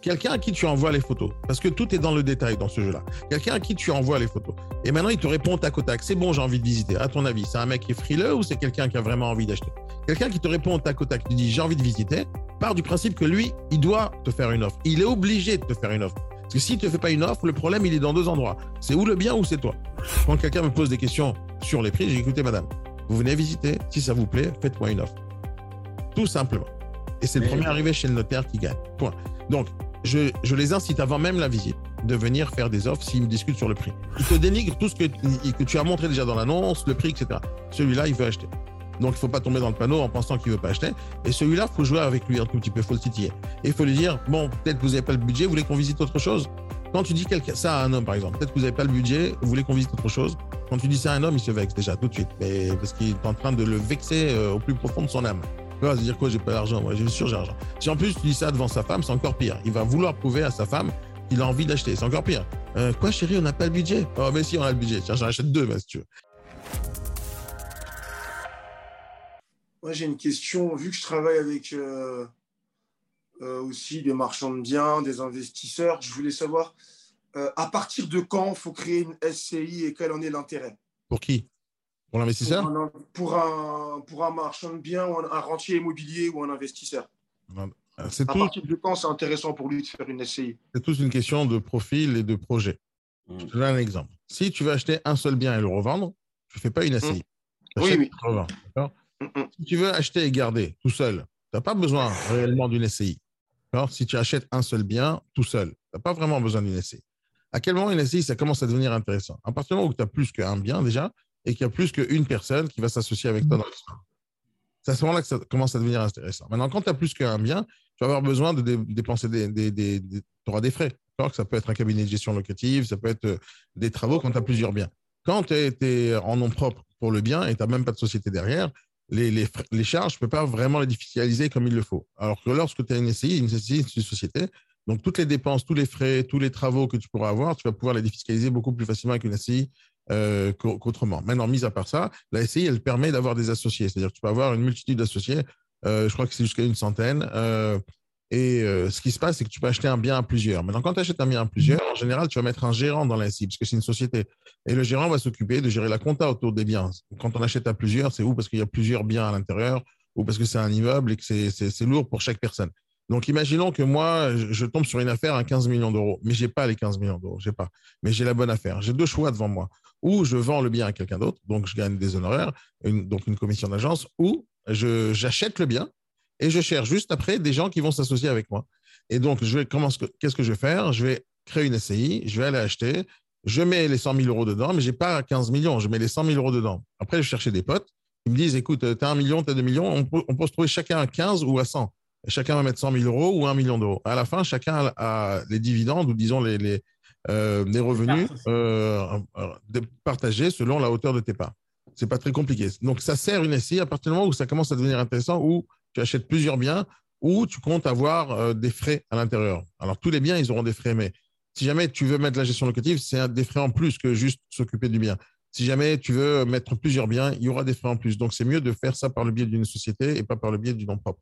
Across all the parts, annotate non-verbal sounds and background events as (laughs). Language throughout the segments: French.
Quelqu'un à qui tu envoies les photos, parce que tout est dans le détail dans ce jeu-là. Quelqu'un à qui tu envoies les photos. Et maintenant, il te répond tac au tac. C'est bon, j'ai envie de visiter. À ton avis, c'est un mec qui est frileux ou c'est quelqu'un qui a vraiment envie d'acheter? Quelqu'un qui te répond tac au tac, tu dis j'ai envie de visiter, part du principe que lui, il doit te faire une offre. Il est obligé de te faire une offre. Parce que s'il ne te fait pas une offre, le problème, il est dans deux endroits. C'est ou le bien ou c'est toi. Quand quelqu'un me pose des questions sur les prix, j'ai écouté madame, vous venez visiter, si ça vous plaît, faites-moi une offre. Tout simplement. Et c'est le premier arrivé chez le notaire qui gagne. Point. Donc, je, les incite avant même la visite de venir faire des offres s'ils me discutent sur le prix. Il te dénigre tout ce que, tu as montré déjà dans l'annonce, le prix, etc. Celui-là, il veut acheter. Donc, il ne faut pas tomber dans le panneau en pensant qu'il ne veut pas acheter. Et celui-là, il faut jouer avec lui un tout petit peu, il faut le titiller. Et il faut lui dire, bon, peut-être que vous n'avez pas le budget, vous voulez qu'on visite autre chose? Quand tu dis ça à un homme, par exemple, peut-être que vous n'avez pas le budget, vous voulez qu'on visite autre chose? Quand tu dis ça à un homme, il se vexe déjà tout de suite. Parce qu'il est en train de le vexer euh, au plus profond de son âme. Va se dire quoi, j'ai pas d'argent. Moi, j'ai sûr, j'ai l'argent. Si en plus tu dis ça devant sa femme, c'est encore pire. Il va vouloir prouver à sa femme qu'il a envie d'acheter. C'est encore pire. Euh, quoi, chérie, on n'a pas le budget? Oh, mais si, on a le budget. Tiens, j'en achète deux, si tu veux. Moi, j'ai une question. Vu que je travaille avec euh, euh, aussi des marchands de biens, des investisseurs, je voulais savoir à partir de quand il faut créer une SCI et quel en est l'intérêt? Pour qui? Pour l'investisseur pour, un, pour un marchand de biens ou un, rentier immobilier ou un investisseur. C'est à partir de quand c'est intéressant pour lui de faire une SCI C'est toute une question de profil et de projet. Je te donne un exemple. Si tu veux acheter un seul bien et le revendre, tu ne fais pas une SCI. Mmh. Oui, oui. Mmh, mmh. Si tu veux acheter et garder tout seul, tu n'as pas besoin réellement d'une SCI. Si tu achètes un seul bien tout seul, tu n'as pas vraiment besoin d'une SCI. À quel moment une SCI, ça commence à devenir intéressant? À partir du moment où tu as plus qu'un bien déjà, et qu'il y a plus qu'une personne qui va s'associer avec toi dans l'histoire. C'est à ce moment-là que ça commence à devenir intéressant. Maintenant, quand tu as plus qu'un bien, tu vas avoir besoin de dépenser des, des, tu auras des frais. Ça peut être un cabinet de gestion locative, ça peut être euh, des travaux quand tu as plusieurs biens. Quand tu es, en nom propre pour le bien et tu n'as même pas de société derrière, les, charges, tu ne peux pas vraiment les défiscaliser comme il le faut. Alors que lorsque tu as une SCI, une SCI, c'est une société, donc toutes les dépenses, tous les frais, tous les travaux que tu pourras avoir, tu vas pouvoir les défiscaliser beaucoup plus facilement avec une SCI euh, qu'autrement. Maintenant, mis à part ça, la SCI, elle permet d'avoir des associés. C'est-à-dire que tu peux avoir une multitude d'associés. Euh, je crois que c'est jusqu'à une centaine. Euh, et ce qui se passe, c'est que tu peux acheter un bien à plusieurs. Maintenant, quand tu achètes un bien à plusieurs, en général, tu vas mettre un gérant dans la SCI, parce que c'est une société. Et le gérant va s'occuper de gérer la compta autour des biens. Quand on achète à plusieurs, c'est où? Parce qu'il y a plusieurs biens à l'intérieur, ou parce que c'est un immeuble et que c'est lourd pour chaque personne. Donc, imaginons que moi, je tombe sur une affaire à 15 millions d'euros, mais je n'ai pas les 15 millions d'euros, j'ai pas. Mais j'ai la bonne affaire. J'ai deux choix devant moi. Ou je vends le bien à quelqu'un d'autre, donc je gagne des honoraires, donc une commission d'agence, ou j'achète le bien et je cherche juste après des gens qui vont s'associer avec moi. Et donc, je vais qu'est-ce que je vais faire? Je vais créer une SCI, je vais aller acheter, je mets les 100 000 euros dedans, mais je n'ai pas 15 millions, je mets les 100 000 euros dedans. Après, je chercher des potes. Ils me disent, écoute, tu as un million, tu as deux millions, on peut, on peut se trouver chacun à 15 ou à 100 chacun va mettre 100 000 euros ou 1 million d'euros. À la fin, chacun a les dividendes ou disons les, les, euh, revenus euh, partagés selon la hauteur de tes parts. C'est pas très compliqué. Donc, ça sert une SCI à partir du moment où ça commence à devenir intéressant, où tu achètes plusieurs biens, ou tu comptes avoir euh, des frais à l'intérieur. Alors, tous les biens, ils auront des frais, mais si jamais tu veux mettre la gestion locative, c'est des frais en plus que juste s'occuper du bien. Si jamais tu veux mettre plusieurs biens, il y aura des frais en plus. Donc, c'est mieux de faire ça par le biais d'une société et pas par le biais du nom propre.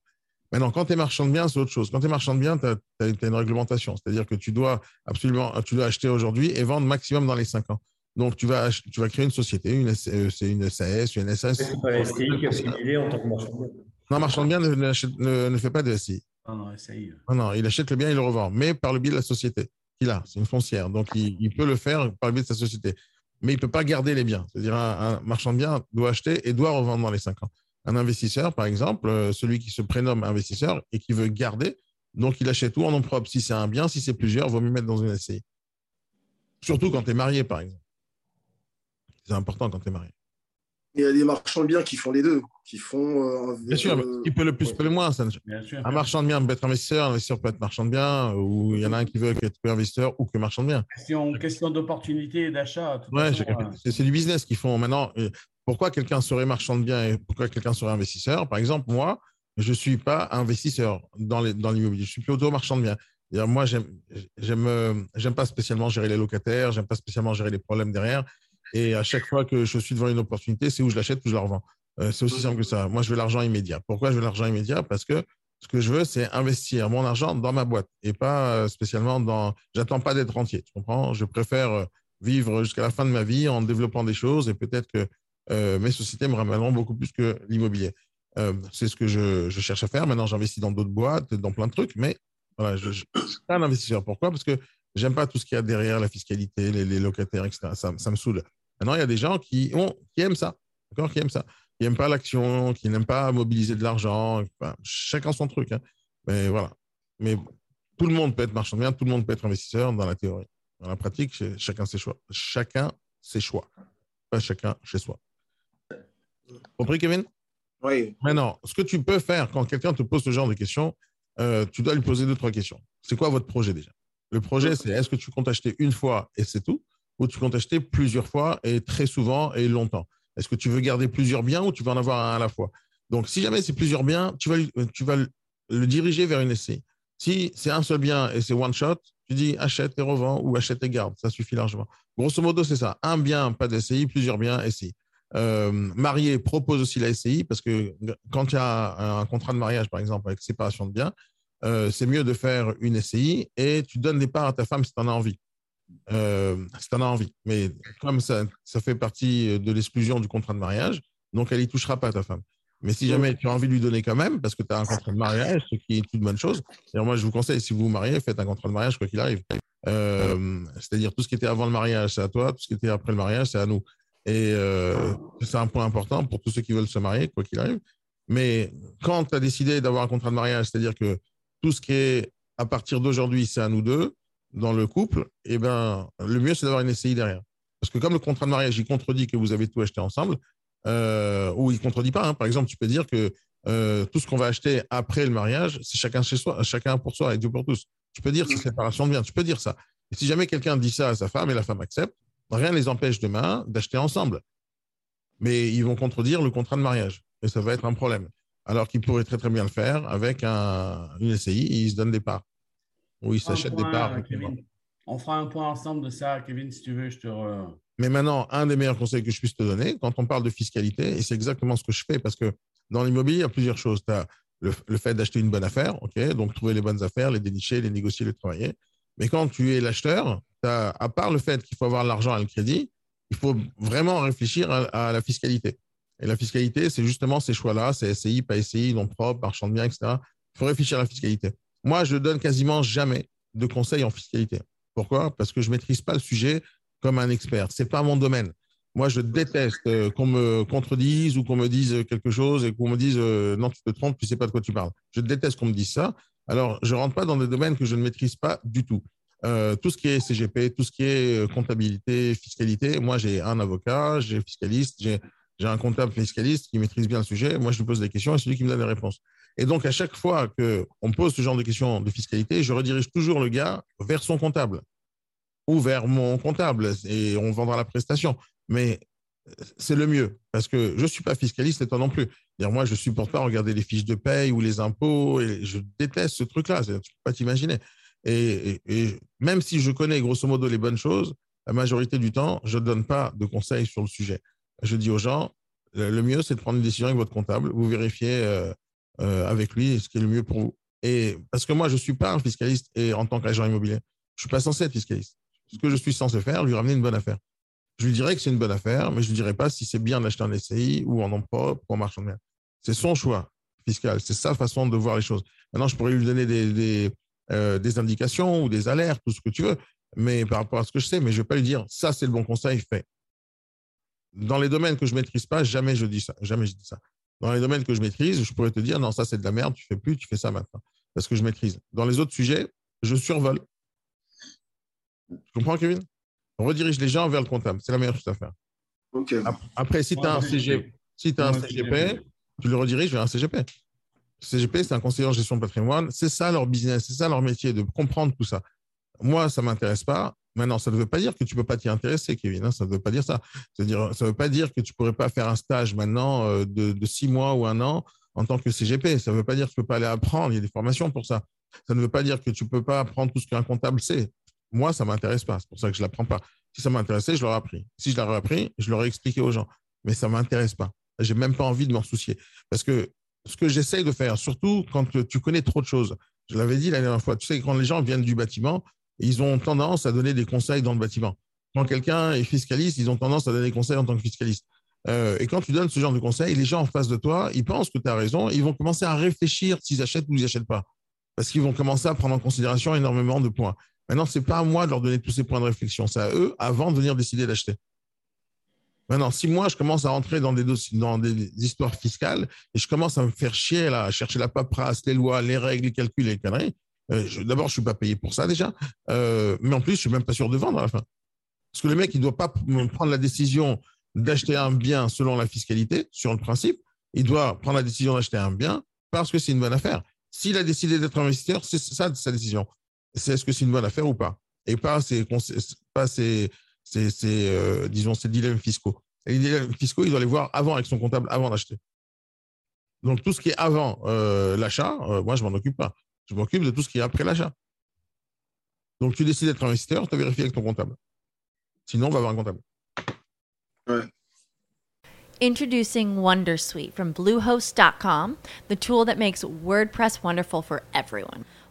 Maintenant, quand tu es marchand de biens, c'est autre chose. Quand tu es marchand de biens, tu as, une réglementation. C'est-à-dire que tu dois absolument tu dois acheter aujourd'hui et vendre maximum dans les 5 ans. Donc, tu vas, tu vas créer une société, une, c'est une SAS, une SAS. C'est pas SCI qui a simulé en tant que marchand de biens. Non, marchand de biens ne, ne, ne, fait pas de SCI. Ah non, SCI. Non, non, il achète le bien, il le revend, mais par le biais de la société qu'il a. C'est une foncière. Donc, il, il, peut le faire par le biais de sa société. Mais il ne peut pas garder les biens. C'est-à-dire, un, un, marchand de biens doit acheter et doit revendre dans les cinq ans. Un investisseur, par exemple, euh, celui qui se prénomme investisseur et qui veut garder, donc il achète tout en nom propre. Si c'est un bien, si c'est plusieurs, il vaut mieux mettre dans une SCI. Surtout quand tu es marié, par exemple. C'est important quand tu es marié. Il y a des marchands de biens qui font les deux, qui font. Euh, bien sûr, euh, qui peut le plus, peut le moins. Ça, bien sûr, un marchand de biens peut être investisseur, un investisseur peut être marchand de biens, ou il y en a un qui veut être que investisseur ou que marchand de biens. Question, question d'opportunité et d'achat. Ouais, c'est du business qu'ils font. Maintenant, pourquoi quelqu'un serait marchand de biens et pourquoi quelqu'un serait investisseur? Par exemple, moi, je ne suis pas investisseur dans l'immobilier, dans je suis plutôt marchand de biens. Moi, j'aime pas spécialement gérer les locataires, j'aime pas spécialement gérer les problèmes derrière. Et à chaque fois que je suis devant une opportunité, c'est où je l'achète ou je la revends. Euh, c'est aussi simple que ça. Moi, je veux l'argent immédiat. Pourquoi je veux l'argent immédiat? Parce que ce que je veux, c'est investir mon argent dans ma boîte et pas euh, spécialement dans. J'attends pas d'être rentier. Tu comprends? Je préfère euh, vivre jusqu'à la fin de ma vie en développant des choses et peut-être que mes sociétés me ramèneront beaucoup plus que l'immobilier. c'est ce que je, je, cherche à faire. Maintenant, j'investis dans d'autres boîtes, dans plein de trucs, mais je ne suis pas un investisseur. Pourquoi? Parce que j'aime pas tout ce qu'il y a derrière, la fiscalité, les, locataires, etc. Ça, me saoule. Maintenant, il y a des gens qui, ont, qui aiment ça, d'accord? Qui aiment ça. Qui n'aiment pas l'action, qui n'aiment pas mobiliser de l'argent. Chacun son truc. Hein. Mais voilà. Mais tout le monde peut être marchand de biens, tout le monde peut être investisseur dans la théorie. Dans la pratique, chacun ses choix. Chacun ses choix. Pas chacun chez soi. Compris, Kevin? Oui. Maintenant, ce que tu peux faire quand quelqu'un te pose ce genre de questions, euh, tu dois lui poser deux, trois questions. C'est quoi votre projet déjà? Le projet, c'est est-ce que tu comptes acheter une fois et c'est tout ou tu comptes acheter plusieurs fois et très souvent et longtemps? Est-ce que tu veux garder plusieurs biens ou tu vas en avoir un à la fois? Donc, si jamais c'est plusieurs biens, tu vas, tu vas le diriger vers une SCI. Si c'est un seul bien et c'est one shot, tu dis achète et revends ou achète et garde. Ça suffit largement. Grosso modo, c'est ça. Un bien, pas d'SCI, plusieurs biens, SCI. Euh, marié propose aussi la SCI parce que quand il y a un contrat de mariage, par exemple, avec séparation de biens, euh, c'est mieux de faire une SCI et tu donnes des parts à ta femme si tu en as envie euh, si as envie. Mais comme ça, ça fait partie de l'exclusion du contrat de mariage, donc elle n'y touchera pas, ta femme. Mais si jamais tu as envie de lui donner quand même, parce que tu as un contrat de mariage, ce qui est une bonne chose, moi je vous conseille, si vous vous mariez, faites un contrat de mariage quoi qu'il arrive. C'est-à-dire tout ce qui était avant le mariage, c'est à toi, tout ce qui était après le mariage, c'est à nous. Et euh, c'est un point important pour tous ceux qui veulent se marier, quoi qu'il arrive. Mais quand tu as décidé d'avoir un contrat de mariage, c'est-à-dire que tout ce qui est à partir d'aujourd'hui, c'est à nous deux, dans le couple, eh ben, le mieux, c'est d'avoir une SCI derrière. Parce que comme le contrat de mariage, il contredit que vous avez tout acheté ensemble, euh, ou il contredit pas. Hein. Par exemple, tu peux dire que euh, tout ce qu'on va acheter après le mariage, c'est chacun chez soi, chacun pour soi et Dieu pour tous. Tu peux dire c'est séparation de biens, tu peux dire ça. Et si jamais quelqu'un dit ça à sa femme et la femme accepte, rien ne les empêche demain d'acheter ensemble. Mais ils vont contredire le contrat de mariage et ça va être un problème. Alors qu'ils pourraient très très bien le faire avec un, une SCI ils se donnent des parts. Oui, s'achète des parts. On fera un point ensemble de ça, Kevin, si tu veux. Je te Mais maintenant, un des meilleurs conseils que je puisse te donner, quand on parle de fiscalité, et c'est exactement ce que je fais, parce que dans l'immobilier, il y a plusieurs choses. Tu as le, fait d'acheter une bonne affaire, ok, donc trouver les bonnes affaires, les dénicher, les négocier, les travailler. Mais quand tu es l'acheteur, à part le fait qu'il faut avoir l'argent et le crédit, il faut vraiment réfléchir à, la fiscalité. Et la fiscalité, c'est justement ces choix-là, c'est SCI, pas SCI, non propre, marchand de biens, etc. Il faut réfléchir à la fiscalité. Moi, je donne quasiment jamais de conseils en fiscalité. Pourquoi? Parce que je ne maîtrise pas le sujet comme un expert. Ce n'est pas mon domaine. Moi, je déteste euh, qu'on me contredise ou qu'on me dise quelque chose et qu'on me dise euh, non, tu te trompes, tu ne sais pas de quoi tu parles. Je déteste qu'on me dise ça. Alors, je ne rentre pas dans des domaines que je ne maîtrise pas du tout. Euh, tout ce qui est CGP, tout ce qui est comptabilité, fiscalité, moi, j'ai un avocat, j'ai fiscaliste, j'ai un comptable fiscaliste qui maîtrise bien le sujet. Moi, je lui pose des questions et c'est lui qui me donne les réponses. Et donc, à chaque fois qu'on pose ce genre de questions de fiscalité, je redirige toujours le gars vers son comptable ou vers mon comptable et on vendra la prestation. Mais c'est le mieux parce que je ne suis pas fiscaliste et toi non plus. Moi, je ne supporte pas regarder les fiches de paye ou les impôts et je déteste ce truc-là. Tu ne peux pas t'imaginer. Et, même si je connais grosso modo les bonnes choses, la majorité du temps, je ne donne pas de conseils sur le sujet. Je dis aux gens, le mieux, c'est de prendre une décision avec votre comptable. Vous vérifiez euh, euh, avec lui ce qui est le mieux pour vous. Et parce que moi, je ne suis pas un fiscaliste et en tant qu'agent immobilier, je ne suis pas censé être fiscaliste. Ce que je suis censé faire, lui ramener une bonne affaire. Je lui dirais que c'est une bonne affaire, mais je ne lui dirais pas si c'est bien d'acheter un SCI ou en nom propre ou en marchand de biens. C'est son choix fiscal, c'est sa façon de voir les choses. Maintenant, je pourrais lui donner des, euh, des, indications ou des alertes, tout ce que tu veux, mais par rapport à ce que je sais, mais je ne vais pas lui dire ça, c'est le bon conseil, fait. Dans les domaines que je ne maîtrise pas, jamais je dis ça. Jamais je dis ça. Dans les domaines que je maîtrise, je pourrais te dire non, ça c'est de la merde, tu fais plus, tu fais ça maintenant. Parce que je maîtrise. Dans les autres sujets, je survole. Tu comprends, Kevin? Redirige les gens vers le comptable. C'est la meilleure chose à faire. Après, si tu as un, CGP, si as un CGP, tu le rediriges vers un CGP. CGP, c'est un conseiller en gestion de patrimoine. C'est ça leur business, c'est ça leur métier, de comprendre tout ça. Moi, ça ne m'intéresse pas. Maintenant, ça ne veut pas dire que tu ne peux pas t'y intéresser, Kevin. Hein. ça ne veut pas dire ça. C'est-à-dire, ça ne veut pas dire que tu ne pourrais pas faire un stage maintenant euh, de, six mois ou un an en tant que CGP. Ça ne veut pas dire que tu ne peux pas aller apprendre. Il y a des formations pour ça. Ça ne veut pas dire que tu ne peux pas apprendre tout ce qu'un comptable sait. Moi, ça ne m'intéresse pas. C'est pour ça que je ne l'apprends pas. Si ça m'intéressait, je l'aurais appris. Si je l'aurais appris, je l'aurais expliqué aux gens. Mais ça ne m'intéresse pas. Je n'ai même pas envie de m'en soucier. Parce que ce que j'essaye de faire, surtout quand tu connais trop de choses, je l'avais dit la dernière fois, tu sais, quand les gens viennent du bâtiment, ils ont tendance à donner des conseils dans le bâtiment. Quand quelqu'un est fiscaliste, ils ont tendance à donner des conseils en tant que fiscaliste. Euh, et quand tu donnes ce genre de conseils, les gens en face de toi, ils pensent que tu as raison, ils vont commencer à réfléchir s'ils achètent ou ils n'achètent pas. Parce qu'ils vont commencer à prendre en considération énormément de points. Maintenant, ce n'est pas à moi de leur donner tous ces points de réflexion, c'est à eux avant de venir décider d'acheter. Maintenant, si moi, je commence à rentrer dans des, dans des histoires fiscales et je commence à me faire chier là, à chercher la paperasse, les lois, les règles, les calculs, les conneries, euh, d'abord, je ne suis pas payé pour ça déjà, euh, mais en plus, je ne suis même pas sûr de vendre à la fin. Parce que le mec, il ne doit pas prendre la décision d'acheter un bien selon la fiscalité, sur le principe. Il doit prendre la décision d'acheter un bien parce que c'est une bonne affaire. S'il a décidé d'être investisseur, c'est ça sa décision c'est est-ce que c'est une bonne affaire ou pas? Et pas ces, pas ces, euh, disons, ces dilemmes fiscaux. Et les dilemmes fiscaux, il doit les voir avant avec son comptable, avant d'acheter. Donc, tout ce qui est avant euh, l'achat, euh, moi, je ne m'en occupe pas. Je m'occupe de tout ce qui est après l'achat. Donc, tu décides d'être investisseur, tu vérifies avec ton comptable. Sinon, on va avoir un comptable. Ouais. Introducing Wondersuite from Bluehost.com, the tool that makes WordPress wonderful for everyone.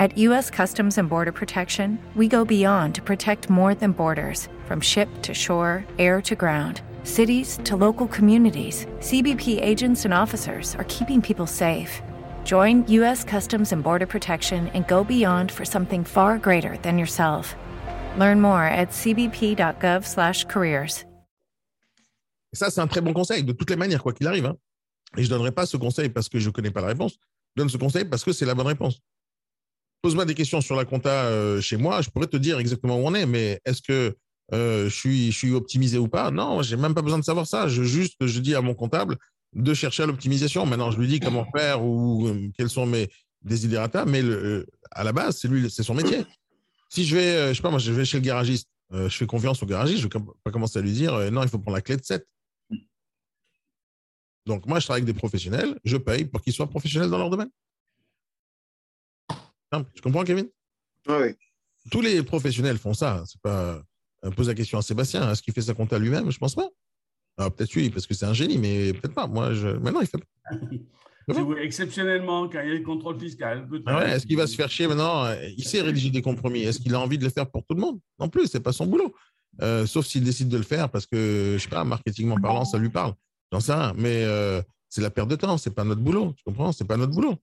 At U.S. Customs and Border Protection, we go beyond to protect more than borders from ship to shore, air to ground, cities to local communities. CBP agents and officers are keeping people safe. Join U.S. Customs and Border Protection and go beyond for something far greater than yourself. Learn more at cbp.gov/careers. Ça, c'est un très bon conseil, de toutes les manières, quoi qu'il arrive. Hein. Et je ne donnerai pas ce conseil parce que je ne connais pas la réponse. Je donne ce conseil parce que c'est la bonne réponse. Pose-moi des questions sur la compta euh, chez moi, je pourrais te dire exactement où on est, mais est-ce que euh, je, suis, optimisé ou pas? Non, j'ai même pas besoin de savoir ça. Je juste, je dis à mon comptable de chercher à l'optimisation. Maintenant, je lui dis comment faire ou euh, quels sont mes désidérata, mais à la base, c'est lui, c'est son métier. Si je vais, je sais pas, moi, je vais chez le garagiste, je fais confiance au garagiste, je vais pas commencer à lui dire non, il faut prendre la clé de 7. Donc, moi, je travaille avec des professionnels, je paye pour qu'ils soient professionnels dans leur domaine. Tu comprends, Kevin? Oui. Tous les professionnels font ça. C'est pas. Euh, pose la question à Sébastien. Est-ce qu'il fait sa compta lui-même? Je pense pas. peut-être oui, parce que c'est un génie, mais peut-être pas. Moi, je... maintenant, il fait pas. (laughs) exceptionnellement, quand il y a le contrôle fiscal. Ah Est-ce qu'il va se faire chier maintenant? Il sait rédiger des compromis. Est-ce qu'il a envie de le faire pour tout le monde? Non plus, c'est pas son boulot. Euh, sauf s'il décide de le faire parce que, je sais pas, marketingment parlant, ça lui parle. J'en sais rien. Mais euh, c'est la perte de temps. C'est pas notre boulot. Tu comprends? C'est pas notre boulot.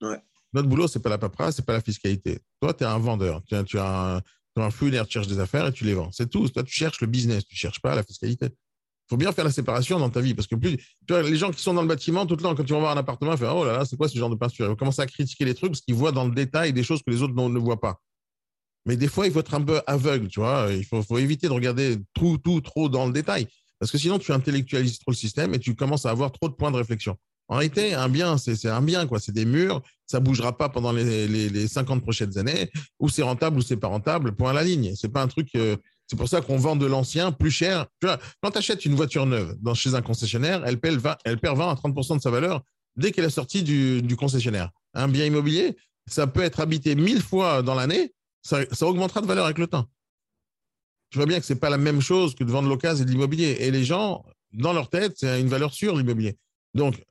Ouais. Notre boulot, c'est pas la paperasse, c'est pas la fiscalité. Toi, tu es un vendeur. Tu as, tu as un, un flux, tu cherches des affaires et tu les vends. C'est tout. Toi, tu cherches le business, tu cherches pas la fiscalité. Il faut bien faire la séparation dans ta vie parce que plus, tu les gens qui sont dans le bâtiment, tout le temps, quand tu vas voir un appartement, ils font Oh là là, c'est quoi ce genre de peinture? Ils vont commencer à critiquer les trucs parce qu'ils voient dans le détail des choses que les autres ne voient pas. Mais des fois, il faut être un peu aveugle, tu vois. Il faut, faut éviter de regarder tout, tout, trop dans le détail. Parce que sinon, tu intellectualises trop le système et tu commences à avoir trop de points de réflexion. En réalité, un bien, c'est un bien, quoi. C'est des murs, ça bougera pas pendant les, les, 50 prochaines années. Ou c'est rentable ou c'est pas rentable, point à la ligne. C'est pas un truc. Euh, c'est pour ça qu'on vend de l'ancien plus cher. Quand tu achètes une voiture neuve chez un concessionnaire, elle perd, 20, elle perd 20 à 30% de sa valeur dès qu'elle est sortie du, concessionnaire. Un bien immobilier, ça peut être habité mille fois dans l'année, ça, ça augmentera de valeur avec le temps tu vois bien que ce n'est pas la même chose que de vendre l'occasion et de l'immobilier. Et les gens, dans leur tête, c'est une valeur sûre, l'immobilier. Donc,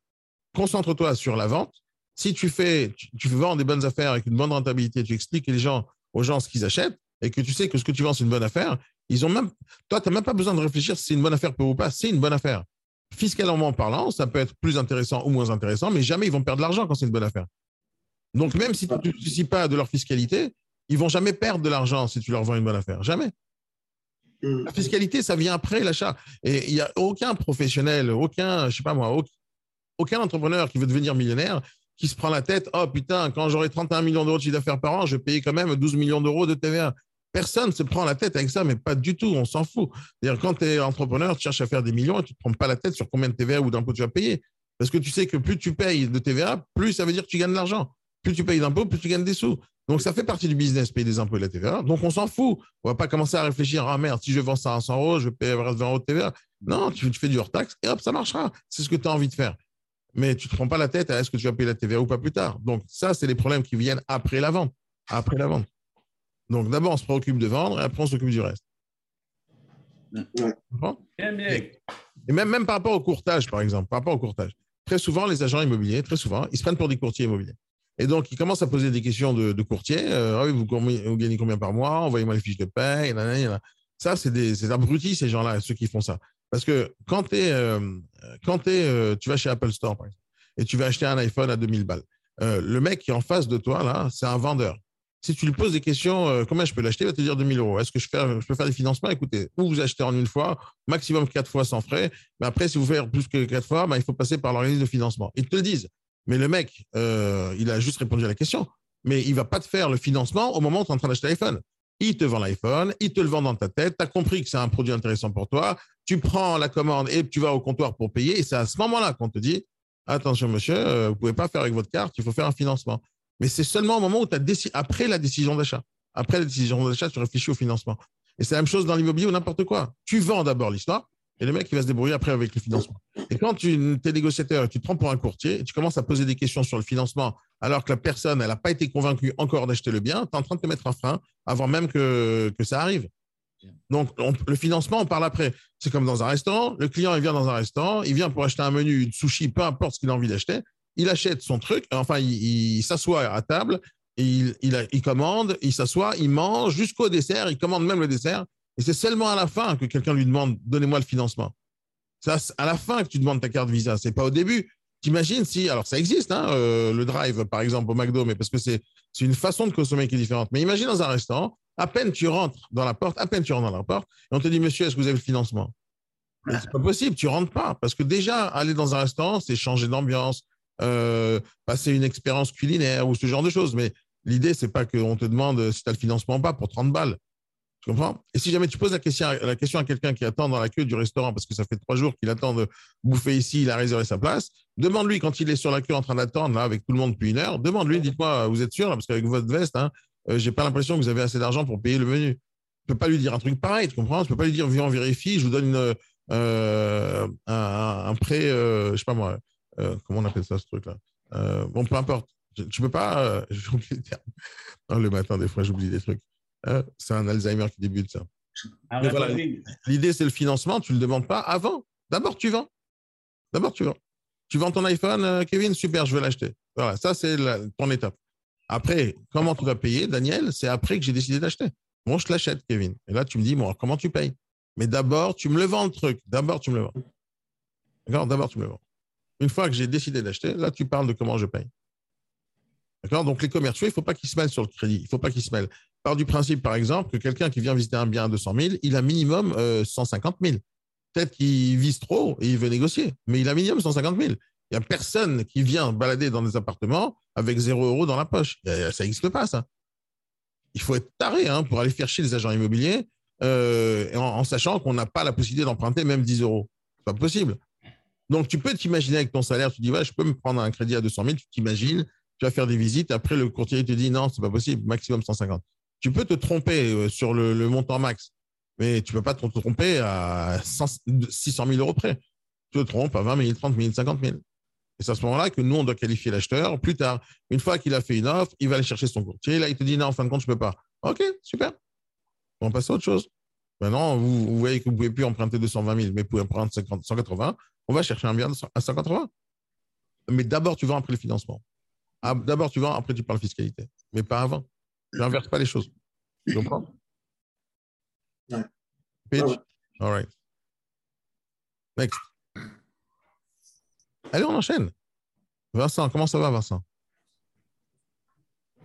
concentre-toi sur la vente. Si tu fais, tu, vends des bonnes affaires avec une bonne rentabilité, tu expliques les gens, aux gens ce qu'ils achètent et que tu sais que ce que tu vends, c'est une bonne affaire, ils ont même, toi, tu n'as même pas besoin de réfléchir si c'est une bonne affaire ou pas. C'est une bonne affaire. Fiscalement parlant, ça peut être plus intéressant ou moins intéressant, mais jamais ils vont perdre de l'argent quand c'est une bonne affaire. Donc, même si tu ne soucies pas de leur fiscalité, ils vont jamais perdre de l'argent si tu leur vends une bonne affaire. Jamais. La fiscalité, ça vient après l'achat. Et il n'y a aucun professionnel, aucun, je sais pas moi, aucun entrepreneur qui veut devenir millionnaire qui se prend la tête. Oh putain, quand j'aurai 31 millions d'euros de chiffre d'affaires par an, je vais payer quand même 12 millions d'euros de TVA. Personne ne se prend la tête avec ça, mais pas du tout, on s'en fout. D'ailleurs, quand tu es entrepreneur, tu cherches à faire des millions et tu ne te prends pas la tête sur combien de TVA ou d'impôts tu vas payer. Parce que tu sais que plus tu payes de TVA, plus ça veut dire que tu gagnes de l'argent. Plus tu payes d'impôts, plus tu gagnes des sous. Donc, ça fait partie du business, payer des impôts et la TVA. Donc, on s'en fout. On ne va pas commencer à réfléchir, ah merde, si je vends ça à 100 euros, je paye 20 euros de TVA. Non, tu, fais du hors-taxe et hop, ça marchera. C'est ce que tu as envie de faire. Mais tu ne te prends pas la tête à est-ce que tu vas payer la TVA ou pas plus tard. Donc, ça, c'est les problèmes qui viennent après la vente. Après la vente. Donc, d'abord, on se préoccupe de vendre et après, on s'occupe du reste. Et, même, même par rapport au courtage, par exemple, par rapport au courtage. Très souvent, les agents immobiliers, très souvent, ils se prennent pour des courtiers immobiliers. Et donc, il commence à poser des questions de, courtier. Euh, ah vous, gagnez combien par mois? Envoyez-moi les fiches de paie. Ça, c'est des abrutis, ces gens-là, ceux qui font ça. Parce que quand, euh, quand euh, tu vas chez Apple Store, par exemple, et tu vas acheter un iPhone à 2000 balles, le mec qui est en face de toi, là, c'est un vendeur. Si tu lui poses des questions, combien je peux l'acheter, il va te dire 2000 euros. Est-ce que je, peux faire des financements? Écoutez, ou vous achetez en une fois, maximum quatre fois sans frais. Mais après, si vous faites plus que quatre fois, ben, il faut passer par l'organisme de financement. Ils te le disent. Mais le mec, euh, il a juste répondu à la question. Mais il va pas te faire le financement au moment où tu es en train d'acheter l'iPhone. Il te vend l'iPhone, il te le vend dans ta tête, tu as compris que c'est un produit intéressant pour toi, tu prends la commande et tu vas au comptoir pour payer. Et c'est à ce moment-là qu'on te dit, attention monsieur, euh, vous ne pouvez pas faire avec votre carte, il faut faire un financement. Mais c'est seulement au moment où tu as décidé, après la décision d'achat. Après la décision d'achat, tu réfléchis au financement. Et c'est la même chose dans l'immobilier ou n'importe quoi. Tu vends d'abord l'histoire, et le mec, il va se débrouiller après avec le financement. Et quand tu es négociateur et tu te prends pour un courtier, et tu commences à poser des questions sur le financement, alors que la personne, elle n'a pas été convaincue encore d'acheter le bien, tu es en train de te mettre un frein avant même que, que ça arrive. Donc, le financement, on parle après. C'est comme dans un restaurant. Le client, il vient dans un restaurant, il vient pour acheter un menu, une sushi, peu importe ce qu'il a envie d'acheter. Il achète son truc, enfin, il, s'assoit à table, il, il, il commande, il s'assoit, il mange jusqu'au dessert, il commande même le dessert. Et c'est seulement à la fin que quelqu'un lui demande donnez-moi le financement. C'est à la fin que tu demandes ta carte Visa. C'est pas au début. T'imagines si, alors ça existe, hein, euh, le drive par exemple au McDo, mais parce que c'est une façon de consommer qui est différente. Mais imagine dans un restaurant, à peine tu rentres dans la porte, à peine tu rentres dans la porte, et on te dit monsieur, est-ce que vous avez le financement? C'est pas possible, tu rentres pas parce que déjà aller dans un restaurant, c'est changer d'ambiance, euh, passer une expérience culinaire ou ce genre de choses. Mais l'idée c'est pas qu'on te demande si tu as le financement ou pas pour 30 balles. Tu comprends? Et si jamais tu poses la question, à quelqu'un qui attend dans la queue du restaurant parce que ça fait trois jours qu'il attend de bouffer ici, il a réservé sa place, demande-lui quand il est sur la queue en train d'attendre là avec tout le monde depuis une heure, demande-lui, dites-moi, vous êtes sûr parce qu'avec votre veste, hein, euh, j'ai pas l'impression que vous avez assez d'argent pour payer le menu. Tu peux pas lui dire un truc pareil, tu comprends? Tu peux pas lui dire viens on vérifie, je vous donne euh, un, prêt, euh, je sais pas moi, comment on appelle ça ce truc-là? Bon, peu importe. Tu peux pas. (laughs) j'oublie le terme. le matin, des fois, j'oublie des trucs. Hein, c'est un Alzheimer qui débute, ça. Ah l'idée, c'est le financement. Tu ne le demandes pas avant. D'abord, tu vends. D'abord, tu vends. Tu vends ton iPhone, euh, Kevin? Super, je vais l'acheter. Voilà, ça, c'est ton étape. Après, comment tu vas payer, Daniel? C'est après que j'ai décidé d'acheter. Bon, je te l'achète, Kevin. Et là, tu me dis, bon, comment tu payes? Mais d'abord, tu me le vends, le truc. D'abord, tu me le vends. D'accord? D'abord, tu me le vends. Une fois que j'ai décidé d'acheter, là, tu parles de comment je paye. D'accord? Donc, les commerciaux, il ne faut pas qu'ils se mêlent sur le crédit. Il ne faut pas qu'ils se mêlent. Par du principe, par exemple, que quelqu'un qui vient visiter un bien à 200 000, il a minimum 150 000. Peut-être qu'il vise trop et il veut négocier, mais il a minimum 150 000. Il n'y a personne qui vient balader dans des appartements avec 0 euros dans la poche. Ça n'existe pas, ça. Il faut être taré hein, pour aller faire chier les agents immobiliers euh, en, sachant qu'on n'a pas la possibilité d'emprunter même 10 euros. C'est pas possible. Donc, tu peux t'imaginer avec ton salaire, tu dis, je peux me prendre un crédit à 200 000, tu t'imagines, tu vas faire des visites, après, le courtier te dit, non, c'est pas possible, maximum 150. Tu peux te tromper euh, sur le, montant max, mais tu peux pas te tromper à 600 000 euros près. Tu te trompes à 20 000, 30 000, 50 000. Et c'est à ce moment-là que nous, on doit qualifier l'acheteur. Plus tard, une fois qu'il a fait une offre, il va aller chercher son courtier. Là, il te dit, non, en fin de compte, je ne peux pas. OK, super. On passe à autre chose. Maintenant, vous, voyez que vous ne pouvez plus emprunter 220 000, mais vous pouvez emprunter 180. On va chercher un bien à 180. Mais d'abord, tu vends après le financement. Ah, d'abord, tu vends, après, tu parles fiscalité. Mais pas avant. Tu n'inverses pas les choses. Tu comprends? Ouais. Pitch? All right. Next. Allez, on enchaîne. Vincent, comment ça va, Vincent?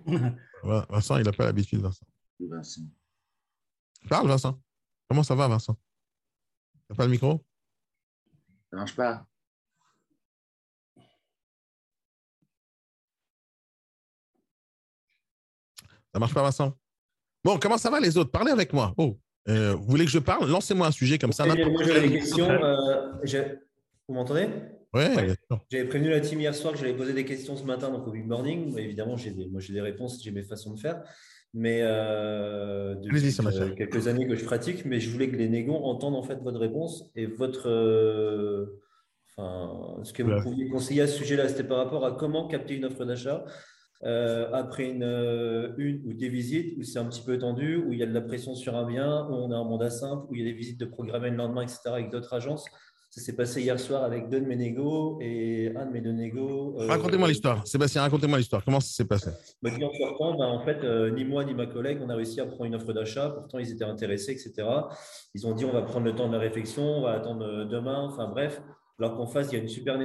(laughs) Vincent, il n'a pas l'habitude, Vincent. Vincent. Parle, Vincent. Comment ça va, Vincent? T'as pas le micro? Ça marche pas. Ça marche pas, Vincent? Bon, comment ça va les autres? Parlez avec moi. Oh, euh, vous voulez que je parle? Lancez-moi un sujet comme ça. Moi, j'avais des questions. Euh, vous m'entendez? Oui, J'avais prévenu la team hier soir que j'allais poser des questions ce matin donc au Big Morning. Évidemment, j'ai des, moi j'ai des réponses, j'ai mes façons de faire. Mais euh, depuis euh, quelques années que je pratique, mais je voulais que les négos entendent en fait votre réponse et votre, enfin, ce que vous pouviez conseiller à ce sujet-là. C'était par rapport à comment capter une offre d'achat après une, une ou des visites où c'est un petit peu tendu, où il y a de la pression sur un bien, où on a un mandat simple, où il y a des visites de programmer le lendemain, etc. avec d'autres agences. Ça s'est passé hier soir avec deux de mes négos et un de mes deux négos. Euh, racontez-moi l'histoire. Sébastien, racontez-moi l'histoire. Comment ça s'est passé? Bah, En sortant, bah, en fait, euh, ni moi ni ma collègue, on a réussi à prendre une offre d'achat. Pourtant, ils étaient intéressés, etc. Ils ont dit on va prendre le temps de la réflexion, on va attendre euh, demain. Enfin bref, alors qu'en face, il y a une super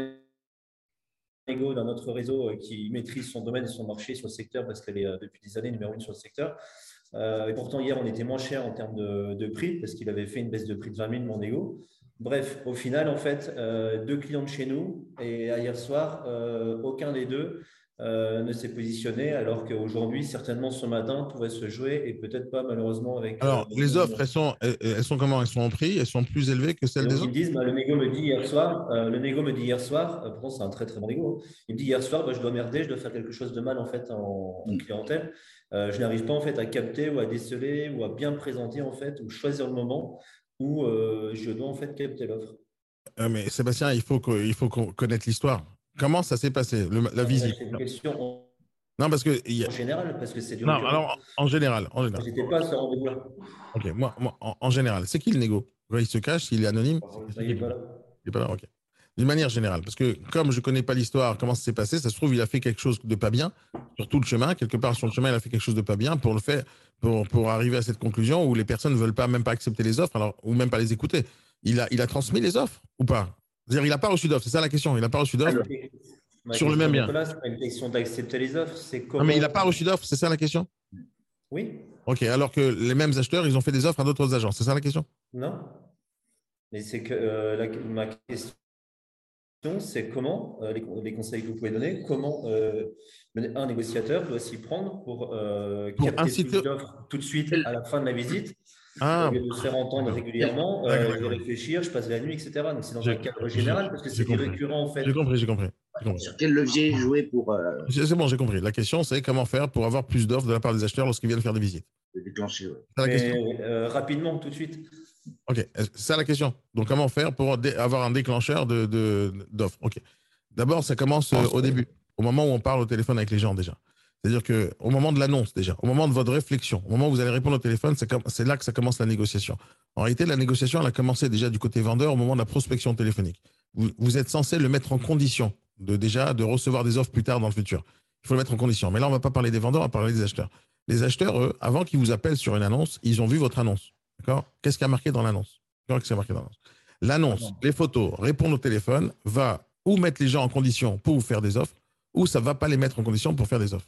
négo d'un autre réseau qui maîtrise son domaine et son marché sur secteur parce qu'elle est depuis des années numéro une sur le secteur. et pourtant, hier, on était moins cher en termes de, prix parce qu'il avait fait une baisse de prix de 20 000, mon négo. Bref, au final, en fait, euh, deux clients de chez nous et hier soir, euh, aucun des deux euh, ne s'est positionné, alors qu'aujourd'hui, certainement ce matin, pourrait se jouer et peut-être pas malheureusement avec. Alors, les offres, elles sont, elles sont comment? Elles sont en prix? Elles sont plus élevées que celles des autres? Ils disent, bah, le négo me dit hier soir, le négo me dit hier soir, pourtant c'est un très très bon négo. Hein. Il me dit hier soir, bah, je dois merder, je dois faire quelque chose de mal en fait en, en mm. clientèle. je n'arrive pas en fait à capter ou à déceler ou à bien présenter en fait ou choisir le moment où euh, je dois en fait capter l'offre. Euh, mais Sébastien, il faut, il faut connaître l'histoire. Comment ça s'est passé, la visite Non, parce que. En général, parce que c'est du. Non, alors en général. En général. J'étais pas sur rendez-vous Ok, moi, moi en, général, c'est qui le négo? Il se cache, il est anonyme Il n'est pas là. Il n'est pas là, ok. D'une manière générale, parce que comme je ne connais pas l'histoire, comment ça s'est passé, ça se trouve, il a fait quelque chose de pas bien sur tout le chemin. Quelque part sur le chemin, il a fait quelque chose de pas bien pour le faire, pour, pour arriver à cette conclusion où les personnes ne veulent pas même pas accepter les offres, alors, ou même pas les écouter. Il a, il a transmis les offres ou pas? C'est-à-dire, il n'a pas reçu d'offres, c'est ça la question. Il n'a pas reçu d'offres sur le même bien. C'est une question d'accepter les offres. C'est comment... Non, mais il n'a pas reçu d'offres, c'est ça la question? Oui. Ok, alors que les mêmes acheteurs, ils ont fait des offres à d'autres agents, c'est ça la question? Non. Mais c'est que euh, ma question c'est comment, euh, les, conseils que vous pouvez donner, comment euh, un négociateur doit s'y prendre pour, euh, capter plus d'offres tout de suite à la fin de la visite, ah. de se faire entendre régulièrement, de réfléchir, je passe la nuit, etc. Donc c'est dans un cadre général parce que c'est récurrent en fait. J'ai compris, j'ai compris. Sur quel levier jouer pour. C'est bon, j'ai compris. La question, c'est comment faire pour avoir plus d'offres de la part des acheteurs lorsqu'ils viennent faire des visites? Déclencher, rapidement, tout de suite. Ok, c'est ça la question. Donc, comment faire pour avoir un déclencheur d'offres de, Ok. D'abord, ça commence euh, au début, au moment où on parle au téléphone avec les gens déjà. C'est-à-dire qu'au moment de l'annonce déjà, au moment de votre réflexion, au moment où vous allez répondre au téléphone, c'est là que ça commence la négociation. En réalité, la négociation, elle a commencé déjà du côté vendeur au moment de la prospection téléphonique. Vous, êtes censé le mettre en condition de déjà de recevoir des offres plus tard dans le futur. Il faut le mettre en condition. Mais là, on ne va pas parler des vendeurs, on va parler des acheteurs. Les acheteurs, eux, avant qu'ils vous appellent sur une annonce, ils ont vu votre annonce. D'accord? Qu'est-ce qui a marqué dans l'annonce? Qu'est-ce marqué dans l'annonce? L'annonce, les photos, répondre au téléphone, va ou mettre les gens en condition pour vous faire des offres, ou ça ne va pas les mettre en condition pour faire des offres.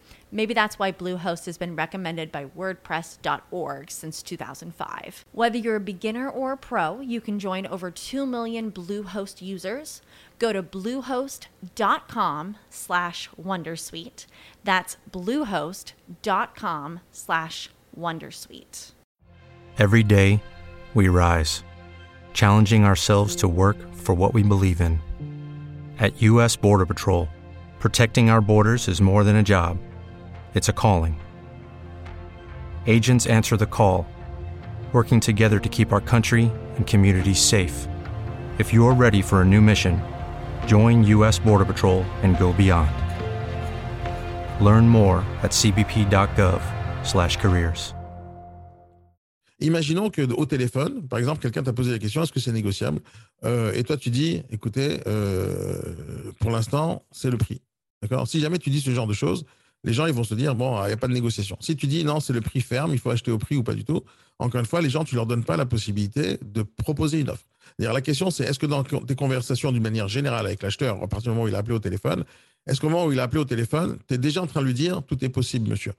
Maybe that's why Bluehost has been recommended by WordPress.org since 2005. Whether you're a beginner or a pro, you can join over 2 million Bluehost users. Go to bluehost.com slash Wondersuite. That's bluehost.com slash Wondersuite. Every day, we rise, challenging ourselves to work for what we believe in. At U.S. Border Patrol, protecting our borders is more than a job, it's a calling. Agents answer the call, working together to keep our country and communities safe. If you're ready for a new mission, join U.S. Border Patrol and go beyond. Learn more at cbp.gov/careers. Imaginons que au téléphone, par exemple, quelqu'un t'a posé la question est-ce que c'est négociable Euh, Et toi, tu dis écoutez, euh, pour l'instant, c'est le prix. D'accord Si jamais tu dis ce genre de choses, les gens ils vont se dire bon, il n'y a pas de négociation. Si tu dis non, c'est le prix ferme, il faut acheter au prix ou pas du tout, encore une fois, les gens, tu leur donnes pas la possibilité de proposer une offre. C'est-à-dire, la question, c'est est-ce que dans tes conversations d'une manière générale avec l'acheteur, à partir du moment où il a appelé au téléphone, est-ce qu'au moment où il a appelé au téléphone, tu es déjà en train de lui dire tout est possible, monsieur?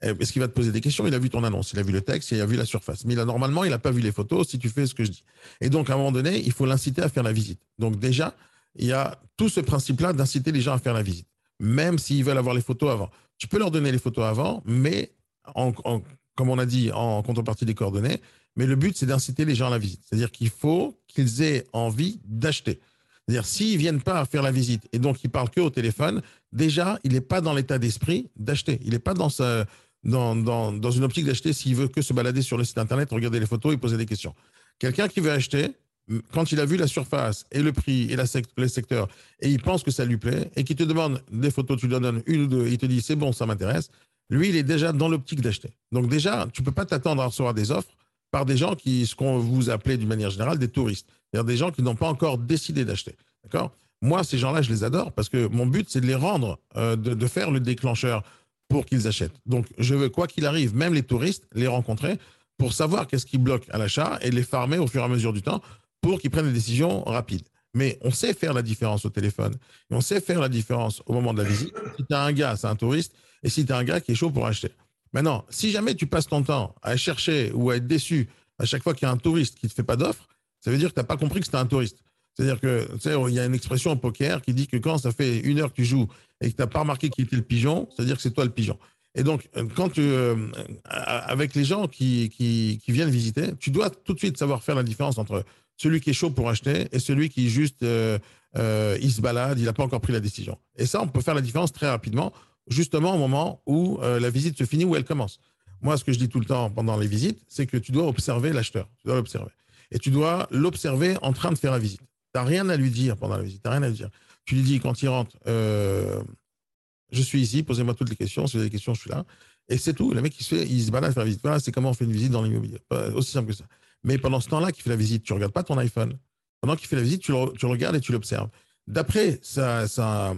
Est-ce qu'il va te poser des questions? Il a vu ton annonce, il a vu le texte, il a vu la surface. Mais normalement, il n'a pas vu les photos si tu fais ce que je dis. Et donc, à un moment donné, il faut l'inciter à faire la visite. Donc, déjà, il y a tout ce principe-là d'inciter les gens à faire la visite, même s'ils veulent avoir les photos avant. Tu peux leur donner les photos avant, mais comme on a dit, en contrepartie des coordonnées. Mais le but, c'est d'inciter les gens à la visite. C'est-à-dire qu'il faut qu'ils aient envie d'acheter. C'est-à-dire, s'ils viennent pas faire la visite et donc ils parlent que au téléphone, déjà, il n'est pas dans l'état d'esprit d'acheter. Il n'est pas dans, sa, dans, dans, dans une optique d'acheter s'il veut que se balader sur le site internet, regarder les photos et poser des questions. Quelqu'un qui veut acheter, quand il a vu la surface et le prix et les secteurs, et il pense que ça lui plaît, et qu'il te demande des photos, tu lui en donnes une ou deux, il te dit c'est bon, ça m'intéresse, lui, il est déjà dans l'optique d'acheter. Donc déjà, tu peux pas t'attendre à recevoir des offres par des gens qui, ce qu'on vous appelez d'une manière générale, des touristes. C'est-à-dire des gens qui n'ont pas encore décidé d'acheter. D'accord? Moi, ces gens-là, je les adore parce que mon but, c'est de les rendre, euh, de, de faire le déclencheur pour qu'ils achètent. Donc, je veux, quoi qu'il arrive, même les touristes, les rencontrer pour savoir qu'est-ce qui bloque à l'achat et les farmer au fur et à mesure du temps pour qu'ils prennent des décisions rapides. Mais on sait faire la différence au téléphone. On sait faire la différence au moment de la visite. Si tu as un gars, c'est un touriste, et si tu as un gars qui est chaud pour acheter. Maintenant, si jamais tu passes ton temps à chercher ou à être déçu à chaque fois qu'il y a un touriste qui ne te fait pas d'offre, ça veut dire que tu n'as pas compris que c'était un touriste. C'est-à-dire que, y a une expression au poker qui dit que quand ça fait une heure que tu joues et que tu n'as pas remarqué qui était le pigeon, c'est-à-dire que c'est toi le pigeon. Et donc, euh, quand tu, euh, avec les gens qui, qui viennent visiter, tu dois tout de suite savoir faire la différence entre celui qui est chaud pour acheter et celui qui juste, euh, euh, il se balade, il n'a pas encore pris la décision. Et ça, on peut faire la différence très rapidement, justement au moment où euh, la visite se finit, où elle commence. Moi, ce que je dis tout le temps pendant les visites, c'est que tu dois observer l'acheteur. Tu dois l'observer. Et tu dois l'observer en train de faire la visite. Tu n'as rien à lui dire pendant la visite. Tu rien à lui dire. Tu lui dis quand il rentre, je suis ici, posez-moi toutes les questions. Si vous avez des questions, je suis là. Et c'est tout. Le mec, il se, fait, il balade la visite. Voilà, c'est comment on fait une visite dans l'immobilier. Aussi simple que ça. Mais pendant ce temps-là qu'il fait la visite, tu ne regardes pas ton iPhone. Pendant qu'il fait la visite, tu le, tu le regardes et tu l'observes. D'après sa, sa-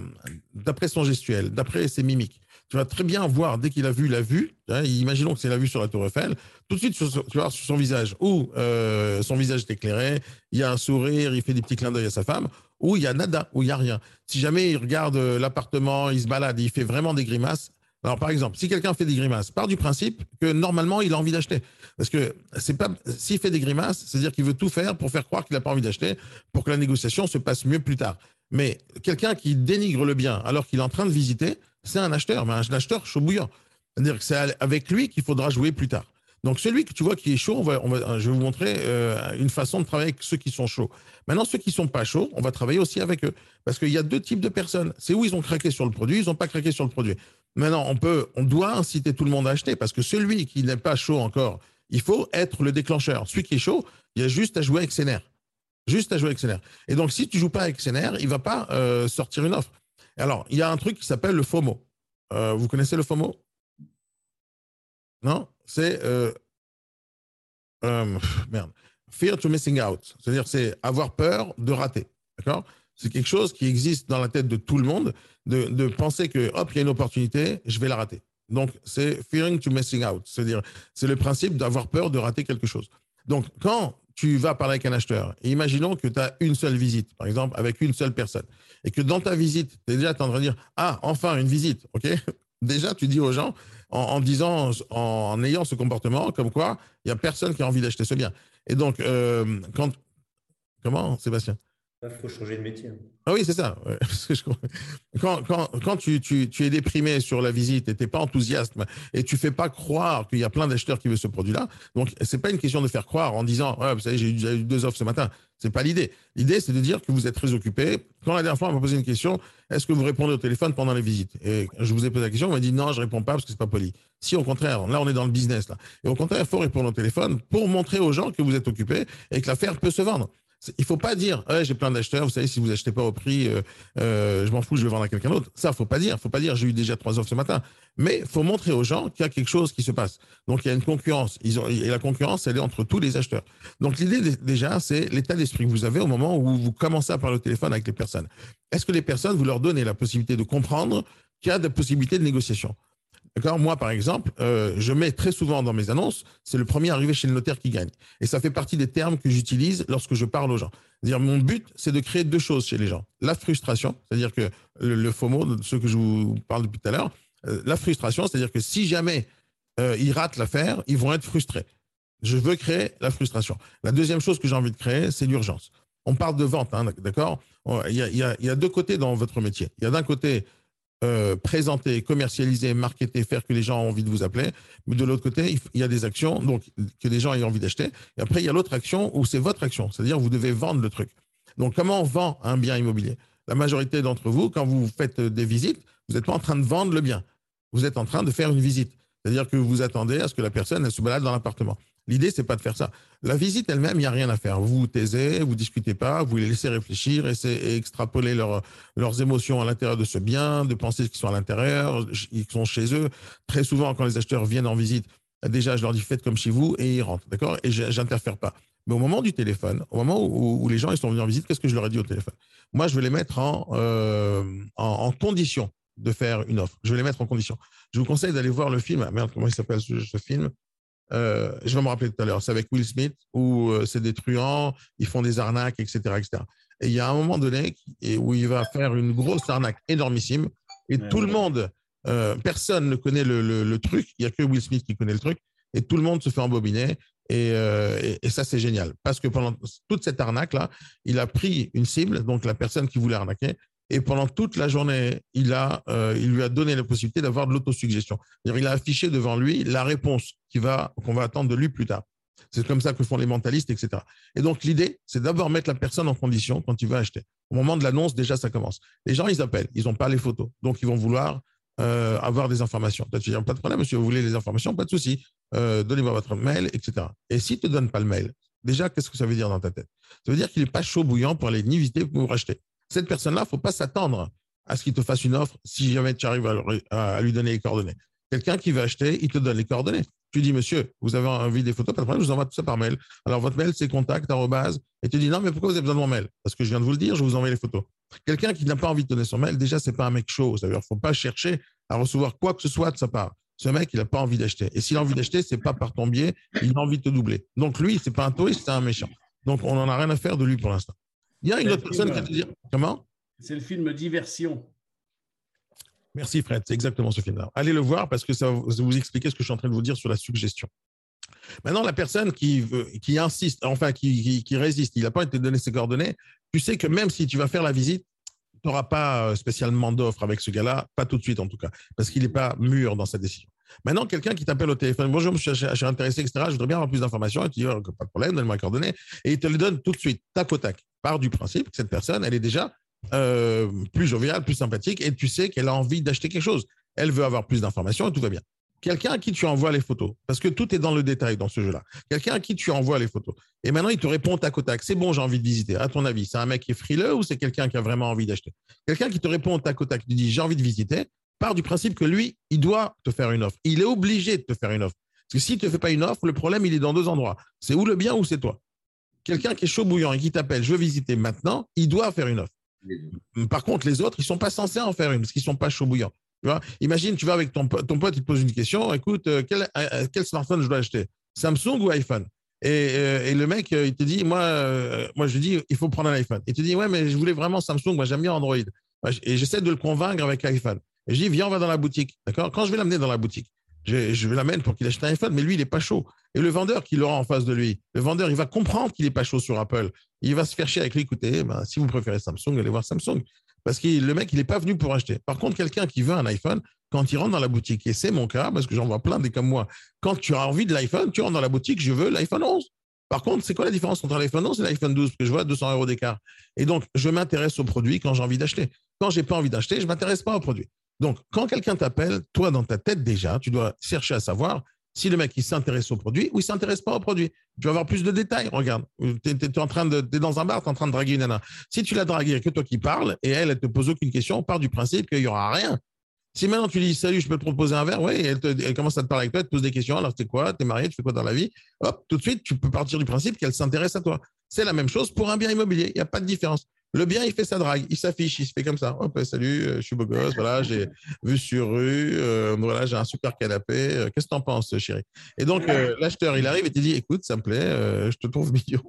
d'après son gestuel, d'après ses mimiques, tu vas très bien voir dès qu'il a vu la vue. hein, imaginons que c'est la vue sur la Tour Eiffel. Tout de suite, sur- tu vas sur son visage où euh, son visage est éclairé, il y a un sourire, il fait des petits clins d'œil à sa femme, ou il y a nada, ou il y a rien. Si jamais il regarde euh, l'appartement, il se balade, il fait vraiment des grimaces. Alors, par exemple, si quelqu'un fait des grimaces, part du principe que normalement, il a envie d'acheter. Parce que s'il fait des grimaces, c'est-à-dire qu'il veut tout faire pour faire croire qu'il n'a pas envie d'acheter, pour que la négociation se passe mieux plus tard. Mais quelqu'un qui dénigre le bien alors qu'il est en train de visiter, c'est un acheteur, mais un acheteur chaud bouillant. C'est-à-dire que c'est avec lui qu'il faudra jouer plus tard. Donc, celui que tu vois qui est chaud, je vais vous montrer euh, une façon de travailler avec ceux qui sont chauds. Maintenant, ceux qui sont pas chauds, on va travailler aussi avec eux. Parce qu'il y a deux types de personnes. C'est où ils ont craqué sur le produit, ils n'ont pas craqué sur le produit. Maintenant, on peut, on doit inciter tout le monde à acheter parce que celui qui n'est pas chaud encore, il faut être le déclencheur. Celui qui est chaud, il y a juste à jouer avec ses nerfs. Juste à jouer avec ses nerfs. Et donc, si tu joues pas avec ses nerfs, il va pas euh, sortir une offre. Alors, il y a un truc qui s'appelle le FOMO. Euh, vous connaissez le FOMO? Non? C'est euh, merde. Fear to missing out. C'est-à-dire, c'est avoir peur de rater. D'accord? C'est quelque chose qui existe dans la tête de tout le monde, de, penser que, hop, il y a une opportunité, je vais la rater. Donc, c'est fearing to missing out. C'est-à-dire, c'est le principe d'avoir peur de rater quelque chose. Donc, quand tu vas parler avec un acheteur, et imaginons que tu as une seule visite, par exemple, avec une seule personne, et que dans ta visite, tu es déjà en train de dire Ah, enfin, une visite, OK? Déjà, tu dis aux gens, en, disant, en, en, ayant ce comportement, comme quoi, il n'y a personne qui a envie d'acheter ce bien. Et donc, euh, quand. Comment, Sébastien? Il faut changer de métier. Ah oui, c'est ça. (laughs) Quand, quand, quand tu, tu, tu, es déprimé sur la visite et tu n'es pas enthousiaste et tu fais pas croire qu'il y a plein d'acheteurs qui veulent ce produit-là, donc c'est pas une question de faire croire en disant vous savez, j'ai eu, eu, deux offres ce matin. C'est pas l'idée. L'idée, c'est de dire que vous êtes très occupé. Quand la dernière fois, on m'a posé une question est-ce que vous répondez au téléphone pendant les visites? Et je vous ai posé la question, on m'a dit non, je réponds pas parce que c'est pas poli. Si, au contraire, là, on est dans le business. Là. Et au contraire, il faut répondre au téléphone pour montrer aux gens que vous êtes occupé et que l'affaire peut se vendre. Il faut pas dire ouais, j'ai plein d'acheteurs, vous savez, si vous achetez pas au prix, euh, euh, je m'en fous, je vais vendre à quelqu'un d'autre. Ça, faut pas dire. Faut pas dire j'ai eu déjà trois offres ce matin. Mais faut montrer aux gens qu'il y a quelque chose qui se passe. Donc il y a une concurrence. Et la concurrence, elle est entre tous les acheteurs. Donc l'idée déjà, c'est l'état d'esprit que vous avez au moment où vous commencez à parler au téléphone avec les personnes. Est-ce que les personnes, vous leur donnez la possibilité de comprendre qu'il y a des possibilités de négociation? D'accord? Moi, par exemple, euh, je mets très souvent dans mes annonces, c'est le premier arrivé chez le notaire qui gagne. Et ça fait partie des termes que j'utilise lorsque je parle aux gens. C'est-à-dire, mon but, c'est de créer deux choses chez les gens. La frustration, c'est-à-dire que le, le FOMO, ce que je vous parle depuis tout à l'heure, euh, la frustration, c'est-à-dire que si jamais euh, ils ratent l'affaire, ils vont être frustrés. Je veux créer la frustration. La deuxième chose que j'ai envie de créer, c'est l'urgence. On parle de vente, hein, d'accord? A, il y a deux côtés dans votre métier. Il y a d'un côté euh, présenter, commercialiser, marketer, faire que les gens ont envie de vous appeler. Mais de l'autre côté, il y a des actions, que les gens aient envie d'acheter. Et après, il y a l'autre action où c'est votre action, c'est-à-dire vous devez vendre le truc. Donc, comment on vend un bien immobilier? La majorité d'entre vous, quand vous faites des visites, vous n'êtes pas en train de vendre le bien. Vous êtes en train de faire une visite. C'est-à-dire que vous attendez à ce que la personne se balade dans l'appartement. L'idée, c'est pas de faire ça. La visite elle-même, il n'y a rien à faire. Vous taisez, vous discutez pas, vous les laissez réfléchir, et extrapoler leur, leurs émotions à l'intérieur de ce bien, de penser qu'ils sont à l'intérieur, ils sont chez eux. Très souvent, quand les acheteurs viennent en visite, déjà, je leur dis faites comme chez vous et ils rentrent, d'accord? Et j'interfère pas. Mais au moment du téléphone, au moment où, les gens ils sont venus en visite, qu'est-ce que je leur ai dit au téléphone? Moi, je vais les mettre en, euh, en, en, condition de faire une offre. Je vais les mettre en condition. Je vous conseille d'aller voir le film. Merde, comment il s'appelle ce film? Euh, je vais me rappeler tout à l'heure, c'est avec Will Smith où euh, c'est des truands, ils font des arnaques, etc., etc. Et il y a un moment donné où il va faire une grosse arnaque énormissime et ouais, tout ouais. le monde, euh, personne ne connaît le, le, le truc, il n'y a que Will Smith qui connaît le truc et tout le monde se fait embobiner et, et, et ça c'est génial parce que pendant toute cette arnaque là, il a pris une cible, donc la personne qui voulait arnaquer et pendant toute la journée, euh, il lui a donné la possibilité d'avoir de l'autosuggestion. Il a affiché devant lui la réponse qu'on va, attendre de lui plus tard. C'est comme ça que font les mentalistes, etc. Et donc, l'idée, c'est d'abord mettre la personne en condition quand il veut acheter. Au moment de l'annonce, déjà, ça commence. Les gens, ils appellent, ils n'ont pas les photos. Donc, ils vont vouloir euh, avoir des informations. Tu vas dire, pas de problème, monsieur, vous voulez les informations, pas de souci. Euh, Donnez-moi votre mail, etc. Et s'il ne te donne pas le mail, déjà, qu'est-ce que ça veut dire dans ta tête? Ça veut dire qu'il n'est pas chaud bouillant pour aller ni visiter pour acheter cette personne-là, il ne faut pas s'attendre à ce qu'il te fasse une offre si jamais tu arrives à, lui donner les coordonnées. Quelqu'un qui veut acheter, il te donne les coordonnées. Tu dis, monsieur, vous avez envie des photos, pas de je vous envoie tout ça par mail. Alors, votre mail, c'est contact, arrobase, et tu dis, non, mais pourquoi vous avez besoin de mon mail? Parce que je viens de vous le dire, je vous envoie les photos. Quelqu'un qui n'a pas envie de donner son mail, déjà, c'est pas un mec chaud. Ça veut dire qu'il ne faut pas chercher à recevoir quoi que ce soit de sa part. Ce mec, il n'a pas envie d'acheter. Et s'il a envie d'acheter, c'est pas par ton biais, il a envie de te doubler. Donc, lui, c'est pas un touriste, c'est un méchant. Donc, on n'en a rien à faire de lui pour l'instant. Il y a une autre personne qui va te dire, comment? c'est le film Diversion. Merci Fred, c'est exactement ce film-là. Allez le voir parce que ça va vous expliquer ce que je suis en train de vous dire sur la suggestion. Maintenant, la personne qui, veut, qui insiste, enfin qui, qui, qui résiste, il n'a pas été donné ses coordonnées, tu sais que même si tu vas faire la visite, tu n'auras pas spécialement d'offre avec ce gars-là, pas tout de suite en tout cas, parce qu'il n'est pas mûr dans sa décision. Maintenant, quelqu'un qui t'appelle au téléphone, bonjour, je suis intéressé, etc., je voudrais bien avoir plus d'informations, et tu dis, pas de problème, donne-moi les coordonnées, et il te le donne tout de suite, tac au tac. Part du principe que cette personne, elle est déjà euh, plus joviale, plus sympathique, et tu sais qu'elle a envie d'acheter quelque chose. Elle veut avoir plus d'informations et tout va bien. Quelqu'un à qui tu envoies les photos, parce que tout est dans le détail dans ce jeu-là. Quelqu'un à qui tu envoies les photos. Et maintenant, il te répond tac au tac. C'est bon, j'ai envie de visiter. À ton avis, c'est un mec qui est frileux ou c'est quelqu'un qui a vraiment envie d'acheter? Quelqu'un qui te répond tac tac, tu dis j'ai envie de visiter, part du principe que lui, il doit te faire une offre. Il est obligé de te faire une offre. Parce que s'il ne te fait pas une offre, le problème, il est dans deux endroits. C'est ou le bien ou c'est toi. Quelqu'un qui est chaud bouillant et qui t'appelle, je veux visiter maintenant, il doit faire une offre. Par contre, les autres, ils sont pas censés en faire une parce qu'ils sont pas chaud bouillants. Imagine, tu vas avec ton, ton pote, il te pose une question. Écoute, euh, quel, euh, quel, smartphone je dois acheter? Samsung ou iPhone? Et, euh, le mec, il te dit, moi, moi, je dis, il faut prendre un iPhone. Il te dit, ouais, mais je voulais vraiment Samsung. Moi, j'aime bien Android. Et j'essaie de le convaincre avec iPhone. Je dis, viens, on va dans la boutique. D'accord? Quand je vais l'amener dans la boutique, je, l'amener pour qu'il achète un iPhone, mais lui, il n'est pas chaud. Et le vendeur qui l'aura en face de lui, le vendeur, il va comprendre qu'il n'est pas chaud sur Apple. Il va se faire chier avec lui. Écoutez, ben, si vous préférez Samsung, allez voir Samsung. Parce que le mec, il n'est pas venu pour acheter. Par contre, quelqu'un qui veut un iPhone, quand il rentre dans la boutique, et c'est mon cas, parce que j'en vois plein des comme moi, quand tu as envie de l'iPhone, tu rentres dans la boutique, je veux l'iPhone 11. Par contre, c'est quoi la différence entre l'iPhone 11 et l'iPhone 12 Parce que je vois 200 euros d'écart. Et donc, je m'intéresse au produit quand j'ai envie d'acheter. Quand j'ai pas envie d'acheter, je m'intéresse pas au produit. Donc, quand quelqu'un t'appelle, toi, dans ta tête déjà, tu dois chercher à savoir si le mec il s'intéresse au produit ou il s'intéresse pas au produit. Tu vas avoir plus de détails. Regarde, tu es, dans un bar, tu es en train de draguer une nana. Si tu la dragues, que toi qui parles et elle, elle te pose aucune question, on part du principe qu'il y aura rien. Si maintenant tu dis salut, je peux te proposer un verre, oui, elle, commence à te parler avec toi, elle te pose des questions. Alors, c'est quoi? Es marié, tu fais quoi dans la vie? Hop, tout de suite, tu peux partir du principe qu'elle s'intéresse à toi. C'est la même chose pour un bien immobilier. Il n'y a pas de différence. Le bien, il fait sa drague, il s'affiche, il se fait comme ça. Hop, salut, euh, je suis beau gosse, voilà, j'ai (laughs) vu sur rue, euh, voilà, j'ai un super canapé. Euh, qu'est-ce que t'en penses, chérie? Et donc, l'acheteur, il arrive et te dit, écoute, ça me plaît, je te trouve (laughs) mignon,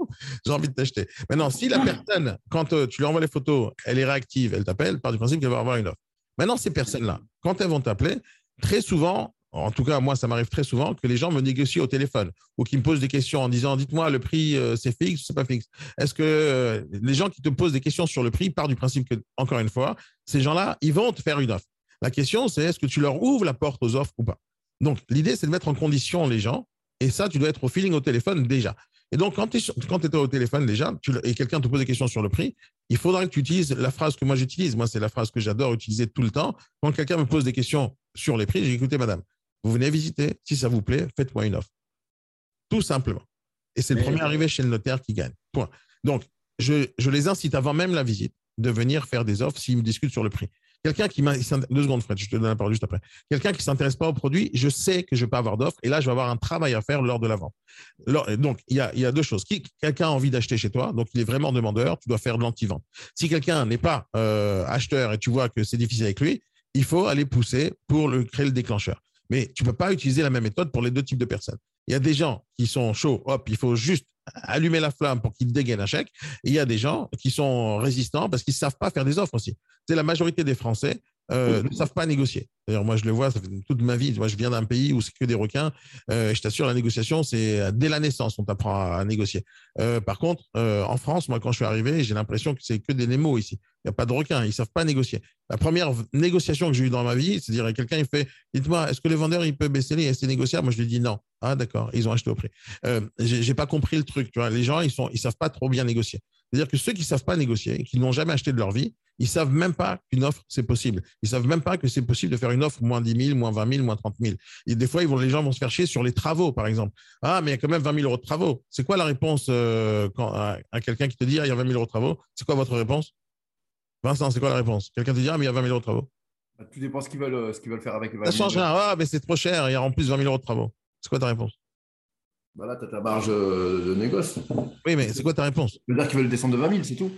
j'ai envie de t'acheter. Maintenant, si la personne, quand tu lui envoies les photos, elle est réactive, elle t'appelle, par du principe qu'elle va avoir une offre. Maintenant, ces personnes-là, quand elles vont t'appeler, très souvent, en tout cas, moi, ça m'arrive très souvent que les gens me négocient au téléphone ou qu'ils me posent des questions en disant Dites-moi, le prix, euh, c'est fixe ou c'est pas fixe? Est-ce que euh, les gens qui te posent des questions sur le prix partent du principe que, encore une fois, ces gens-là, ils vont te faire une offre La question, c'est est-ce que tu leur ouvres la porte aux offres ou pas? Donc, l'idée, c'est de mettre en condition les gens et ça, tu dois être au feeling au téléphone déjà. Et donc, quand tu es, au téléphone déjà et quelqu'un te pose des questions sur le prix, il faudra que tu utilises la phrase que moi j'utilise. Moi, c'est la phrase que j'adore utiliser tout le temps. Quand quelqu'un me pose des questions sur les prix, j'ai écouté madame, vous venez visiter, si ça vous plaît, faites-moi une offre. Tout simplement. Et c'est le premier arrivé chez le notaire qui gagne. Point. Donc, je, les incite avant même la visite de venir faire des offres s'ils me discutent sur le prix. Quelqu'un qui m'a. Deux secondes, Fred, je te donne la parole juste après. Quelqu'un qui ne s'intéresse pas au produit, je sais que je ne vais pas avoir d'offre et là, je vais avoir un travail à faire lors de la vente. Donc, il y a, deux choses. Quelqu'un a envie d'acheter chez toi, donc il est vraiment demandeur, tu dois faire de l'anti-vente. Si quelqu'un n'est pas euh, acheteur et tu vois que c'est difficile avec lui, il faut aller pousser pour le, créer le déclencheur. Mais tu ne peux pas utiliser la même méthode pour les deux types de personnes. Il y a des gens qui sont chauds, hop, il faut juste allumer la flamme pour qu'ils dégainent un chèque. Il y a des gens qui sont résistants parce qu'ils ne savent pas faire des offres aussi. C'est la majorité des Français euh, ne savent pas négocier. D'ailleurs, moi, je le vois, ça fait toute ma vie. Moi, je viens d'un pays où c'est que des requins. Euh, je t'assure, la négociation, c'est dès la naissance, on t'apprend à, négocier. Euh, par contre, euh, en France, moi, quand je suis arrivé, j'ai l'impression que c'est que des Nemo ici. Il n'y a pas de requins, ils ne savent pas négocier. La première négociation que j'ai eue dans ma vie, c'est-à-dire quelqu'un, il fait, dites-moi, est-ce que le vendeur, il peut baisser les, c'est négociable? Moi, je lui dis non. Ah, d'accord, ils ont acheté au prix. Euh, j'ai pas compris le truc. Tu vois. Les gens, ils ne ils savent pas trop bien négocier. C'est-à-dire que ceux qui ne savent pas négocier, qui n'ont jamais acheté de leur vie, ils savent même pas qu'une offre, c'est possible. Ils savent même pas que c'est possible de faire une offre moins 10 000, moins 20 000, moins 30 000. Et des fois, ils vont, les gens vont se faire chier sur les travaux, par exemple. Ah, mais il y a quand même 20 000 euros de travaux. C'est quoi la réponse euh, quand, à, quelqu'un qui te dit, ah, il y a 20 000 euros de travaux C'est quoi votre réponse? Vincent, c'est quoi la réponse? Quelqu'un te dit, ah, mais il y a 20 000 euros de travaux. Bah, tout dépend ce qu'ils veulent, ce qu'ils veulent faire avec les 20 000 Ça change rien. Ah, mais c'est trop cher. Il y a en plus 20 000 euros de travaux. C'est quoi ta réponse? Bah là, tu as ta marge de négoce. Oui, mais c'est quoi ta réponse? Ça veut dire qu'ils veulent descendre de 20 000, c'est tout.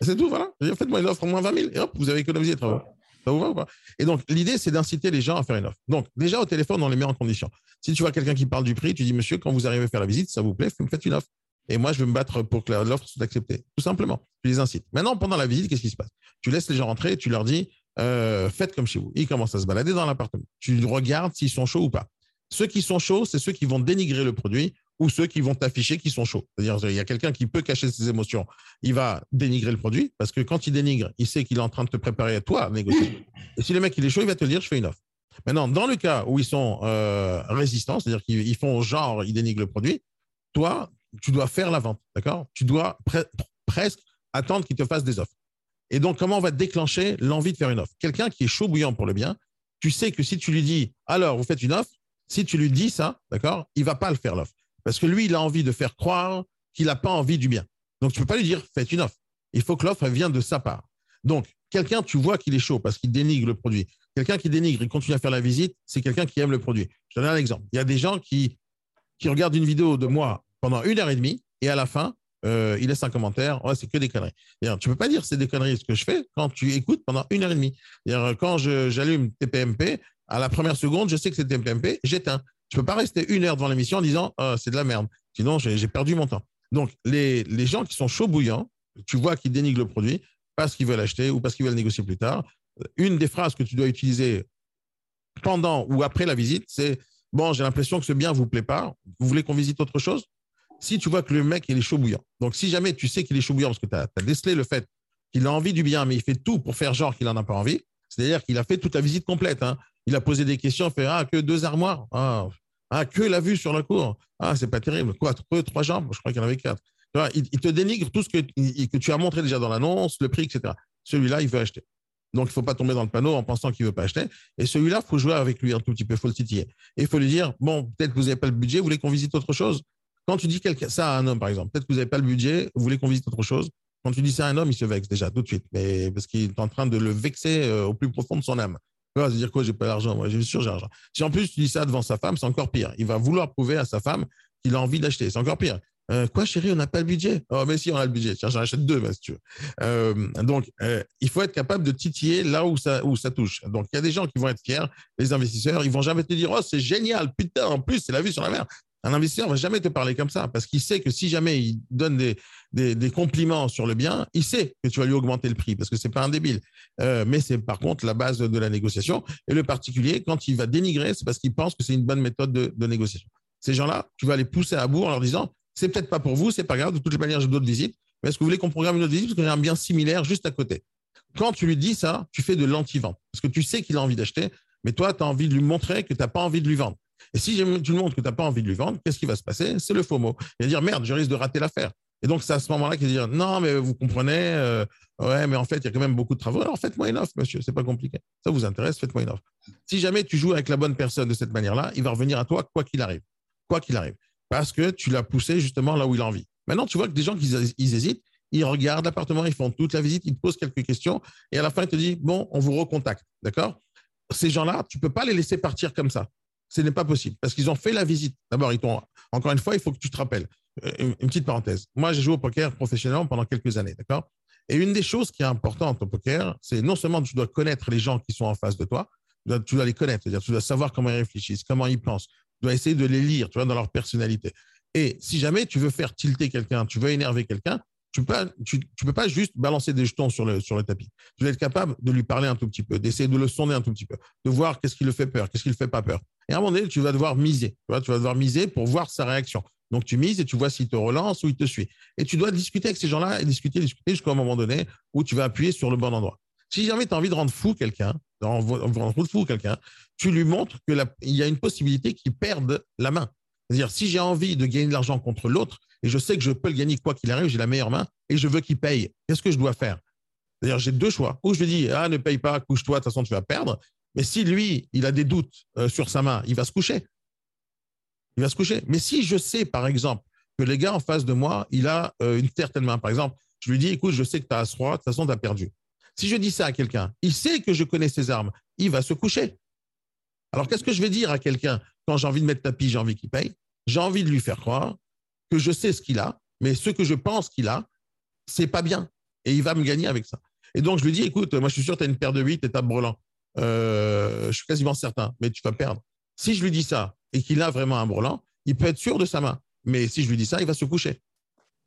C'est tout, voilà. Faites-moi une offre au moins 20 000 et hop, vous avez économisé les travaux. Ça vous va ou pas? Et donc, l'idée, c'est d'inciter les gens à faire une offre. Donc, déjà, au téléphone, on les met en condition. Si tu vois quelqu'un qui parle du prix, tu dis, monsieur, quand vous arrivez à faire la visite, ça vous plaît, vous me faites une offre. Et moi, je vais me battre pour que l'offre soit acceptée. Tout simplement. Tu les incites. Maintenant, pendant la visite, qu'est-ce qui se passe? Tu laisses les gens rentrer et tu leur dis, euh, faites comme chez vous. Ils commencent à se balader dans l'appartement. Tu regardes s'ils sont chauds ou pas. Ceux qui sont chauds, c'est ceux qui vont dénigrer le produit ou ceux qui vont t'afficher qui sont chauds. C'est-à-dire, il y a quelqu'un qui peut cacher ses émotions. Il va dénigrer le produit parce que quand il dénigre, il sait qu'il est en train de te préparer à toi à négocier. Et si le mec il est chaud, il va te dire je fais une offre. Maintenant, dans le cas où ils sont euh, résistants, c'est-à-dire qu'ils ils font genre, ils dénigrent le produit, toi, tu dois faire la vente, d'accord? Tu dois pre- presque attendre qu'ils te fassent des offres. Et donc, comment on va déclencher l'envie de faire une offre? Quelqu'un qui est chaud bouillant pour le bien, tu sais que si tu lui dis, alors, vous faites une offre, si tu lui dis ça, d'accord, il va pas le faire l'offre. Parce que lui, il a envie de faire croire qu'il n'a pas envie du bien. Donc, tu peux pas lui dire, faites une offre. Il faut que l'offre vienne de sa part. Donc, quelqu'un, tu vois qu'il est chaud parce qu'il dénigre le produit. Quelqu'un qui dénigre, il continue à faire la visite, c'est quelqu'un qui aime le produit. Je donne un exemple. Il y a des gens qui, regardent une vidéo de moi pendant une heure et demie et à la fin, euh, il laisse un commentaire. Ouais, c'est que des conneries. Tu peux pas dire c'est des conneries ce que je fais quand tu écoutes pendant une heure et demie. Quand j'allume TPMP, à la première seconde, je sais que c'est TPMP, j'éteins. Je peux pas rester une heure devant l'émission en disant Ah, c'est de la merde. Sinon, j'ai perdu mon temps. Donc, les, les gens qui sont chauds bouillants, tu vois qu'ils dénigrent le produit parce qu'ils veulent acheter ou parce qu'ils veulent négocier plus tard. Une des phrases que tu dois utiliser pendant ou après la visite, c'est Bon, j'ai l'impression que ce bien vous plaît pas. Vous voulez qu'on visite autre chose? Si tu vois que le mec, il est chaud bouillant. Donc, si jamais tu sais qu'il est chaud bouillant parce que tu as, décelé le fait qu'il a envie du bien, mais il fait tout pour faire genre qu'il n'en a pas envie, c'est-à-dire qu'il a fait toute la visite complète. hein. Il a posé des questions, fait Ah, que deux armoires? Ah, ah, que la vue sur la cour Ah, c'est pas terrible. Quoi, trois, jambes? Je crois qu'il y en avait quatre. Il, il te dénigre tout ce que, tu as montré déjà dans l'annonce, le prix, etc. Celui-là, il veut acheter. Donc, il ne faut pas tomber dans le panneau en pensant qu'il ne veut pas acheter. Et celui-là, il faut jouer avec lui un tout petit peu, il faut le titiller. Et il faut lui dire, bon, peut-être que vous n'avez pas le budget, vous voulez qu'on visite autre chose? Quand tu dis ça à un homme, par exemple, peut-être que vous n'avez pas le budget, vous voulez qu'on visite autre chose? Quand tu dis ça à un homme, il se vexe déjà, tout de suite, parce qu'il est en train de le vexer euh, au plus profond de son âme. Tu vois, dire quoi, j'ai pas d'argent, moi, j'ai sûr, j'ai l'argent. Si en plus tu dis ça devant sa femme, c'est encore pire. Il va vouloir prouver à sa femme qu'il a envie d'acheter. C'est encore pire. Euh, quoi, chérie, on n'a pas le budget? Oh, mais si, on a le budget. Tiens, j'en achète deux, si tu veux. Euh, donc, euh, il faut être capable de titiller là où ça, où ça touche. Donc, il y a des gens qui vont être fiers, les investisseurs, ils vont jamais te dire, oh, c'est génial, putain, en plus, c'est la vue sur la mer. Un investisseur va jamais te parler comme ça parce qu'il sait que si jamais il donne des, des, compliments sur le bien, il sait que tu vas lui augmenter le prix parce que c'est pas un débile. Euh, mais c'est par contre la base de la négociation. Et le particulier, quand il va dénigrer, c'est parce qu'il pense que c'est une bonne méthode de, négociation. Ces gens-là, tu vas les pousser à bout en leur disant, c'est peut-être pas pour vous, c'est pas grave, de toutes les manières, j'ai d'autres visites. Mais est-ce que vous voulez qu'on programme une autre visite parce qu'on a un bien similaire juste à côté? Quand tu lui dis ça, tu fais de l'anti-vente parce que tu sais qu'il a envie d'acheter, mais toi, tu as envie de lui montrer que tu n'as pas envie de lui vendre. Et si tu lui montres que tu n'as pas envie de lui vendre, qu'est-ce qui va se passer? C'est le faux mot. Il va dire merde, je risque de rater l'affaire. Et donc, c'est à ce moment-là qu'il va dire non, mais vous comprenez, euh, ouais, mais en fait, il y a quand même beaucoup de travaux. Alors, faites-moi une offre, monsieur, c'est pas compliqué. Ça vous intéresse, faites-moi une offre. Si jamais tu joues avec la bonne personne de cette manière-là, il va revenir à toi quoi qu'il arrive. Quoi qu'il arrive. Parce que tu l'as poussé justement là où il a envie. Maintenant, tu vois que des gens qui ils hésitent, ils regardent l'appartement, ils font toute la visite, ils te posent quelques questions et à la fin, ils te disent bon, on vous recontacte. D'accord? Ces gens-là, tu peux pas les laisser partir comme ça. Ce n'est pas possible parce qu'ils ont fait la visite. D'abord. Encore une fois, il faut que tu te rappelles. Euh, Une, petite parenthèse. Moi, j'ai joué au poker professionnellement pendant quelques années, d'accord? Et une des choses qui est importante au poker, c'est non seulement tu dois connaître les gens qui sont en face de toi, tu dois, les connaître, c'est-à-dire tu dois savoir comment ils réfléchissent, comment ils pensent, tu dois essayer de les lire, tu vois, dans leur personnalité. Et si jamais tu veux faire tilter quelqu'un, tu veux énerver quelqu'un, tu peux peux pas juste balancer des jetons sur le, sur le tapis. Tu dois être capable de lui parler un tout petit peu, d'essayer de le sonder un tout petit peu, de voir qu'est-ce qui le fait peur, qu'est-ce qui le fait pas peur. Et à un moment donné, tu vas devoir miser. Tu, vois, tu vas devoir miser pour voir sa réaction. Donc, tu mises et tu vois s'il te relance ou il te suit. Et tu dois discuter avec ces gens-là et discuter, discuter jusqu'à un moment donné où tu vas appuyer sur le bon endroit. Si jamais tu as envie de rendre fou quelqu'un, rendre fou quelqu'un, tu lui montres qu'il y a une possibilité qu'il perde la main. C'est-à-dire, si j'ai envie de gagner de l'argent contre l'autre et je sais que je peux le gagner quoi qu'il arrive, j'ai la meilleure main et je veux qu'il paye, qu'est-ce que je dois faire? C'est-à-dire, j'ai deux choix. Ou je lui dis, ah, ne paye pas, couche-toi, de toute façon, tu vas perdre. Mais si lui, il a des doutes euh, sur sa main, il va se coucher. Il va se coucher. Mais si je sais, par exemple, que le gars en face de moi, il a euh, une certaine main, par exemple, je lui dis, écoute, je sais que tu as As-Roi, de toute façon, tu as perdu. Si je dis ça à quelqu'un, il sait que je connais ses armes, il va se coucher. Alors, qu'est-ce que je vais dire à quelqu'un quand j'ai envie de mettre tapis, j'ai envie qu'il paye? J'ai envie de lui faire croire que je sais ce qu'il a, mais ce que je pense qu'il a, c'est pas bien. Et il va me gagner avec ça. Et donc, je lui dis, écoute, moi, je suis sûr que tu as une paire de 8 et tu as. Euh, je suis quasiment certain, mais tu vas perdre. Si je lui dis ça et qu'il a vraiment un brelan, il peut être sûr de sa main. Mais si je lui dis ça, il va se coucher.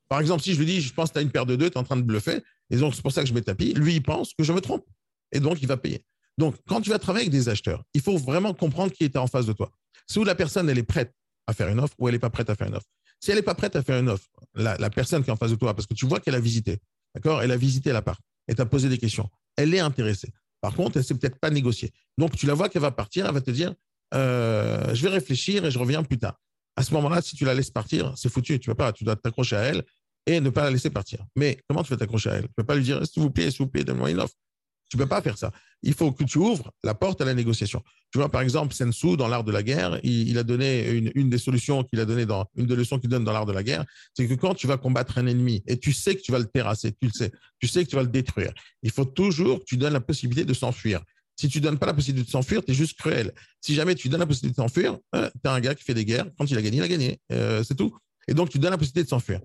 Par exemple, si je lui dis, je pense que tu as une paire de deux, tu es en train de bluffer, et donc c'est pour ça que je mets tapis, lui, il pense que je me trompe. Et donc, il va payer. Donc, quand tu vas travailler avec des acheteurs, il faut vraiment comprendre qui est en face de toi. Si la personne, elle est prête à faire une offre ou elle n'est pas prête à faire une offre. Si elle n'est pas prête à faire une offre, la, personne qui est en face de toi, parce que tu vois qu'elle a visité, d'accord? Elle a visité l'appart, elle t'a posé des questions, elle est intéressée. Par contre, elle ne sait peut-être pas négocier. Donc, tu la vois qu'elle va partir, elle va te dire euh, Je vais réfléchir et je reviens plus tard. À ce moment-là, si tu la laisses partir, c'est foutu. Tu ne pas, tu dois t'accrocher à elle et ne pas la laisser partir. Mais comment tu vas t'accrocher à elle? Tu ne peux pas lui dire S'il vous plaît, s'il vous plaît, donne-moi une offre. Tu ne peux pas faire ça. Il faut que tu ouvres la porte à la négociation. Tu vois, par exemple, Sensu, dans l'art de la guerre, il, a donné une, des solutions qu'il a donné dans une des leçons qu'il donne dans l'art de la guerre, c'est que quand tu vas combattre un ennemi et tu sais que tu vas le terrasser, tu le sais, tu sais que tu vas le détruire, il faut toujours que tu donnes la possibilité de s'enfuir. Si tu donnes pas la possibilité de s'enfuir, tu es juste cruel. Si jamais tu donnes la possibilité de s'enfuir, euh, tu as un gars qui fait des guerres. Quand il a gagné, il a gagné. Euh, c'est tout. Et donc, tu donnes la possibilité de s'enfuir.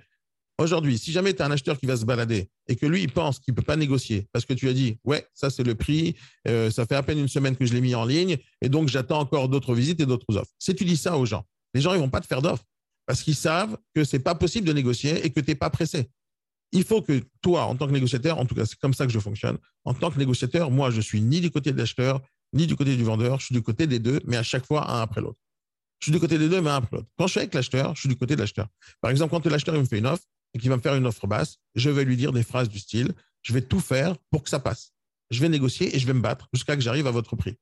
Aujourd'hui, si jamais tu as un acheteur qui va se balader et que lui, il pense qu'il ne peut pas négocier parce que tu as dit, ouais, ça c'est le prix, euh, ça fait à peine une semaine que je l'ai mis en ligne et donc j'attends encore d'autres visites et d'autres offres. Si tu dis ça aux gens, les gens, ils vont pas te faire d'offres parce qu'ils savent que c'est pas possible de négocier et que tu n'es pas pressé. Il faut que toi, en tant que négociateur, en tout cas, c'est comme ça que je fonctionne. En tant que négociateur, moi, je suis ni du côté de l'acheteur, ni du côté du vendeur. Je suis du côté des deux, mais à chaque fois, un après l'autre. Je suis du côté des deux, mais un après l'autre. Quand je suis avec l'acheteur, je suis du côté de l'acheteur. Par exemple, quand l'acheteur me fait une offre, et qui va me faire une offre basse, je vais lui dire des phrases du style je vais tout faire pour que ça passe. Je vais négocier et je vais me battre jusqu'à que j'arrive à votre prix.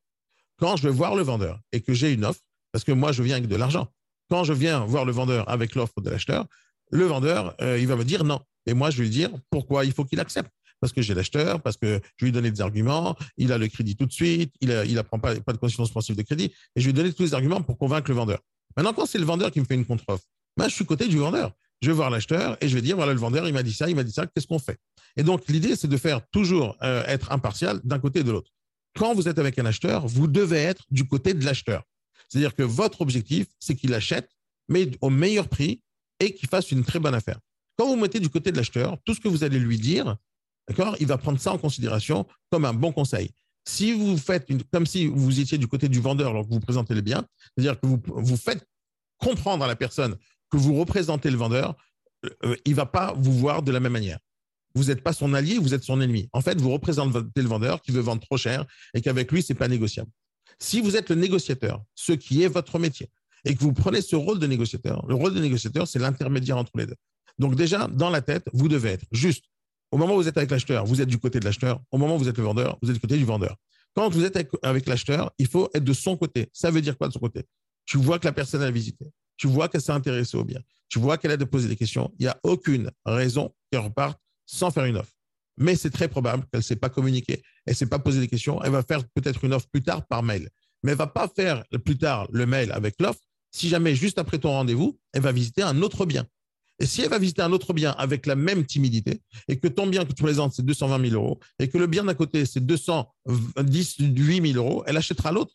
Quand je vais voir le vendeur et que j'ai une offre, parce que moi je viens avec de l'argent, quand je viens voir le vendeur avec l'offre de l'acheteur, le vendeur, euh, il va me dire non. Et moi, je vais lui dire pourquoi il faut qu'il accepte. Parce que j'ai l'acheteur, parce que je lui ai donné des arguments, il a le crédit tout de suite, il n'apprend pas, de conditions suspensives de crédit, et je lui ai tous les arguments pour convaincre le vendeur. Maintenant, quand c'est le vendeur qui me fait une contre-offre, moi, je suis côté du vendeur je vais voir l'acheteur et je vais dire, voilà, le vendeur, il m'a dit ça, il m'a dit ça, qu'est-ce qu'on fait? Et donc, l'idée, c'est de faire toujours euh, être impartial d'un côté et de l'autre. Quand vous êtes avec un acheteur, vous devez être du côté de l'acheteur. C'est-à-dire que votre objectif, c'est qu'il achète, mais au meilleur prix et qu'il fasse une très bonne affaire. Quand vous mettez du côté de l'acheteur, tout ce que vous allez lui dire, il va prendre ça en considération comme un bon conseil. Si vous faites comme si vous étiez du côté du vendeur alors que vous présentez le bien, c'est-à-dire que vous faites comprendre à la personne que vous représentez le vendeur, euh, euh, il ne va pas vous voir de la même manière. Vous n'êtes pas son allié, vous êtes son ennemi. En fait, vous représentez le vendeur qui veut vendre trop cher et qu'avec lui, ce n'est pas négociable. Si vous êtes le négociateur, ce qui est votre métier, et que vous prenez ce rôle de négociateur, le rôle de négociateur, c'est l'intermédiaire entre les deux. Donc déjà, dans la tête, vous devez être juste. Au moment où vous êtes avec l'acheteur, vous êtes du côté de l'acheteur. Au moment où vous êtes le vendeur, vous êtes du côté du vendeur. Quand vous êtes avec, l'acheteur, il faut être de son côté. Ça veut dire quoi de son côté? Tu vois que la personne a visité tu vois qu'elle s'est intéressée au bien, tu vois qu'elle a poser des questions, il n'y a aucune raison qu'elle reparte sans faire une offre. Mais c'est très probable qu'elle ne s'est pas communiquée, elle ne s'est pas posé des questions, elle va faire peut-être une offre plus tard par mail. Mais elle ne va pas faire plus tard le mail avec l'offre si jamais, juste après ton rendez-vous, elle va visiter un autre bien. Et si elle va visiter un autre bien avec la même timidité, et que ton bien que tu présentes, c'est 220 000 euros, et que le bien d'à côté, c'est 218 000 euros, elle achètera l'autre.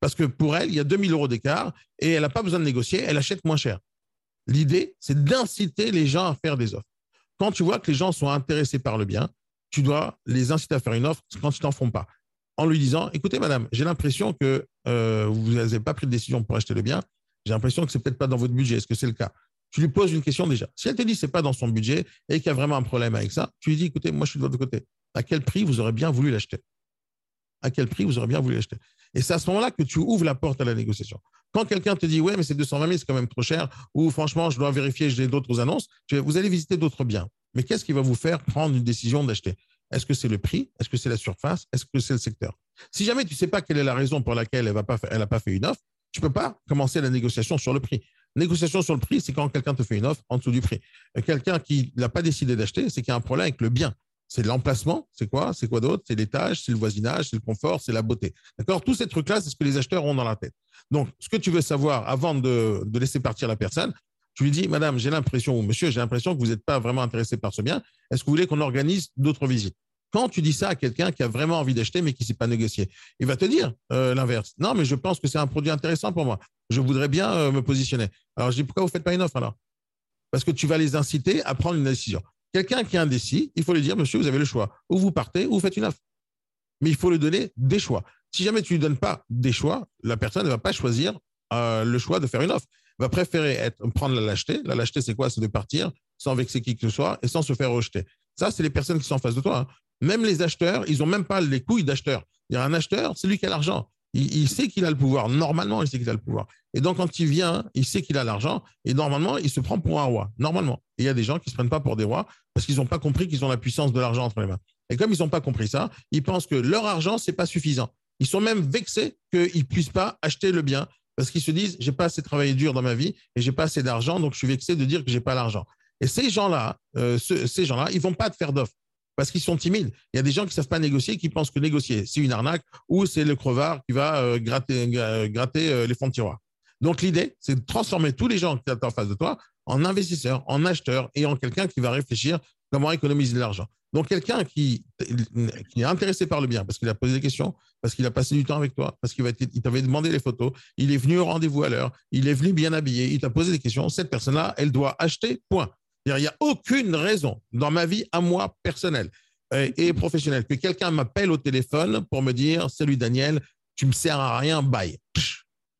Parce que pour elle, il y a 2000 euros d'écart et elle n'a pas besoin de négocier, elle achète moins cher. L'idée, c'est d'inciter les gens à faire des offres. Quand tu vois que les gens sont intéressés par le bien, tu dois les inciter à faire une offre quand ils t'en font pas. En lui disant, écoutez, madame, j'ai l'impression que euh, vous n'avez pas pris de décision pour acheter le bien. J'ai l'impression que c'est peut-être pas dans votre budget. Est-ce que c'est le cas? Tu lui poses une question déjà. Si elle te dit que ce n'est pas dans son budget et qu'il y a vraiment un problème avec ça, tu lui dis, écoutez, moi je suis de votre côté. À quel prix vous aurez bien voulu l'acheter? À quel prix vous aurez bien voulu l'acheter? Et c'est à ce moment-là que tu ouvres la porte à la négociation. Quand quelqu'un te dit, ouais, mais c'est 220 000, c'est quand même trop cher, ou franchement, je dois vérifier, j'ai d'autres annonces, vous allez visiter d'autres biens. Mais qu'est-ce qui va vous faire prendre une décision d'acheter? Est-ce que c'est le prix? Est-ce que c'est la surface? Est-ce que c'est le secteur? Si jamais tu ne sais pas quelle est la raison pour laquelle elle n'a pas, pas fait une offre, tu ne peux pas commencer la négociation sur le prix. Négociation sur le prix, c'est quand quelqu'un te fait une offre en dessous du prix. Quelqu'un qui n'a pas décidé d'acheter, c'est qu'il y a un problème avec le bien. C'est l'emplacement, c'est quoi? C'est quoi d'autre? C'est l'étage, c'est le voisinage, c'est le confort, c'est la beauté. D'accord? Tous ces trucs-là, c'est ce que les acheteurs ont dans la tête. Donc, ce que tu veux savoir avant de, laisser partir la personne, tu lui dis, Madame, j'ai l'impression, ou Monsieur, j'ai l'impression que vous n'êtes pas vraiment intéressé par ce bien. Est-ce que vous voulez qu'on organise d'autres visites? Quand tu dis ça à quelqu'un qui a vraiment envie d'acheter mais qui ne sait pas négocier, il va te dire euh, l'inverse. Non, mais je pense que c'est un produit intéressant pour moi. Je voudrais bien euh, me positionner. Alors, je dis, pourquoi vous ne faites pas une offre alors? Parce que tu vas les inciter à prendre une décision. Quelqu'un qui est indécis, il faut lui dire, monsieur, vous avez le choix. Ou vous partez, ou vous faites une offre. Mais il faut lui donner des choix. Si jamais tu ne lui donnes pas des choix, la personne ne va pas choisir euh, le choix de faire une offre. Elle va préférer prendre la lâcheté. La lâcheté, c'est quoi? C'est de partir sans vexer qui que ce soit et sans se faire rejeter. Ça, c'est les personnes qui sont en face de toi. Hein. Même les acheteurs, ils n'ont même pas les couilles d'acheteurs. Il y a un acheteur, c'est lui qui a l'argent. Il, sait qu'il a le pouvoir. Normalement, il sait qu'il a le pouvoir. Et donc, quand il vient, il sait qu'il a l'argent. Et normalement, il se prend pour un roi. Normalement. Il y a des gens qui ne se prennent pas pour des rois parce qu'ils n'ont pas compris qu'ils ont la puissance de l'argent entre les mains. Et comme ils n'ont pas compris ça, ils pensent que leur argent, ce n'est pas suffisant. Ils sont même vexés qu'ils ne puissent pas acheter le bien parce qu'ils se disent, j'ai pas assez travaillé dur dans ma vie et j'ai pas assez d'argent, donc je suis vexé de dire que j'ai pas l'argent. Et ces gens-là, euh, ces gens-là, ils vont pas te faire d'offre parce qu'ils sont timides. Il y a des gens qui ne savent pas négocier, qui pensent que négocier, c'est une arnaque ou c'est le crevard qui va euh, gratter, gratter euh, les fonds de tiroir. Donc l'idée, c'est de transformer tous les gens qui sont en face de toi en investisseurs, en acheteurs et en quelqu'un qui va réfléchir comment économiser de l'argent. Donc quelqu'un qui, qui, est intéressé par le bien, parce qu'il a posé des questions, parce qu'il a passé du temps avec toi, parce qu'il t'avait demandé les photos, il est venu au rendez-vous à l'heure, il est venu bien habillé, il t'a posé des questions, cette personne-là, elle doit acheter, point. Il n'y a aucune raison dans ma vie à moi personnelle euh, et professionnelle que quelqu'un m'appelle au téléphone pour me dire Salut Daniel, tu me sers à rien, bye.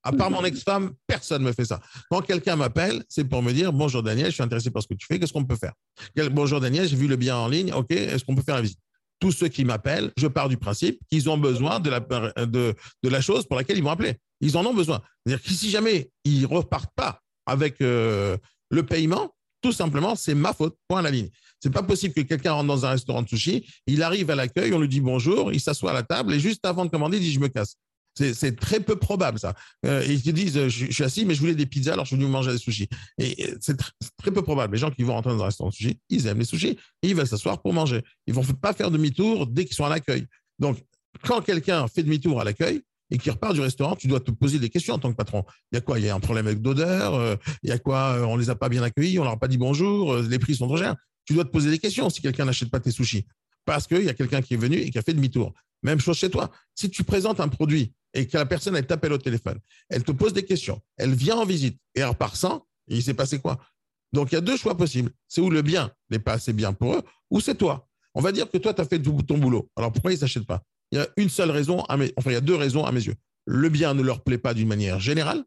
À part mon ex-femme, personne ne me fait ça. Quand quelqu'un m'appelle, c'est pour me dire Bonjour Daniel, je suis intéressé par ce que tu fais, qu'est-ce qu'on peut faire? Bonjour Daniel, j'ai vu le bien en ligne, ok, est-ce qu'on peut faire la visite? Tous ceux qui m'appellent, je pars du principe qu'ils ont besoin de la, de, la chose pour laquelle ils m'ont appelé. Ils en ont besoin. C'est-à-dire que si jamais ils ne repartent pas avec euh, le paiement, tout simplement, c'est ma faute. Point à la ligne. C'est pas possible que quelqu'un rentre dans un restaurant de sushi, il arrive à l'accueil, on lui dit bonjour, il s'assoit à la table et juste avant de commander, il dit je me casse. C'est très peu probable ça. Euh, ils te disent je, suis assis, mais je voulais des pizzas, alors je suis venu manger des sushis. Et c'est très peu probable. Les gens qui vont rentrer dans un restaurant de sushi, ils aiment les sushis et ils veulent s'asseoir pour manger. Ils vont pas faire demi-tour dès qu'ils sont à l'accueil. Donc, quand quelqu'un fait demi-tour à l'accueil, et qui repart du restaurant, tu dois te poser des questions en tant que patron. Il y a quoi? Il y a un problème avec d'odeur euh, Il y a quoi? Euh, On les a pas bien accueillis, on leur a pas dit bonjour, euh, les prix sont trop chers. Tu dois te poser des questions si quelqu'un n'achète pas tes sushis. Parce qu'il y a quelqu'un qui est venu et qui a fait demi-tour. Même chose chez toi. Si tu présentes un produit et que la personne, elle t'appelle au téléphone, elle te pose des questions, elle vient en visite et elle repart sans, il s'est passé quoi? Donc, il y a deux choix possibles. C'est où le bien n'est pas assez bien pour eux, ou c'est toi. On va dire que toi, tu as fait ton boulot. Alors, pourquoi ils ne s'achètent pas? Il y a une seule raison, enfin, il y a deux raisons à mes yeux. Le bien ne leur plaît pas d'une manière générale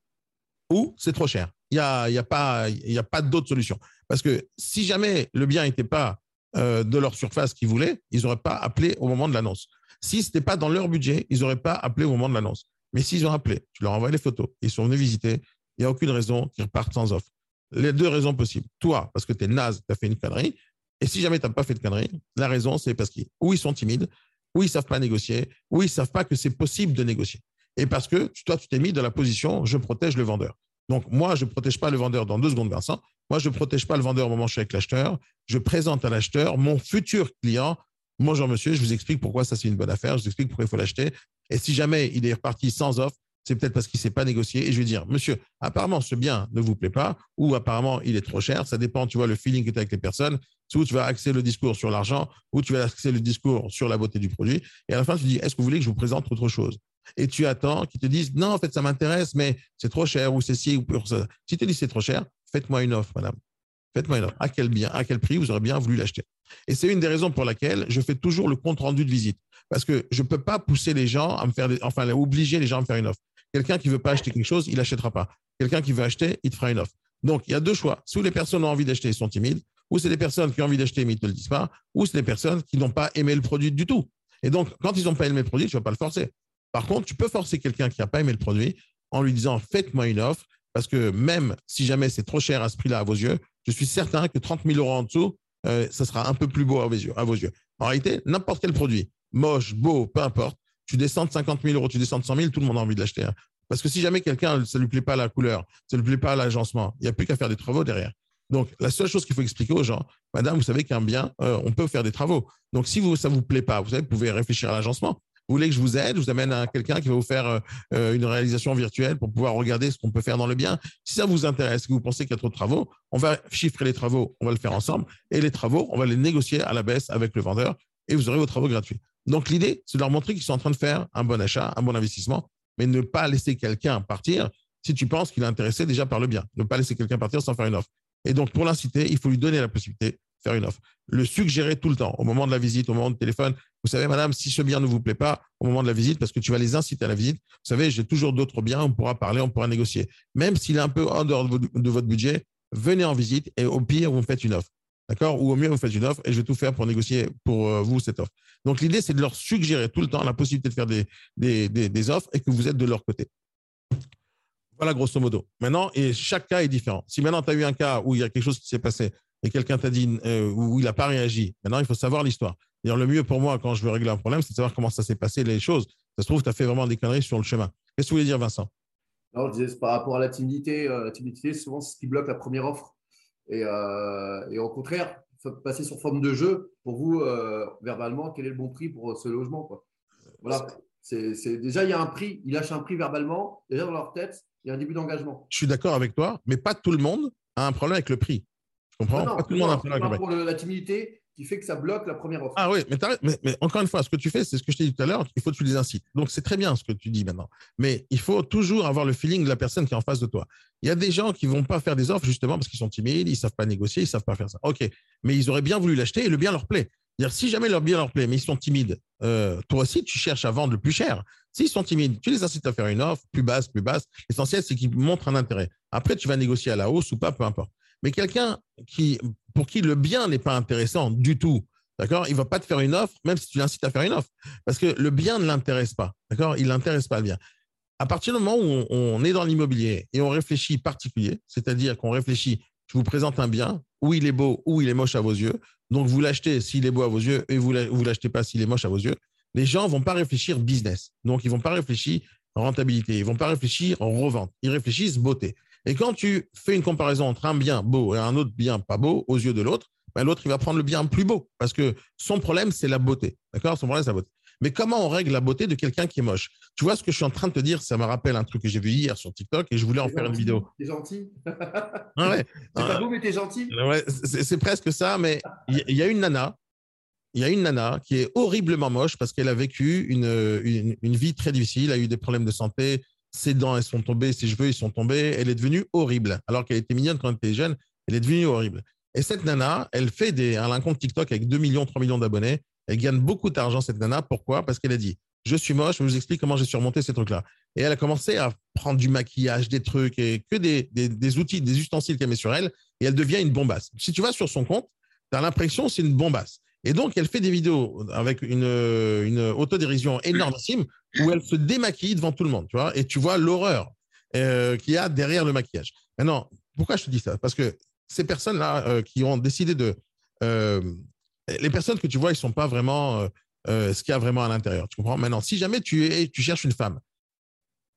ou c'est trop cher. Il n'y a, y a pas, pas d'autre solution. Parce que si jamais le bien n'était pas euh, de leur surface qu'ils voulaient, ils n'auraient pas appelé au moment de l'annonce. Si ce n'était pas dans leur budget, ils n'auraient pas appelé au moment de l'annonce. Mais s'ils ont appelé, tu leur envoies les photos, ils sont venus visiter, il n'y a aucune raison qu'ils repartent sans offre. Les deux raisons possibles. Toi, parce que tu es naze, tu as fait une connerie. Et si jamais tu n'as pas fait de connerie, la raison, c'est parce qu'ils ils sont timides, ou ils ne savent pas négocier, ou ils ne savent pas que c'est possible de négocier. Et parce que toi, tu t'es mis dans la position, je protège le vendeur. Donc, moi, je ne protège pas le vendeur dans deux secondes, Vincent. Moi, je ne protège pas le vendeur au moment où je suis avec l'acheteur. Je présente à l'acheteur mon futur client. Bonjour, monsieur, je vous explique pourquoi ça, c'est une bonne affaire. Je vous explique pourquoi il faut l'acheter. Et si jamais il est reparti sans offre, c'est peut-être parce qu'il ne sait pas négocier. Et je vais dire, monsieur, apparemment, ce bien ne vous plaît pas, ou apparemment, il est trop cher. Ça dépend, tu vois, le feeling que tu as avec les personnes. Soit tu vas axer le discours sur l'argent, ou tu vas axer le discours sur la beauté du produit. Et à la fin, tu dis, est-ce que vous voulez que je vous présente autre chose? Et tu attends qu'ils te disent, non, en fait, ça m'intéresse, mais c'est trop cher, ou c'est ci, ou pour ça. Si tu dis c'est trop cher, faites-moi une offre, madame. Faites-moi une offre. À quel prix vous aurez bien voulu l'acheter? Et c'est une des raisons pour laquelle je fais toujours le compte rendu de visite. Parce que je ne peux pas pousser les gens à me faire, enfin, obliger les gens à me faire une offre. Quelqu'un qui ne veut pas acheter quelque chose, il n'achètera pas. Quelqu'un qui veut acheter, il te fera une offre. Donc, il y a deux choix. Soit les personnes ont envie d'acheter et sont timides, ou c'est des personnes qui ont envie d'acheter mais ils ne le disent pas, ou c'est des personnes qui n'ont pas aimé le produit du tout. Et donc, quand ils n'ont pas aimé le produit, tu ne vas pas le forcer. Par contre, tu peux forcer quelqu'un qui n'a pas aimé le produit en lui disant faites-moi une offre, parce que même si jamais c'est trop cher à ce prix-là à vos yeux, je suis certain que 30 000 euros en dessous, euh, ça sera un peu plus beau à vos yeux. À. En réalité, n'importe quel produit, moche, beau, peu importe, tu descends de 50 000 euros, tu descends de 100 000, tout le monde a envie de l'acheter. hein. Parce que si jamais quelqu'un, ça ne lui plaît pas la couleur, ça ne lui plaît pas l'agencement, il n'y a plus qu'à faire des travaux derrière. Donc, la seule chose qu'il faut expliquer aux gens, madame, vous savez qu'un bien, euh, on peut faire des travaux. Donc, si ça ne vous plaît pas, vous savez, vous pouvez réfléchir à l'agencement. Vous voulez que je vous aide, je vous amène à quelqu'un qui va vous faire euh, euh, une réalisation virtuelle pour pouvoir regarder ce qu'on peut faire dans le bien. Si ça vous intéresse, que vous pensez qu'il y a trop de travaux, on va chiffrer les travaux, on va le faire ensemble. Et les travaux, on va les négocier à la baisse avec le vendeur et vous aurez vos travaux gratuits. Donc, l'idée, c'est de leur montrer qu'ils sont en train de faire un bon achat, un bon investissement, mais ne pas laisser quelqu'un partir si tu penses qu'il est intéressé déjà par le bien. Ne pas laisser quelqu'un partir sans faire une offre. Et donc, pour l'inciter, il faut lui donner la possibilité de faire une offre. Le suggérer tout le temps, au moment de la visite, au moment du téléphone. Vous savez, madame, si ce bien ne vous plaît pas au moment de la visite, parce que tu vas les inciter à la visite, vous savez, j'ai toujours d'autres biens, on pourra parler, on pourra négocier. Même s'il est un peu en dehors de votre, budget, venez en visite et au pire, vous me faites une offre. D'accord? Ou au mieux, vous faites une offre et je vais tout faire pour négocier pour euh, vous cette offre. Donc, l'idée, c'est de leur suggérer tout le temps la possibilité de faire des offres et que vous êtes de leur côté. Voilà, grosso modo. Maintenant, et chaque cas est différent. Si maintenant, tu as eu un cas où il y a quelque chose qui s'est passé et quelqu'un t'a dit euh, où il n'a pas réagi, maintenant, il faut savoir l'histoire. Le mieux pour moi, quand je veux régler un problème, c'est de savoir comment ça s'est passé, les choses. Ça se trouve, tu as fait vraiment des conneries sur le chemin. Qu'est-ce que vous voulez dire, Vincent? Non, je disais, par rapport à la timidité. euh, la timidité, souvent, c'est ce qui bloque la première offre. Et, euh, et au contraire, passer sur forme de jeu pour vous, euh, verbalement, quel est le bon prix pour ce logement. Quoi. Voilà. Déjà, il y a un prix. Ils lâchent un prix verbalement. Déjà, dans leur tête, il y a un début d'engagement. Je suis d'accord avec toi, mais pas tout le monde a un problème avec le prix. Tu comprends? Non, non, Pas tout le monde a un problème avec le prix. pour le- la timidité qui fait que ça bloque la première offre. Ah oui, mais, mais- mais encore une fois, ce que tu fais, c'est ce que je t'ai dit tout à l'heure, il faut que tu les incites. Donc, c'est très bien ce que tu dis maintenant. Mais il faut toujours avoir le feeling de la personne qui est en face de toi. Il y a des gens qui vont pas faire des offres justement parce qu'ils sont timides, ils savent pas négocier, ils savent pas faire ça. OK, mais ils auraient bien voulu l'acheter et le bien leur plaît. Si jamais leur bien leur plaît, mais ils sont timides, euh, toi aussi, tu cherches à vendre le plus cher. Sont timides, tu les incites à faire une offre plus basse, plus basse. L'essentiel, c'est qu'ils montrent un intérêt. Après, tu vas négocier à la hausse ou pas, peu importe. Mais quelqu'un qui, pour qui le bien n'est pas intéressant du tout, d'accord, il va pas te faire une offre, même si tu l'incites à faire une offre, parce que le bien ne l'intéresse pas, d'accord, il l'intéresse pas le bien. À partir du moment où on, est dans l'immobilier et on réfléchit particulier, c'est-à-dire qu'on réfléchit, je vous présente un bien, où il est beau, où il est moche à vos yeux, donc vous l'achetez s'il est beau à vos yeux et vous ne l'achetez pas s'il est moche à vos yeux. Les gens vont pas réfléchir business, donc ils vont pas réfléchir rentabilité, ils vont pas réfléchir revente, ils réfléchissent beauté. Et quand tu fais une comparaison entre un bien beau et un autre bien pas beau aux yeux de l'autre, ben, l'autre, il va prendre le bien plus beau parce que son problème, c'est la beauté. D'accord? Son problème, c'est la beauté. Mais comment on règle la beauté de quelqu'un qui est moche? Tu vois ce que je suis en train de te dire? Ça me rappelle un truc que j'ai vu hier sur TikTok et je voulais en faire une vidéo. T'es gentil. Ah ouais. (laughs) C'est pas Ah, beau, mais t'es gentil. ouais, c'est presque ça, mais il y, il y a une nana, il y a une nana qui est horriblement moche parce qu'elle a vécu une, une, vie très difficile, a eu des problèmes de santé, ses dents elles sont tombées, ses cheveux ils sont tombés, elle est devenue horrible. Alors qu'elle était mignonne quand elle était jeune, elle est devenue horrible. Et cette nana, elle fait a un compte TikTok avec 2 millions, 3 millions d'abonnés. Elle gagne beaucoup d'argent, cette nana. Pourquoi? Parce qu'elle a dit Je suis moche, je vous explique comment j'ai surmonté ces trucs-là. Et elle a commencé à prendre du maquillage, des trucs, et que des, des, des outils, des ustensiles qu'elle met sur elle. Et elle devient une bombasse. Si tu vas sur son compte, tu as l'impression c'est une bombasse. Et donc, elle fait des vidéos avec une, une autodérision énormissime où elle se démaquille devant tout le monde, tu vois, et tu vois l'horreur euh, qu'il y a derrière le maquillage. Maintenant, pourquoi je te dis ça? Parce que ces personnes-là euh, qui ont décidé de... euh, les personnes que tu vois, ils sont pas vraiment ce qu'il y a vraiment à l'intérieur. Tu comprends? Maintenant, si jamais tu, es, tu cherches une femme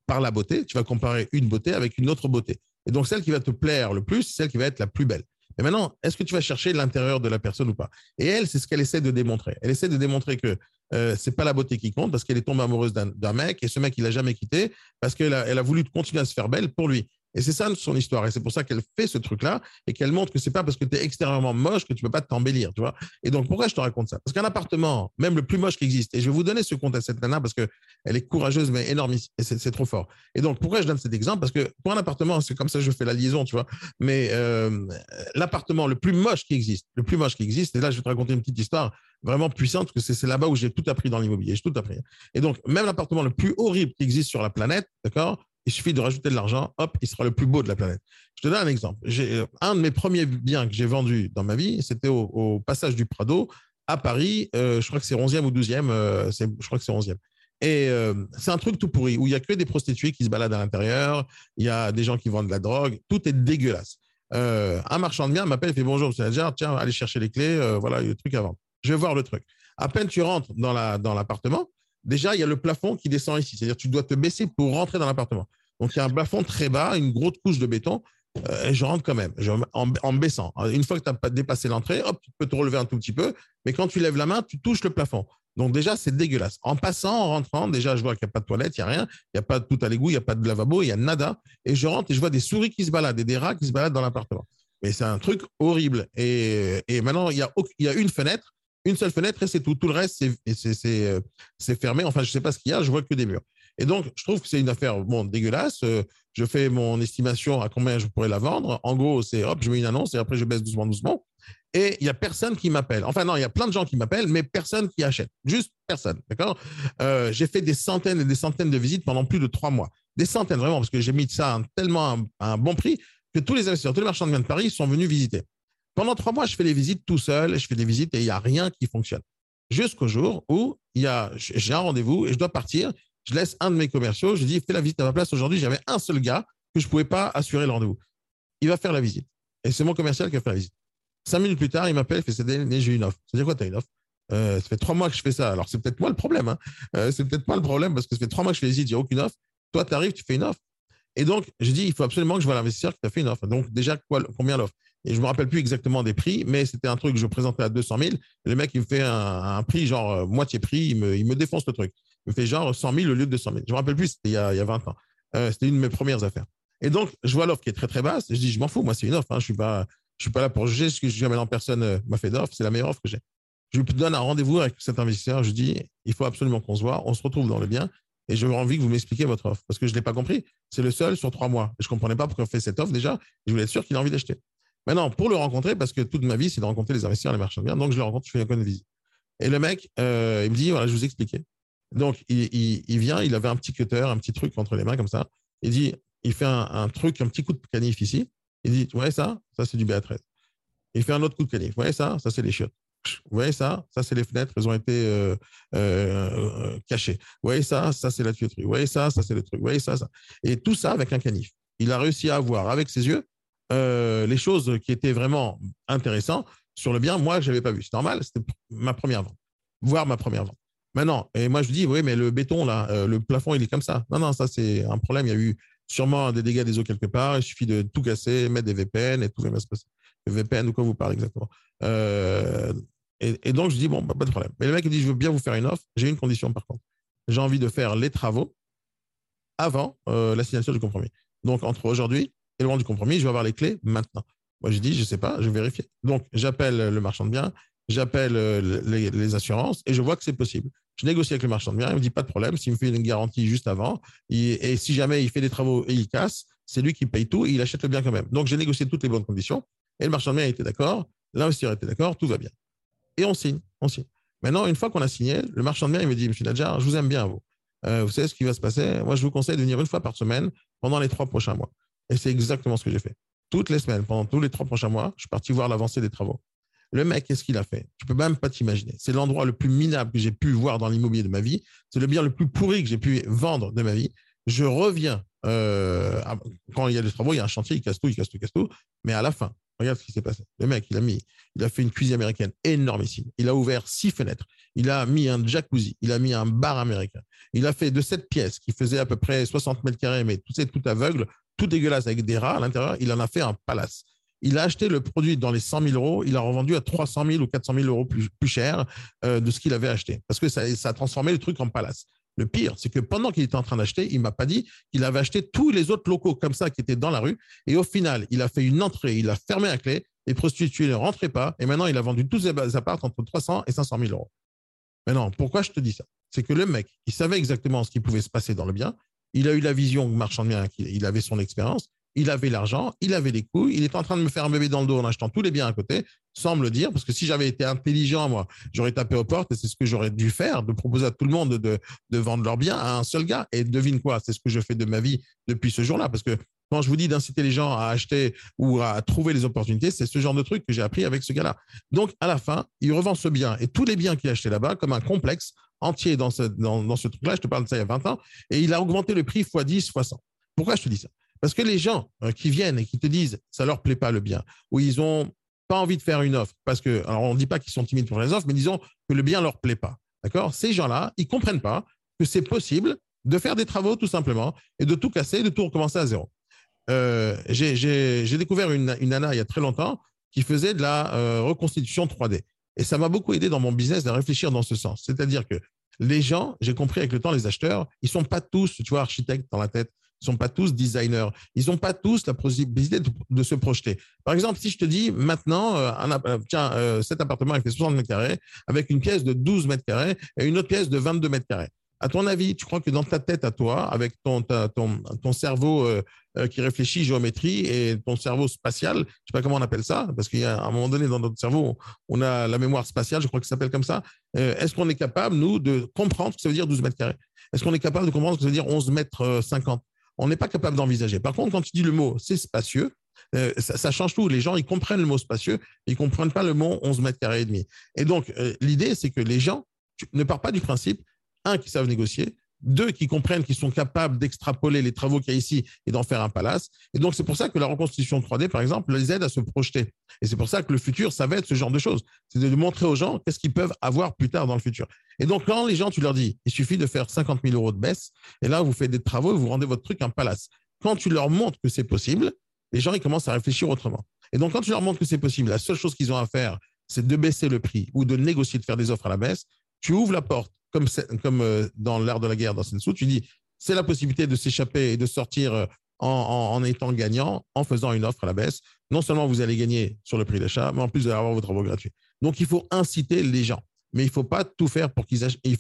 par la beauté, tu vas comparer une beauté avec une autre beauté. Et donc, celle qui va te plaire le plus, c'est celle qui va être la plus belle. Mais maintenant, est-ce que tu vas chercher l'intérieur de la personne ou pas? Et elle, c'est ce qu'elle essaie de démontrer. Elle essaie de démontrer que euh, c'est pas la beauté qui compte parce qu'elle est tombée amoureuse d'un mec et ce mec, il l'a jamais quitté parce qu'elle a, elle a voulu continuer à se faire belle pour lui. Et c'est ça son histoire. Et c'est pour ça qu'elle fait ce truc-là et qu'elle montre que c'est pas parce que tu es extérieurement moche que tu peux pas t'embellir, tu vois. Et donc, pourquoi je te raconte ça? Parce qu'un appartement, même le plus moche qui existe, et je vais vous donner ce compte à cette nana parce que elle est courageuse mais énorme et c'est trop fort. Et donc, pourquoi je donne cet exemple? Parce que pour un appartement, c'est comme ça que je fais la liaison, tu vois. Mais euh, l'appartement le plus moche qui existe, le plus moche qui existe, et là, je vais te raconter une petite histoire vraiment puissante parce que c'est là-bas où j'ai tout appris dans l'immobilier. J'ai tout appris. Et donc, même l'appartement le plus horrible qui existe sur la planète, d'accord? Il suffit de rajouter de l'argent, hop, il sera le plus beau de la planète. Je te donne un exemple. Euh, un de mes premiers biens que j'ai vendus dans ma vie, c'était au, passage du Prado à Paris. Euh, je crois que c'est 11e ou 12e. euh, je crois que c'est 11e. Et c'est un truc tout pourri où il y a que des prostituées qui se baladent à l'intérieur. Il y a des gens qui vendent de la drogue. Tout est dégueulasse. Un marchand de biens m'appelle et fait bonjour, monsieur Nadjar, tiens, allez chercher les clés. voilà, il y a le truc à vendre. Je vais voir le truc. À peine tu rentres dans la dans l'appartement, déjà il y a le plafond qui descend ici. C'est-à-dire tu dois te baisser pour rentrer dans l'appartement. Donc il y a un plafond très bas, une grosse couche de béton. euh, et je rentre quand même, en, baissant. Une fois que tu pas dépassé l'entrée, hop, tu peux te relever un tout petit peu. Mais quand tu lèves la main, tu touches le plafond. Donc déjà, c'est dégueulasse. En passant, en rentrant, déjà, je vois qu'il n'y a pas de toilette, il n'y a rien, il n'y a pas de tout à l'égout, il n'y a pas de lavabo, il y a nada. Et je rentre et je vois des souris qui se baladent et des rats qui se baladent dans l'appartement. Mais c'est un truc horrible. Et, et maintenant, il y, il y a une fenêtre, une seule fenêtre et c'est tout. Tout le reste, c'est- euh, fermé. Enfin, je ne sais pas ce qu'il y a, je vois que des murs. Et donc, je trouve que c'est une affaire bon, dégueulasse. Euh, Je fais mon estimation à combien je pourrais la vendre. En gros, c'est hop, je mets une annonce et après, je baisse doucement, doucement. Et il n'y a personne qui m'appelle. Enfin, non, il y a plein de gens qui m'appellent, mais personne qui achète. Juste personne. D'accord? Euh, J'ai fait des centaines et des centaines de visites pendant plus de trois mois. Des centaines, vraiment, parce que j'ai mis ça tellement à un bon prix que tous les investisseurs, tous les marchands de biens de Paris sont venus visiter. Pendant trois mois, je fais les visites tout seul, je fais des visites et il n'y a rien qui fonctionne. Jusqu'au jour où il a, j'ai un rendez-vous et je dois partir. Je laisse un de mes commerciaux, je dis fais la visite à ma place aujourd'hui. J'avais un seul gars que je ne pouvais pas assurer le rendez-vous. Il va faire la visite. Et c'est mon commercial qui va faire la visite. Cinq minutes plus tard, il m'appelle, il fait c'est j'ai une offre. C'est-à-dire quoi, tu as une offre? Euh, Ça fait trois mois que je fais ça. Alors, c'est peut-être moi le problème. Hein. Euh, c'est peut-être moi le problème parce que ça fait trois mois que je fais les visites, j'ai aucune offre. Toi, tu arrives, tu fais une offre. Et donc, je dis, il faut absolument que je vois l'investisseur qui t'a fait une offre. Donc, déjà, combien l'offre? Et je me rappelle plus exactement des prix, mais c'était un truc que je présentais à 200 000. Et le mec, il me fait un, prix, genre euh, moitié prix, il me, défonce le truc. Il me fait genre 100 000 au lieu de 200 000. Je me rappelle plus, c'était il, y a- il y a 20 ans. Euh, c'était une de mes premières affaires. Et donc, je vois l'offre qui est très, très basse. Je dis, je m'en fous, moi, c'est une offre. hein. Je suis pas, je suis pas là pour juger ce que jamais en personne euh, m'a fait d'offre. C'est la meilleure offre que j'ai. Je lui donne un rendez-vous avec cet investisseur. Je dis, il faut absolument qu'on se voit. On se retrouve dans le bien. Et j'aurais envie que vous m'expliquiez votre offre. Parce que je ne l'ai pas compris. C'est le seul sur trois mois. Je ne comprenais pas pourquoi on fait cette offre déjà. Je voulais être sûr qu'il a envie d'acheter. Maintenant, pour le rencontrer, parce que toute ma vie, c'est de rencontrer les investisseurs, les marchands de. Donc, je le rencontre, je fais une visite. Et le mec, euh, il me dit, voilà, je vous expliquais. Donc, il, vient, il avait un petit cutter, un petit truc entre les mains comme ça. Il dit, il fait un, un truc, un petit coup de canif ici. Il dit, vous voyez ça Ça, c'est du BA13. Il fait un autre coup de canif. Vous voyez ça Ça, c'est les chiottes. Vous voyez ça Ça, c'est les fenêtres, elles ont été euh, euh, cachées. Vous voyez ça Ça, c'est la tuyauterie. Vous voyez ça Ça, c'est le truc. Vous voyez ça, ça. Et tout ça avec un canif. Il a réussi à voir avec ses yeux euh, les choses qui étaient vraiment intéressantes sur le bien. Moi, je n'avais pas vu. C'est normal, c'était ma première vente. Voir ma première vente. Maintenant, et moi, je dis, oui, mais le béton, là, euh, le plafond, il est comme ça. Non, non, ça, c'est un problème. Il y a eu sûrement des dégâts des eaux quelque part. Il suffit de tout casser, mettre des VPN et tout va se passer. VPN, de quoi vous parlez exactement Euh, et, donc, je dis, bon, bah, pas de problème. Mais le mec, il dit, je veux bien vous faire une offre. J'ai une condition, par contre. J'ai envie de faire les travaux avant la signature du compromis. Donc, entre aujourd'hui et le moment du compromis, je vais avoir les clés maintenant. Moi, je dis, je ne sais pas, je vais vérifier. Donc, j'appelle le marchand de biens, j'appelle euh, les, assurances et je vois que c'est possible. Je négocie avec le marchand de biens, il me dit pas de problème, s'il me fait une garantie juste avant, et si jamais il fait des travaux et il casse, c'est lui qui paye tout et il achète le bien quand même. Donc, j'ai négocié toutes les bonnes conditions et le marchand de biens était d'accord, l'investisseur était d'accord, tout va bien. Et on signe, on signe. Maintenant, une fois qu'on a signé, le marchand de biens, il me dit, Monsieur Nadjar, je vous aime bien, vous. Euh, vous savez ce qui va se passer? Moi, je vous conseille de venir une fois par semaine pendant les trois prochains mois. Et c'est exactement ce que j'ai fait. Toutes les semaines, pendant tous les trois prochains mois, je suis parti voir l'avancée des travaux. Le mec, qu'est-ce qu'il a fait? Tu peux même pas t'imaginer. C'est l'endroit le plus minable que j'ai pu voir dans l'immobilier de ma vie. C'est le bien le plus pourri que j'ai pu vendre de ma vie. Je reviens euh, quand il y a des travaux, il y a un chantier, il casse tout, il casse tout, il casse tout. Mais à la fin, regarde ce qui s'est passé. Le mec, il a mis, il a fait une cuisine américaine énormissime. Il a ouvert six fenêtres. Il a mis un jacuzzi. Il a mis un bar américain. Il a fait de cette pièce qui faisait à peu près 60 mètres carrés, mais tout c'est tout aveugle, tout dégueulasse avec des rats à l'intérieur. Il en a fait un palace. Il a acheté le produit dans les 100 000 euros. Il a revendu à 300 000 ou 400 000 euros plus, cher euh, de ce qu'il avait acheté. Parce que ça, a transformé le truc en palace. Le pire, c'est que pendant qu'il était en train d'acheter, il m'a pas dit qu'il avait acheté tous les autres locaux comme ça qui étaient dans la rue. Et au final, il a fait une entrée, il a fermé à clé. Les prostituées ne rentraient pas. Et maintenant, il a vendu tous ses apparts entre 300 et 500 000 euros. Maintenant, pourquoi je te dis ça? C'est que le mec, il savait exactement ce qui pouvait se passer dans le bien. Il a eu la vision marchand de bien, qu'il- il avait son expérience. il avait l'argent, il avait les couilles, il était en train de me faire un bébé dans le dos en achetant tous les biens à côté, sans me le dire, parce que si j'avais été intelligent, moi, j'aurais tapé aux portes et c'est ce que j'aurais dû faire, de proposer à tout le monde de, de vendre leurs biens à un seul gars. Et devine quoi, c'est ce que je fais de ma vie depuis ce jour-là, parce que quand je vous dis d'inciter les gens à acheter ou à trouver les opportunités, c'est ce genre de truc que j'ai appris avec ce gars-là. Donc, à la fin, il revend ce bien et tous les biens qu'il a achetés là-bas comme un complexe entier dans ce, truc-là. Je te parle de ça il y a 20 ans. Et il a augmenté le prix x 10, x 100. Pourquoi je te dis ça? Parce que les gens euh, qui viennent et qui te disent ça leur plaît pas le bien, ou ils ont pas envie de faire une offre, parce que, alors on ne dit pas qu'ils sont timides pour les offres, mais disons que le bien leur plaît pas. D'accord? Ces gens-là, ils comprennent pas que c'est possible de faire des travaux tout simplement et de tout casser, de tout recommencer à zéro. Euh, j'ai découvert une, une nana il y a très longtemps qui faisait de la euh, reconstitution 3D. Et ça m'a beaucoup aidé dans mon business de réfléchir dans ce sens. C'est-à-dire que les gens, j'ai compris avec le temps, les acheteurs, ils sont pas tous, tu vois, architectes dans la tête. Ils sont pas tous designers. Ils n'ont pas tous la possibilité de, se projeter. Par exemple, si je te dis maintenant, euh, tiens, cet appartement il fait 60 mètres carrés avec une pièce de 12 mètres carrés et une autre pièce de 22 mètres carrés. À ton avis, tu crois que dans ta tête à toi, avec ton, cerveau euh, euh, qui réfléchit géométrie et ton cerveau spatial, je ne sais pas comment on appelle ça, parce a un moment donné dans notre cerveau, on a la mémoire spatiale, je crois que ça s'appelle comme ça. Euh, est-ce qu'on est capable, nous, de comprendre ce que ça veut dire 12 mètres carrés? Est-ce qu'on est capable de comprendre ce que ça veut dire 11 mètres 50 On n'est pas capable d'envisager. Par contre, quand tu dis le mot c'est spacieux, ça, ça, change tout. Les gens, ils comprennent le mot spacieux, ils ne comprennent pas le mot 11 mètres carrés et demi. Et donc, l'idée, c'est que les gens ne partent pas du principe un, qui savent négocier, deux, qui comprennent qu'ils sont capables d'extrapoler les travaux qu'il y a ici et d'en faire un palace. Et donc, c'est pour ça que la reconstitution 3D, par exemple, les aide à se projeter. Et c'est pour ça que le futur, ça va être ce genre de choses. C'est de montrer aux gens qu'est-ce qu'ils peuvent avoir plus tard dans le futur. Et donc, quand les gens, tu leur dis, il suffit de faire 50 000 euros de baisse, et là, vous faites des travaux, vous rendez votre truc un palace. Quand tu leur montres que c'est possible, les gens, ils commencent à réfléchir autrement. Et donc, quand tu leur montres que c'est possible, la seule chose qu'ils ont à faire, c'est de baisser le prix ou de négocier, de faire des offres à la baisse, tu ouvres la porte comme, euh, dans l'art de la guerre dans Sensu, tu dis c'est la possibilité de s'échapper et de sortir euh, en, étant gagnant, en faisant une offre à la baisse. Non seulement vous allez gagner sur le prix d'achat, mais en plus vous allez avoir vos travaux gratuits. Donc il faut inciter les gens, mais il ne faut pas tout faire pour qu'ils achètent. (laughs) Il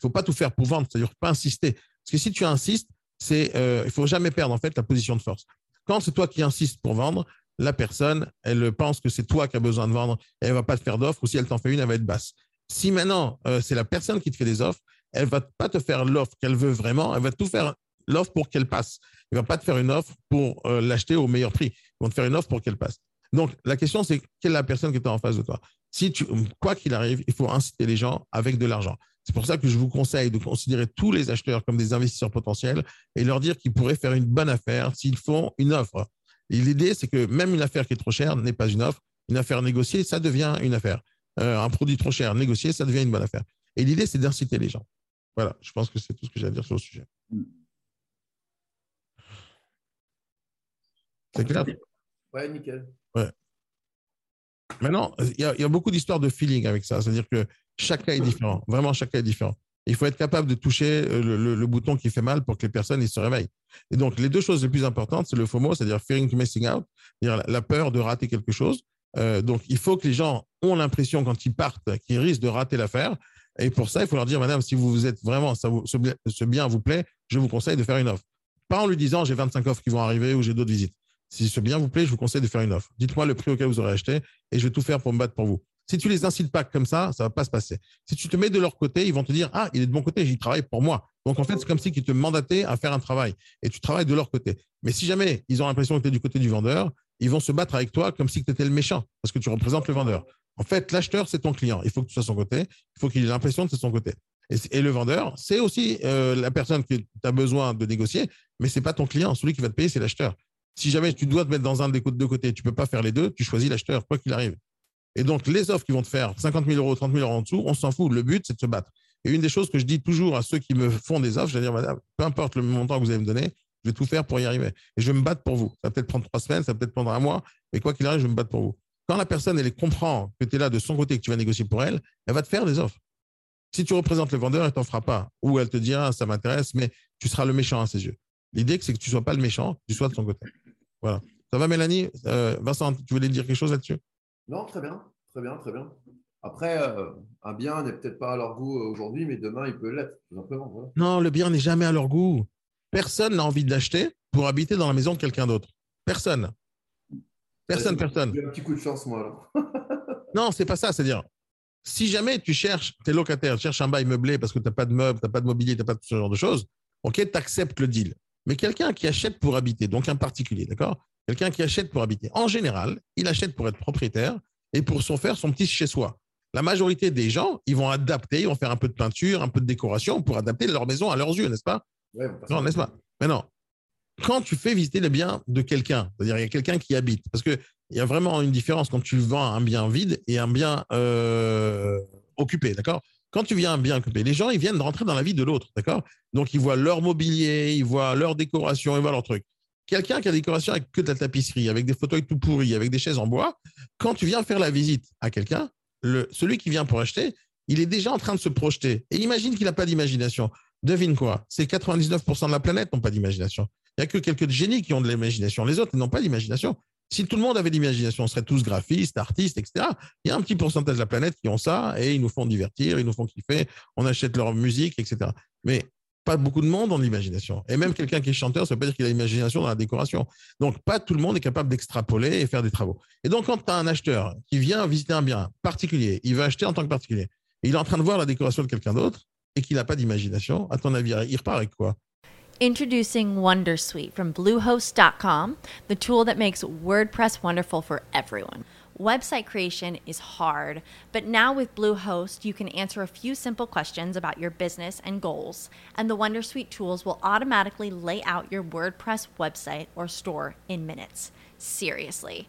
faut pas tout faire pour vendre, c'est-à-dire pas insister. Parce que si tu insistes, c'est, euh, il faut jamais perdre en fait la position de force. Quand c'est toi qui insistes pour vendre, la personne, elle pense que c'est toi qui as besoin de vendre, et elle va pas te faire d'offre, ou si elle t'en fait une, elle va être basse. Si maintenant, euh, c'est la personne qui te fait des offres, elle va pas te faire l'offre qu'elle veut vraiment, elle va tout faire l'offre pour qu'elle passe. Elle va pas te faire une offre pour euh, l'acheter au meilleur prix. Ils vont te faire une offre pour qu'elle passe. Donc, la question, c'est quelle est la personne qui est en face de toi? Si Quoi qu'il arrive, il faut inciter les gens avec de l'argent. C'est pour ça que je vous conseille de considérer tous les acheteurs comme des investisseurs potentiels et leur dire qu'ils pourraient faire une bonne affaire s'ils font une offre. L'idée, c'est que même une affaire qui est trop chère n'est pas une offre. Une affaire négociée, ça devient une affaire. Euh, un produit trop cher négocié, ça devient une bonne affaire. Et l'idée, c'est d'inciter les gens. Voilà, je pense que c'est tout ce que j'ai à dire sur le sujet. C'est clair? Ouais, nickel. Ouais. Maintenant, il y, a beaucoup d'histoires de feeling avec ça. C'est-à-dire que chaque cas est différent. Vraiment, chaque cas est différent. Il faut être capable de toucher euh, le, bouton qui fait mal pour que les personnes ils se réveillent. Et donc, les deux choses les plus importantes, c'est le FOMO, c'est-à-dire fearing to missing out, c'est-à-dire la peur de rater quelque chose, euh, donc, il faut que les gens ont l'impression quand ils partent qu'ils risquent de rater l'affaire. Et pour ça, il faut leur dire, madame, si vous êtes vraiment, ça ce, bien vous plaît, je vous conseille de faire une offre. Pas en lui disant, j'ai 25 offres qui vont arriver ou j'ai d'autres visites. Si ce bien vous plaît, je vous conseille de faire une offre. Dites-moi le prix auquel vous aurez acheté et je vais tout faire pour me battre pour vous. Si tu les incites pas comme ça, ça va pas se passer. Si tu te mets de leur côté, ils vont te dire, ah, il est de mon côté, j'y travaille pour moi. Donc, en fait, c'est comme si ils te mandataient à faire un travail et tu travailles de leur côté. Mais si jamais ils ont l'impression que tu es du côté du vendeur, ils vont se battre avec toi comme si tu étais le méchant, parce que tu représentes le vendeur. En fait, l'acheteur, c'est ton client. Il faut que tu sois son côté. Il faut qu'il ait l'impression que c'est son côté. Et, le vendeur, c'est aussi euh, la personne que tu as besoin de négocier, mais ce n'est pas ton client. Celui qui va te payer, c'est l'acheteur. Si jamais tu dois te mettre dans un des deux côtés, tu ne peux pas faire les deux, tu choisis l'acheteur, quoi qu'il arrive. Et donc, les offres qui vont te faire 50 000 euros, 30 000 euros en dessous, on s'en fout. Le but, c'est de se battre. Et une des choses que je dis toujours à ceux qui me font des offres, je vais dire, madame, peu importe le montant que vous allez me donner, je vais tout faire pour y arriver. Et je vais me battre pour vous. Ça va peut-être prendre trois semaines, ça va peut-être prendre un mois, mais quoi qu'il arrive, je vais me battre pour vous. Quand la personne, elle comprend que tu es là de son côté, que tu vas négocier pour elle, elle va te faire des offres. Si tu représentes le vendeur, elle t'en fera pas. Ou elle te dira, ça m'intéresse, mais tu seras le méchant à ses yeux. L'idée, c'est que tu ne sois pas le méchant, tu sois de son côté. Voilà. Ça va, Mélanie? Euh, Vincent, tu voulais dire quelque chose là-dessus? Non, très bien. Très bien, très bien. Après, euh, un bien n'est peut-être pas à leur goût aujourd'hui, mais demain, il peut l'être, tout simplement. Non, le bien n'est jamais à leur goût. Personne n'a envie de l'acheter pour habiter dans la maison de quelqu'un d'autre Personne. Personne, personne. J'ai un petit coup de chance, moi. alors. (laughs) Non, c'est pas ça. C'est-à-dire, si jamais tu cherches, tu es locataire, tu cherches un bail meublé parce que tu n'as pas de meubles, tu n'as pas de mobilier, tu n'as pas de ce genre de choses, ok, tu acceptes le deal. Mais quelqu'un qui achète pour habiter, donc un particulier, d'accord Quelqu'un qui achète pour habiter, en général, il achète pour être propriétaire et pour son faire son petit chez-soi. La majorité des gens, ils vont adapter, ils vont faire un peu de peinture, un peu de décoration pour adapter leur maison à leurs yeux, n'est-ce pas? Ouais, Non, n'est-ce pas? Mais non. Quand tu fais visiter les biens de quelqu'un, c'est-à-dire il y a quelqu'un qui habite, parce qu'il y a vraiment une différence quand tu vends un bien vide et un bien euh, occupé, d'accord? Quand tu viens un bien occupé, les gens, ils viennent de rentrer dans la vie de l'autre, d'accord? Donc, ils voient leur mobilier, ils voient leur décoration, ils voient leur truc. Quelqu'un qui a des décorations avec que de la tapisserie, avec des fauteuils tout pourris, avec des chaises en bois, quand tu viens faire la visite à quelqu'un, celui qui vient pour acheter, il est déjà en train de se projeter. Et imagine qu'il n'a pas d'imagination. Devine quoi C'est 99% de la planète n'ont pas d'imagination. Il n'y a que quelques génies qui ont de l'imagination. Les autres n'ont pas d'imagination. Si tout le monde avait de l'imagination, on serait tous graphistes, artistes, etc. Il y a un petit pourcentage de la planète qui ont ça et ils nous font divertir, ils nous font kiffer, on achète leur musique, etc. Mais pas beaucoup de monde ont de l'imagination. Et même quelqu'un qui est chanteur, ça ne veut pas dire qu'il a l'imagination dans la décoration. Donc, pas tout le monde est capable d'extrapoler et faire des travaux. Et donc, quand tu as un acheteur qui vient visiter un bien particulier, il veut acheter en tant que particulier, il est en train de voir la décoration de quelqu'un d'autre et qu'il n'a pas d'imagination, à ton avis, il repart avec quoi Introducing Wondersuite from Bluehost.com, the tool that makes WordPress wonderful for everyone. Website creation is hard, but now with Bluehost, you can answer a few simple questions about your business and goals, and the Wondersuite tools will automatically lay out your WordPress website or store in minutes. Seriously.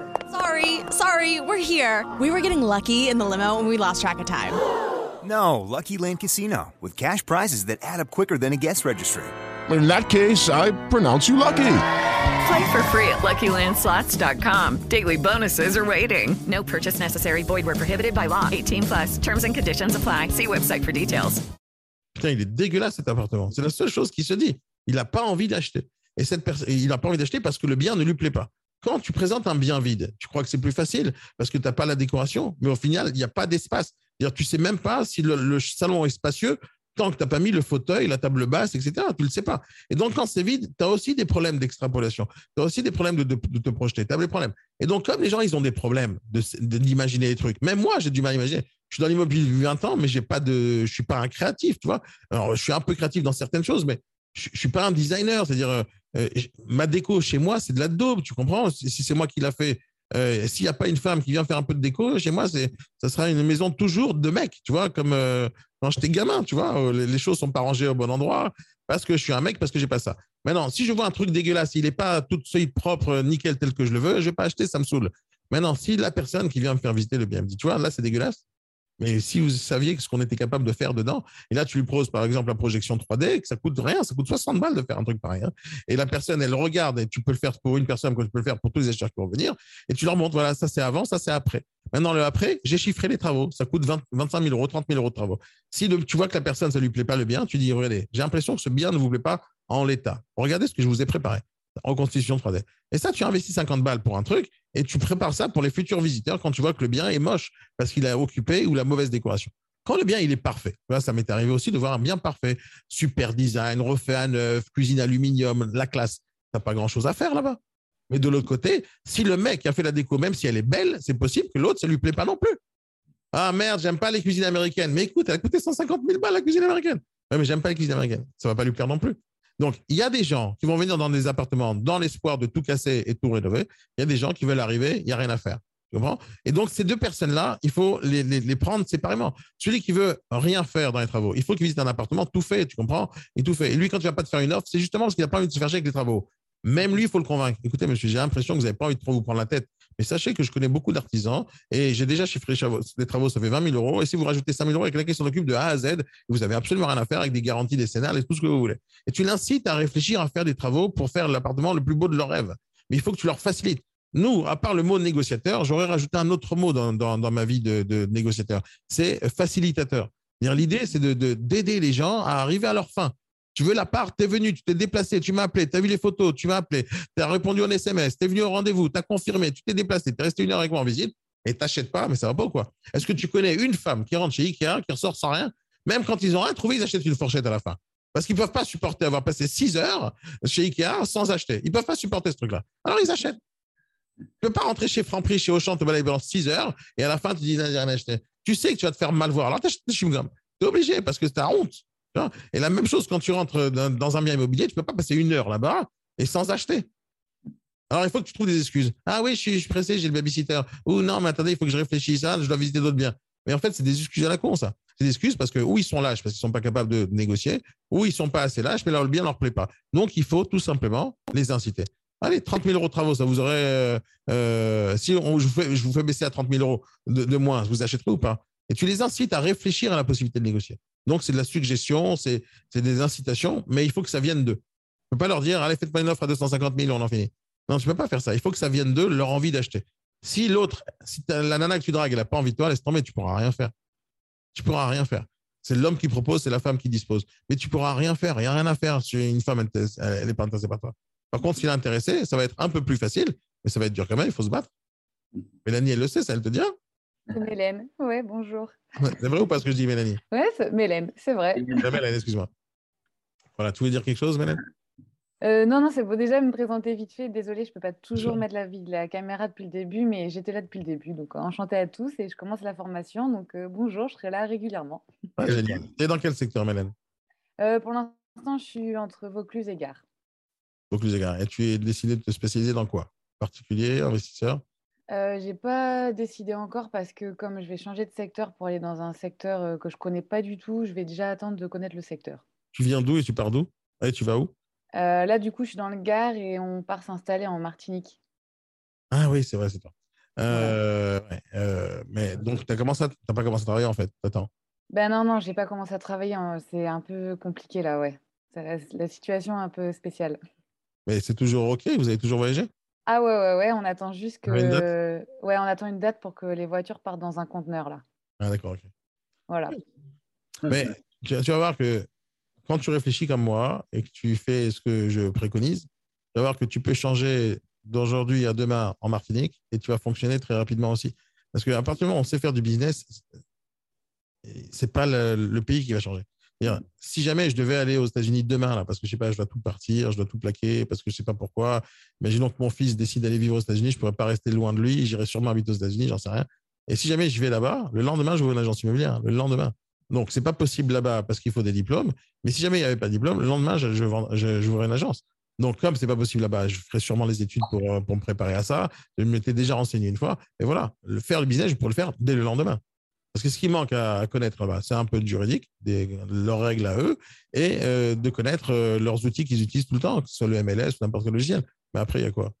Sorry, sorry, we're here. We were getting lucky in the limo and we lost track of time. No, Lucky Land Casino, with cash prizes that add up quicker than a guest registry. In that case, I pronounce you lucky. Play for free at LuckyLandSlots.com. Daily bonuses are waiting. No purchase necessary. Void where prohibited by law. 18 plus. Terms and conditions apply. See website for details. Putain, il est dégueulasse cet appartement. C'est la seule chose qui se dit. Il n'a pas envie d'acheter. Et cette personne, il n'a pas envie d'acheter parce que le bien ne lui plaît pas. Quand tu présentes un bien vide, tu crois que c'est plus facile parce que tu n'as pas la décoration, mais au final, il n'y a pas d'espace. Tu sais même pas si le, salon est spacieux tant que tu n'as pas mis le fauteuil, la table basse, etc. Tu ne le sais pas. Et donc, quand c'est vide, tu as aussi des problèmes d'extrapolation. Tu as aussi des problèmes de, te projeter. Tu as des problèmes. Et donc, comme les gens, ils ont des problèmes d'imaginer des trucs, même moi, j'ai du mal à imaginer. Je suis dans l'immobilier depuis 20 ans, mais j'ai pas de, je suis pas un créatif, tu vois. Alors, je suis un peu créatif dans certaines choses, mais je, je suis pas un designer. C'est-à-dire, euh, ma déco chez moi, c'est de la daube, tu comprends? Si c'est moi qui l'a fait, euh, s'il n'y a pas une femme qui vient faire un peu de déco, chez moi, ça sera une maison toujours de mec, tu vois, comme euh, quand j'étais gamin, tu vois. Les, les choses sont pas rangées au bon endroit parce que je suis un mec, parce que j'ai pas ça. Maintenant, si je vois un truc dégueulasse, il n'est pas tout solide, propre, nickel, tel que je le veux, je vais pas acheter, ça me saoule. Maintenant, si la personne qui vient me faire visiter le bien me dit, tu vois, là, c'est dégueulasse, mais si vous saviez ce qu'on était capable de faire dedans, et là, tu lui proposes par exemple la projection 3D, que ça coûte rien, ça coûte 60 balles de faire un truc pareil. hein. Et la personne, elle regarde, et tu peux le faire pour une personne, comme tu peux le faire pour tous les acheteurs qui vont venir, et tu leur montres, voilà, ça c'est avant, ça c'est après. Maintenant, le après, j'ai chiffré les travaux, ça coûte 20 25 000 euros, 30 000 euros de travaux. Si tu vois que la personne, ça lui plaît pas le bien, tu dis, regardez, j'ai l'impression que ce bien ne vous plaît pas en l'état. Regardez ce que je vous ai préparé. Reconstitution 3D. Et ça, tu investis 50 balles pour un truc et tu prépares ça pour les futurs visiteurs quand tu vois que le bien est moche parce qu'il a occupé ou la mauvaise décoration. Quand le bien il est parfait, Voilà, ça m'est arrivé aussi de voir un bien parfait, super design, refait à neuf, cuisine aluminium, la classe. T'as pas grand chose à faire là-bas. Mais de l'autre côté, si le mec a fait la déco, même si elle est belle, c'est possible que l'autre, ça lui plaît pas non plus. Ah merde, j'aime pas les cuisines américaines. Mais écoute, elle a coûté 150 000 balles la cuisine américaine. Ouais, mais j'aime pas les cuisines américaines. Ça va pas lui plaire non plus. Donc, il y a des gens qui vont venir dans des appartements dans l'espoir de tout casser et tout rénover. Il y a des gens qui veulent arriver, il n'y a rien à faire. Tu comprends? Et donc, ces deux personnes-là, il faut les, prendre séparément. Celui qui veut rien faire dans les travaux, il faut qu'il visite un appartement tout fait, tu comprends? Et tout fait. Et lui, quand il va pas te faire une offre, c'est justement parce qu'il n'a pas envie de se faire chier avec les travaux. Même lui, il faut le convaincre. Écoutez, monsieur, j'ai l'impression que vous n'avez pas envie de trop vous prendre la tête. Sachez que je connais beaucoup d'artisans et j'ai déjà chiffré les travaux, ça fait 20 000 euros. Et si vous rajoutez 5 000 euros avec quelqu'un qui s'en occupe de A à Z, vous avez absolument rien à faire avec des garanties décennales et tout ce que vous voulez. Et tu l'incites à réfléchir à faire des travaux pour faire l'appartement le plus beau de leur rêve. Mais il faut que tu leur facilites. Nous, à part le mot négociateur, j'aurais rajouté un autre mot dans, dans- ma vie de, négociateur. C'est facilitateur. L'idée, c'est de- de- d'aider les gens à arriver à leur fin. Tu veux l'appart, tu es venu, tu t'es déplacé, tu m'as appelé, tu as vu les photos, tu m'as appelé, tu as répondu en SMS, tu es venu au rendez-vous, tu as confirmé, tu t'es déplacé, tu es resté une heure avec moi en visite et tu n'achètes pas, mais ça va pas ou quoi? Est-ce que tu connais une femme qui rentre chez Ikea, qui ressort sans rien Même quand ils ont rien trouvé, ils achètent une fourchette à la fin? Parce qu'ils ne peuvent pas supporter avoir passé six heures chez Ikea sans acheter. Ils ne peuvent pas supporter ce truc-là. Alors ils achètent. Tu ne peux pas rentrer chez Franprix, chez Auchan, te balader pendant 6 heures et à la fin, tu dis, j'ai rien acheté. Tu sais que tu vas te faire mal voir. Alors, tu achètes des. Tu es obligé parce que c'est ta honte. Et la même chose quand tu rentres dans, un bien immobilier, tu ne peux pas passer une heure là-bas et sans acheter. Alors, il faut que tu trouves des excuses. Ah oui, je suis, pressé, j'ai le babysitter. Ou non, mais attendez, il faut que je réfléchisse, ah, je dois visiter d'autres biens. Mais en fait, c'est des excuses à la con, ça. C'est des excuses parce que ou ils sont lâches parce qu'ils sont pas capables de négocier, ou ils sont pas assez lâches, mais leur le bien leur plaît pas. Donc, il faut tout simplement les inciter. Allez, 30 000 euros de travaux, ça vous aurait. euh, euh, si on, je, vous fais, je vous fais baisser à 30 000 euros de, de moins, vous achèterez ou pas? Et tu les incites à réfléchir à la possibilité de négocier. Donc, c'est de la suggestion, c'est des incitations, mais il faut que ça vienne d'eux. Tu ne peux pas leur dire, allez, faites-moi une offre à 250 000, on en finit. Non, tu ne peux pas faire ça. Il faut que ça vienne d'eux, leur envie d'acheter. Si l'autre, si la nana que tu dragues, elle n'a pas envie de toi, laisse tomber, tu ne pourras rien faire. Tu ne pourras rien faire. C'est l'homme qui propose, c'est la femme qui dispose. Mais tu ne pourras rien faire. Il n'y a rien à faire si une femme, elle n'est pas intéressée par toi. Par contre, s'il est intéressé, ça va être un peu plus facile, mais ça va être dur quand même, il faut se battre. Mélanie, elle le sait, ça, elle te. C'est Mélène. Ouais, bonjour. C'est vrai ou pas ce que je dis, Mélanie? Ouais, Mélène, c'est vrai. Euh, Mélanie, excuse-moi. Voilà, tu voulais dire quelque chose, Mélanie Euh, non, non, c'est pour déjà me présenter vite fait. Désolée, je peux pas toujours mettre la, vi- la caméra depuis le début, mais j'étais là depuis le début. Donc, enchantée à tous et je commence la formation. Donc, euh, bonjour, je serai là régulièrement. Ouais, génial. Es dans quel secteur, Mélanie Euh, pour l'instant, je suis entre Vaucluse et Gare. Donc, les égards. Et tu es décidé de te spécialiser dans quoi? Particulier, investisseur? Euh, j'ai pas décidé encore parce que comme je vais changer de secteur pour aller dans un secteur euh, que je connais pas du tout, je vais déjà attendre de connaître le secteur. Tu viens d'où et tu pars d'où? Et tu vas où? Euh, là, du coup, je suis dans le Gard et on part s'installer en Martinique. Ah oui, c'est vrai, c'est toi. Euh, ouais, mais donc, tu n'as pas commencé à travailler en fait. Attends. Ben non, non, j'ai pas commencé à travailler. hein. C'est un peu compliqué là, ouais. Ça- La, la situation est un peu spéciale. Mais c'est toujours OK? Vous avez toujours voyagé? Ah ouais, ouais, ouais, on attend juste que... Une date? Ouais, on attend une date pour que les voitures partent dans un conteneur là. Ah, d'accord, OK. Voilà. Mais tu, tu vas voir que quand tu réfléchis comme moi et que tu fais ce que je préconise, tu vas voir que tu peux changer d'aujourd'hui à demain en Martinique et tu vas fonctionner très rapidement aussi. Parce qu'à partir du moment où on sait faire du business, c'est pas le, le pays qui va changer. Si jamais je devais aller aux États-Unis demain, là, parce que je sais pas, je dois tout partir, je dois tout plaquer, parce que je sais pas pourquoi. Imaginons que mon fils décide d'aller vivre aux États-Unis, je pourrais pas rester loin de lui, j'irai sûrement habiter aux États-Unis, j'en sais rien. Et si jamais je vais là-bas, le lendemain, je vais une agence immobilière, le lendemain. Donc, c'est pas possible là-bas parce qu'il faut des diplômes. Mais si jamais il n'y avait pas de diplôme, le lendemain, je, une agence. Donc, comme c'est pas possible là-bas, je ferai sûrement les études pour, euh, pour me préparer à ça. Je m'étais déjà renseigné une fois. Et voilà, le faire le business, je pourrais le faire dès le lendemain. Parce que ce qui manque à, connaître là-bas, c'est un peu de juridique, leurs règles à eux, et euh, de connaître euh, leurs outils qu'ils utilisent tout le temps, que ce soit le MLS ou n'importe quel logiciel. Mais après, il y a quoi?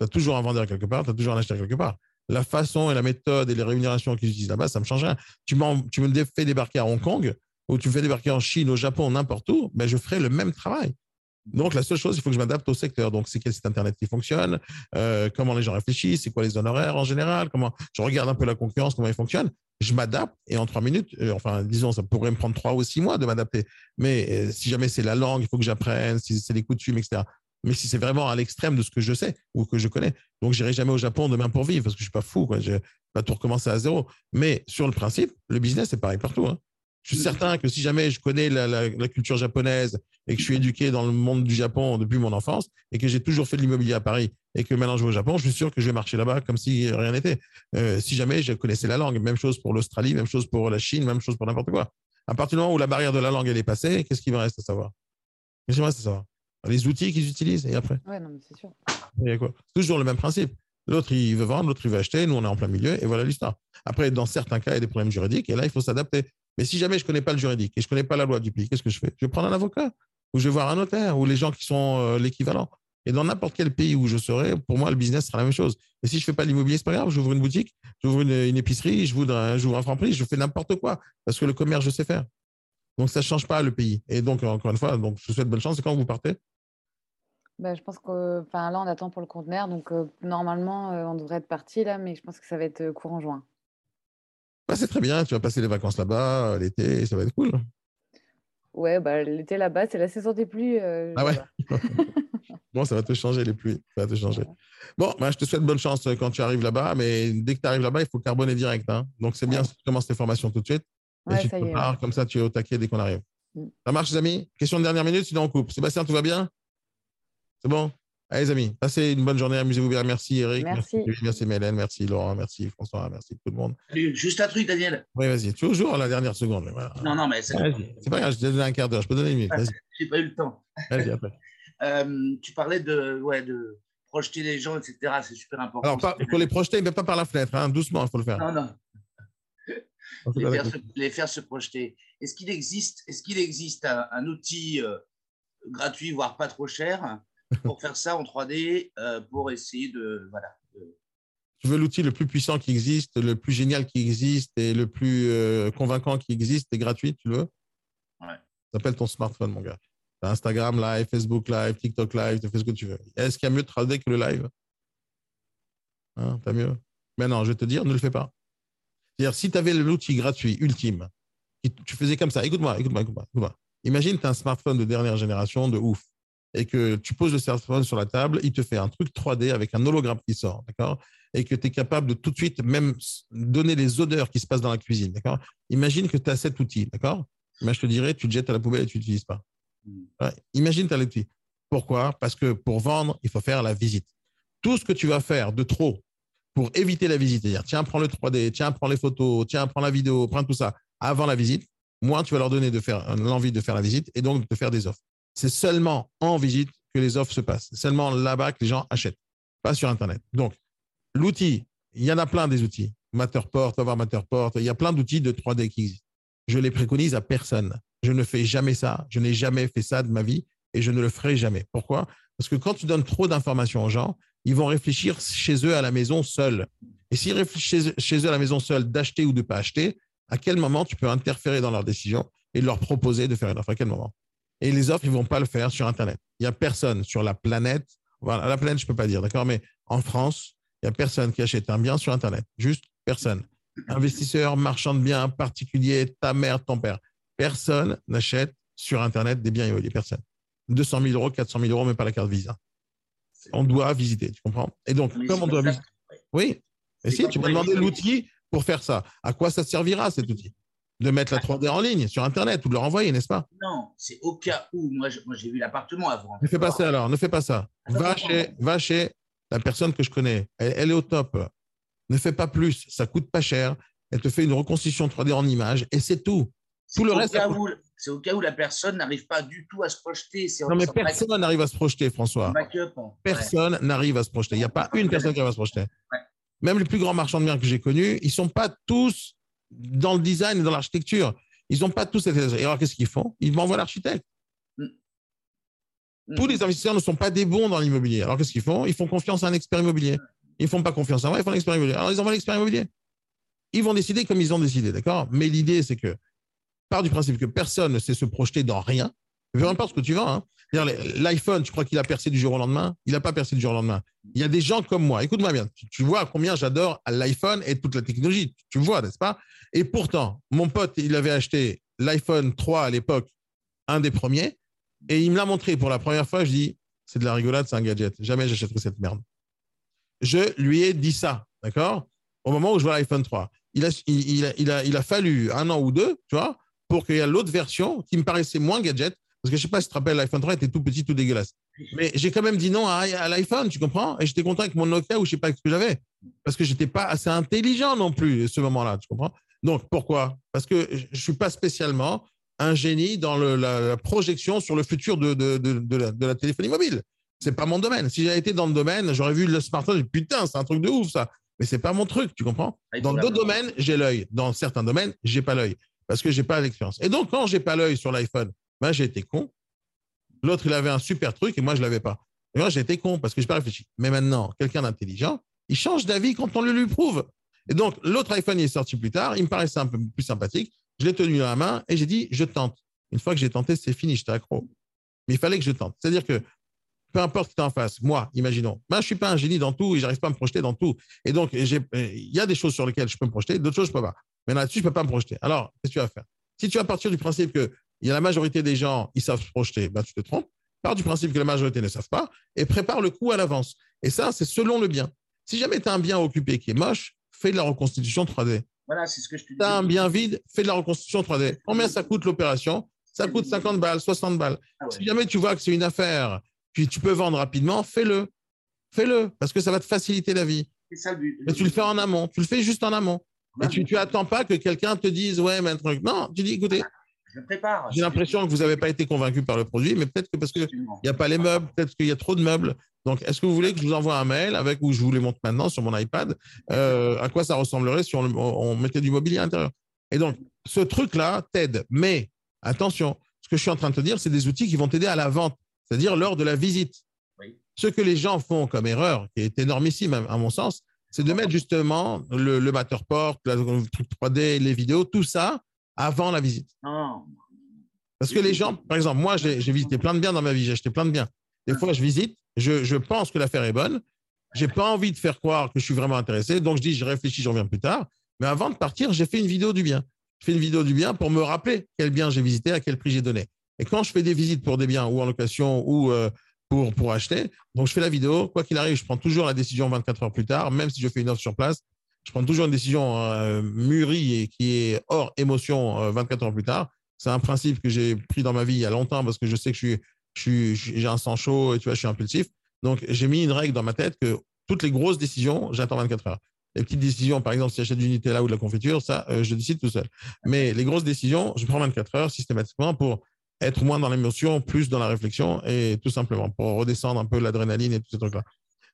Tu as toujours un vendeur quelque part, tu as toujours un acheteur quelque part. La façon et la méthode et les rémunérations qu'ils utilisent là-bas, ça me change rien. Tu, me fais débarquer à Hong Kong, ou tu me fais débarquer en Chine, au Japon, n'importe où, ben, je ferai le même travail. Donc, la seule chose, il faut que je m'adapte au secteur. Donc, c'est quel site Internet qui fonctionne, euh, comment les gens réfléchissent, c'est quoi les honoraires en général, comment je regarde un peu la concurrence, comment ils fonctionnent. Je m'adapte et en trois minutes, euh, enfin, disons, ça pourrait me prendre trois ou six mois de m'adapter. Mais euh, si jamais c'est la langue, il faut que j'apprenne, si c'est les coutumes, etc. Mais si c'est vraiment à l'extrême de ce que je sais ou que je connais, donc j'irai jamais au Japon demain pour vivre parce que je suis pas fou, quoi. Je vais pas tout recommencer à zéro. Mais sur le principe, le business, c'est pareil partout. hein. Je suis certain que si jamais je connais la, la- la culture japonaise et que je suis éduqué dans le monde du Japon depuis mon enfance et que j'ai toujours fait de l'immobilier à Paris et que maintenant je vais au Japon, je suis sûr que je vais marcher là-bas comme si rien n'était. Euh, si jamais je connaissais la langue, même chose pour l'Australie, même chose pour la Chine, même chose pour n'importe quoi. À partir du moment où la barrière de la langue elle est passée, qu'est-ce qu'il me reste à savoir? Qu'est-ce qu'il me reste à savoir? Les outils qu'ils utilisent et après? Ouais, non, mais c'est sûr. a quoi? C'est toujours le même principe. L'autre, il veut vendre, l'autre, il veut acheter. Nous, on est en plein milieu et voilà l'histoire. Après, dans certains cas, il y a des problèmes juridiques et là, il faut s'adapter. Mais si jamais je ne connais pas le juridique et je ne connais pas la loi du pays, qu'est-ce que je fais? Je vais prendre un avocat ou je vais voir un notaire ou les gens qui sont euh, l'équivalent. Et dans n'importe quel pays où je serai, pour moi, le business sera la même chose. Et si je ne fais pas l'immobilier, c'est pas grave. J'ouvre une boutique, j'ouvre une, une épicerie, j'ouvre un, un franc-prix, je fais n'importe quoi parce que le commerce, je sais faire. Donc, ça ne change pas le pays. Et donc, encore une fois, donc, je vous souhaite bonne chance. Et quand vous partez? Bah, je pense que là, on attend pour le conteneur. Donc, euh, normalement, euh, on devrait être parti là, mais je pense que ça va être courant juin. Bah, C'est très bien. Tu vas passer les vacances là-bas, euh, l'été, et ça va être cool. Ouais, bah, l'été là-bas, c'est la saison des pluies. euh, Ah ouais. (laughs) Bon, ça va te changer les pluies. Ça va te changer. Bon, bah, je te souhaite bonne chance euh, quand tu arrives là-bas, mais dès que tu arrives là-bas, il faut carboner direct. hein. Donc, c'est bien si tu commences tes formations tout de suite. Et Ouais, tu te ça y est, prépares, ouais. comme ça, tu es au taquet dès qu'on arrive. Mm. Ça marche, les amis? Question de dernière minute, sinon on coupe. Sébastien, tout va bien? C'est bon? Allez, les amis, passez une bonne journée, amusez-vous bien. Merci, Eric. Merci. Merci, merci Mélène. Merci, Laurent. Merci, François. Merci, tout le monde. Juste un truc, Daniel. Oui, vas-y. Toujours à la dernière seconde. voilà. Non, non, mais c'est pas grave, je t'ai donné un quart d'heure. Je peux donner une minute. J'ai pas eu le temps. Vas-y, après. (laughs) Euh, tu parlais de, ouais, de projeter les gens, etc. C'est super important. Alors, pas- pour les projeter, mais pas par la fenêtre. hein. Doucement, il faut le faire. Non, non. Les faire, se, les faire se projeter. Est-ce qu'il existe, est qu'il existe un, un outil euh, gratuit, voire pas trop cher, pour faire ça en 3D, euh, pour essayer de. Voilà. Tu veux l'outil le plus puissant qui existe, le plus génial qui existe et le plus euh, convaincant qui existe et gratuit, tu le veux? Ouais. Ça s'appelle ton smartphone, mon gars. T'as Instagram Live, Facebook Live, TikTok Live, tu fais ce que tu veux. Est-ce qu'il y a mieux de 3D que le live? Hein, T'as mieux? Mais non, je vais te dire, ne le fais pas. C'est-à-dire, si tu avais l'outil gratuit, ultime, tu faisais comme ça, écoute-moi, écoute-moi, écoute-moi. écoute-moi. Imagine, tu as un smartphone de dernière génération de ouf et que tu poses le smartphone sur la table, il te fait un truc 3D avec un hologramme qui sort, d'accord? Et que tu es capable de tout de suite même donner les odeurs qui se passent dans la cuisine, d'accord? Imagine que tu as cet outil, d'accord? Moi, je te dirais, tu le jettes à la poubelle et tu l'utilises pas. Ouais. Imagine, tu as l'outil. Pourquoi? Parce que pour vendre, il faut faire la visite. Tout ce que tu vas faire de trop pour éviter la visite, c'est-à-dire, tiens, prends le 3D, tiens, prends les photos, tiens, prends la vidéo, prends tout ça avant la visite, moins tu vas leur donner de faire l'envie de faire la visite et donc de faire des offres. C'est seulement en visite que les offres se passent. C'est seulement là-bas que les gens achètent, pas sur Internet. Donc, l'outil, il y en a plein des outils. Matterport, va voir Matterport, il y a plein d'outils de 3D qui existent. Je les préconise à personne. Je ne fais jamais ça. Je n'ai jamais fait ça de ma vie et je ne le ferai jamais. Pourquoi? Parce que quand tu donnes trop d'informations aux gens, ils vont réfléchir chez eux à la maison seuls. Et s'ils réfléchissent chez- eux à la maison seuls d'acheter ou de ne pas acheter, à quel moment tu peux interférer dans leurs décisions et leur proposer de faire une offre? À quel moment? Et les offres, ils ne vont pas le faire sur Internet. Il n'y a personne sur la planète, voilà, la planète, je ne peux pas dire, d'accord, mais en France, il n'y a personne qui achète un bien sur Internet. Juste personne. Investisseur, marchand de biens, particulier, ta mère, ton père. Personne n'achète sur Internet des biens immobiliers. Personne. 200 000 euros, 400 000 euros, mais pas la carte Visa. On doit visiter, tu comprends? Et donc, Mais comme on doit visiter. Oui, et si, tu m'as demandé éviter- l'outil pour faire ça. À quoi ça servira cet outil? De mettre la 3D en ligne sur Internet ou de le renvoyer, n'est-ce pas? Non, c'est au cas où. Moi, j'ai vu l'appartement avant. Ne fais pas ça alors, ne fais pas ça. Va chez, va chez la personne que je connais. Elle, elle est au top. Ne fais pas plus. Ça coûte pas cher. Elle te fait une reconstitution 3D en image et c'est tout. C'est Tout le au reste. C'est au cas où la personne n'arrive pas du tout à se projeter. Non, mais back- personne n'arrive à se projeter, François. hein. Personne n'arrive à se projeter. Il n'y a pas une personne qui arrive à se projeter. Même les plus grands marchands de biens que j'ai connus, ils ne sont pas tous dans le design et dans l'architecture. Ils n'ont pas tous cette. Et alors, qu'est-ce qu'ils font? Ils m'envoient l'architecte. Tous les investisseurs ne sont pas des bons dans l'immobilier. Alors, qu'est-ce qu'ils font? Ils font confiance à un expert immobilier. Ils ne font pas confiance à moi, ils font un expert immobilier. Alors, ils envoient l'expert immobilier. Ils vont décider comme ils ont décidé, d'accord? Mais l'idée, c'est que, part du principe que personne ne sait se projeter dans rien, peu importe ce que tu vends. Hein. L'iPhone, tu crois qu'il a percé du jour au lendemain? Il n'a pas percé du jour au lendemain. Il y a des gens comme moi. Écoute-moi bien. Tu, vois combien j'adore l'iPhone et toute la technologie. Tu vois, n'est-ce pas? Et pourtant, mon pote, il avait acheté l'iPhone 3 à l'époque, un des premiers, et il me l'a montré pour la première fois. Je dis, c'est de la rigolade, c'est un gadget. Jamais j'achèterai cette merde. Je lui ai dit ça, d'accord? Au moment où je vois l'iPhone 3. Il a, il a, il, a, il a fallu un an ou deux, tu vois, pour qu'il y ait l'autre version qui me paraissait moins gadget. Parce que je ne sais pas si tu te rappelles, l'iPhone 3 était tout petit, tout dégueulasse. Mais j'ai quand même dit non à, à l'iPhone, tu comprends? Et j'étais content avec mon Nokia ou je ne sais pas ce que j'avais. Parce que je n'étais pas assez intelligent non plus, ce moment-là, tu comprends? Donc, pourquoi? Parce que je ne suis pas spécialement un génie dans le, la, la, projection sur le futur de, de, de, de, la, téléphonie mobile. C'est pas mon domaine. Si j'avais été dans le domaine, j'aurais vu le smartphone, dit, putain, c'est un truc de ouf ça. Mais c'est pas mon truc, tu comprends? Ah, Dans d'autres domaines, j'ai l'œil. Dans certains domaines, j'ai pas l'œil parce que j'ai pas l'expérience. Et donc, quand j'ai pas l'œil sur l'iPhone, ben, j'ai été con. L'autre, il avait un super truc et moi, je l'avais pas. Moi, j'ai été con parce que j'ai pas réfléchi. Mais maintenant, quelqu'un d'intelligent, il change d'avis quand on le lui prouve. Et donc, l'autre iPhone, il est sorti plus tard. Il me paraissait un peu plus sympathique. Je l'ai tenu dans la main et j'ai dit, je tente. Une fois que j'ai tenté, c'est fini, j'étais accro. Mais il fallait que je tente. C'est-à-dire que peu importe qui est en face, moi, imaginons, ben, je suis pas un génie dans tout et j'arrive pas à me projeter dans tout. Et donc, il y a des choses sur lesquelles je peux me projeter, d'autres choses, je peux pas. Mais là-dessus, je peux pas me projeter. Alors, qu'est-ce que tu vas faire? Si tu vas partir du principe que il y a la majorité des gens, ils savent se projeter, ben, tu te trompes. Pars du principe que la majorité ne savent pas et prépare le coup à l'avance. Et ça, c'est selon le bien. Si jamais tu as un bien occupé qui est moche, fais de la reconstitution 3D. Voilà, c'est ce que je te dis. Tu as un bien vide, fais de la reconstitution 3D. Combien ça coûte l'opération? Ça coûte 50 balles, 60 balles. Ah ouais. Si jamais tu vois que c'est une affaire, puis tu peux vendre rapidement, fais-le. Fais-le, parce que ça va te faciliter la vie. Ça le but. Mais tu le fais en amont, tu le fais juste en amont. Et tu tu attends pas que quelqu'un te dise, ouais, mais un truc. Non, tu dis, écoutez, Je le prépare. j'ai l'impression que vous n'avez pas été convaincu par le produit, mais peut-être que parce qu'il n'y a pas les meubles, peut-être qu'il y a trop de meubles. Donc, est-ce que vous voulez que je vous envoie un mail avec où je vous les montre maintenant sur mon iPad, euh, à quoi ça ressemblerait si on, mettait du mobilier à l'intérieur? Et donc, ce truc-là t'aide. Mais attention, ce que je suis en train de te dire, c'est des outils qui vont t'aider à la vente, c'est-à-dire lors de la visite. Oui. Ce que les gens font comme erreur, qui est énormissime à, mon sens, c'est de mettre justement le, le Matterport, le truc 3D, les vidéos, tout ça avant la visite. Non. Parce que les gens, par exemple, moi, j'ai visité plein de biens dans ma vie, j'ai acheté plein de biens. Des fois, je visite, je, je pense que l'affaire est bonne, j'ai pas envie de faire croire que je suis vraiment intéressé, donc je dis, je réfléchis, je reviens plus tard. Mais avant de partir, j'ai fait une vidéo du bien. Je fais une vidéo du bien pour me rappeler quel bien j'ai visité, à quel prix j'ai donné. Et quand je fais des visites pour des biens ou en location ou euh, pour, pour acheter, donc je fais la vidéo, quoi qu'il arrive, je prends toujours la décision 24 heures plus tard, même si je fais une offre sur place, je prends toujours une décision euh, mûrie et qui est hors émotion euh, 24 heures plus tard. C'est un principe que j'ai pris dans ma vie il y a longtemps parce que je sais que je suis, j'ai un sang chaud et tu vois, je suis impulsif. Donc, j'ai mis une règle dans ma tête que toutes les grosses décisions, j'attends 24 heures. Les petites décisions, par exemple, si j'achète du Nutella ou de la confiture, ça, euh, je décide tout seul. Mais les grosses décisions, je prends 24 heures systématiquement pour être moins dans l'émotion, plus dans la réflexion et tout simplement pour redescendre un peu l'adrénaline et tous ces trucs-là.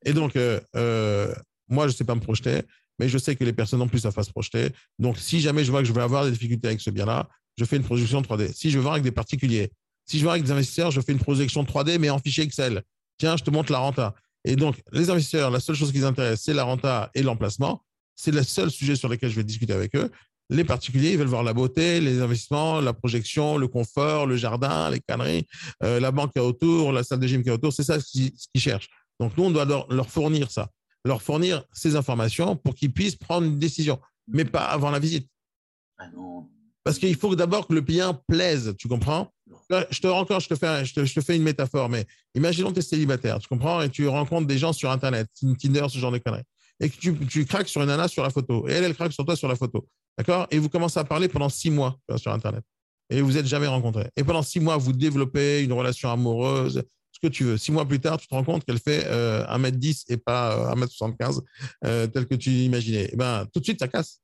Et donc, euh, euh, moi, je ne sais pas me projeter, mais je sais que les personnes non plus savent pas se projeter. Donc, si jamais je vois que je vais avoir des difficultés avec ce bien-là, je fais une projection 3D. Si je vends avec des particuliers, si je vends avec des investisseurs, je fais une projection 3D, mais en fichier Excel. Tiens, je te montre la renta. Et donc, les investisseurs, la seule chose qui les intéresse, c'est la renta et l'emplacement. C'est le seul sujet sur lequel je vais discuter avec eux. Les particuliers, ils veulent voir la beauté, les investissements, la projection, le confort, le jardin, les canneries, euh, la banque qui est autour, la salle de gym qui est autour. C'est ça ce qu'ils cherchent. Donc, nous, on doit leur fournir ça, leur fournir ces informations pour qu'ils puissent prendre une décision, mais pas avant la visite. Ah non. Parce qu'il faut d'abord que le bien plaise, tu comprends? Là, Je te encore, je te, fais, je, te, je te fais une métaphore, mais imaginons que tu es célibataire, tu comprends? Et tu rencontres des gens sur Internet, Tinder, ce genre de conneries. Et que tu, tu craques sur une nana sur la photo. Et elle, elle craque sur toi sur la photo. D'accord? Et vous commencez à parler pendant six mois sur Internet. Et vous n'êtes jamais rencontrés. Et pendant six mois, vous développez une relation amoureuse, ce que tu veux. Six mois plus tard, tu te rends compte qu'elle fait euh, 1m10 et pas euh, 1m75, euh, tel que tu imaginais. Eh ben, tout de suite, ça casse.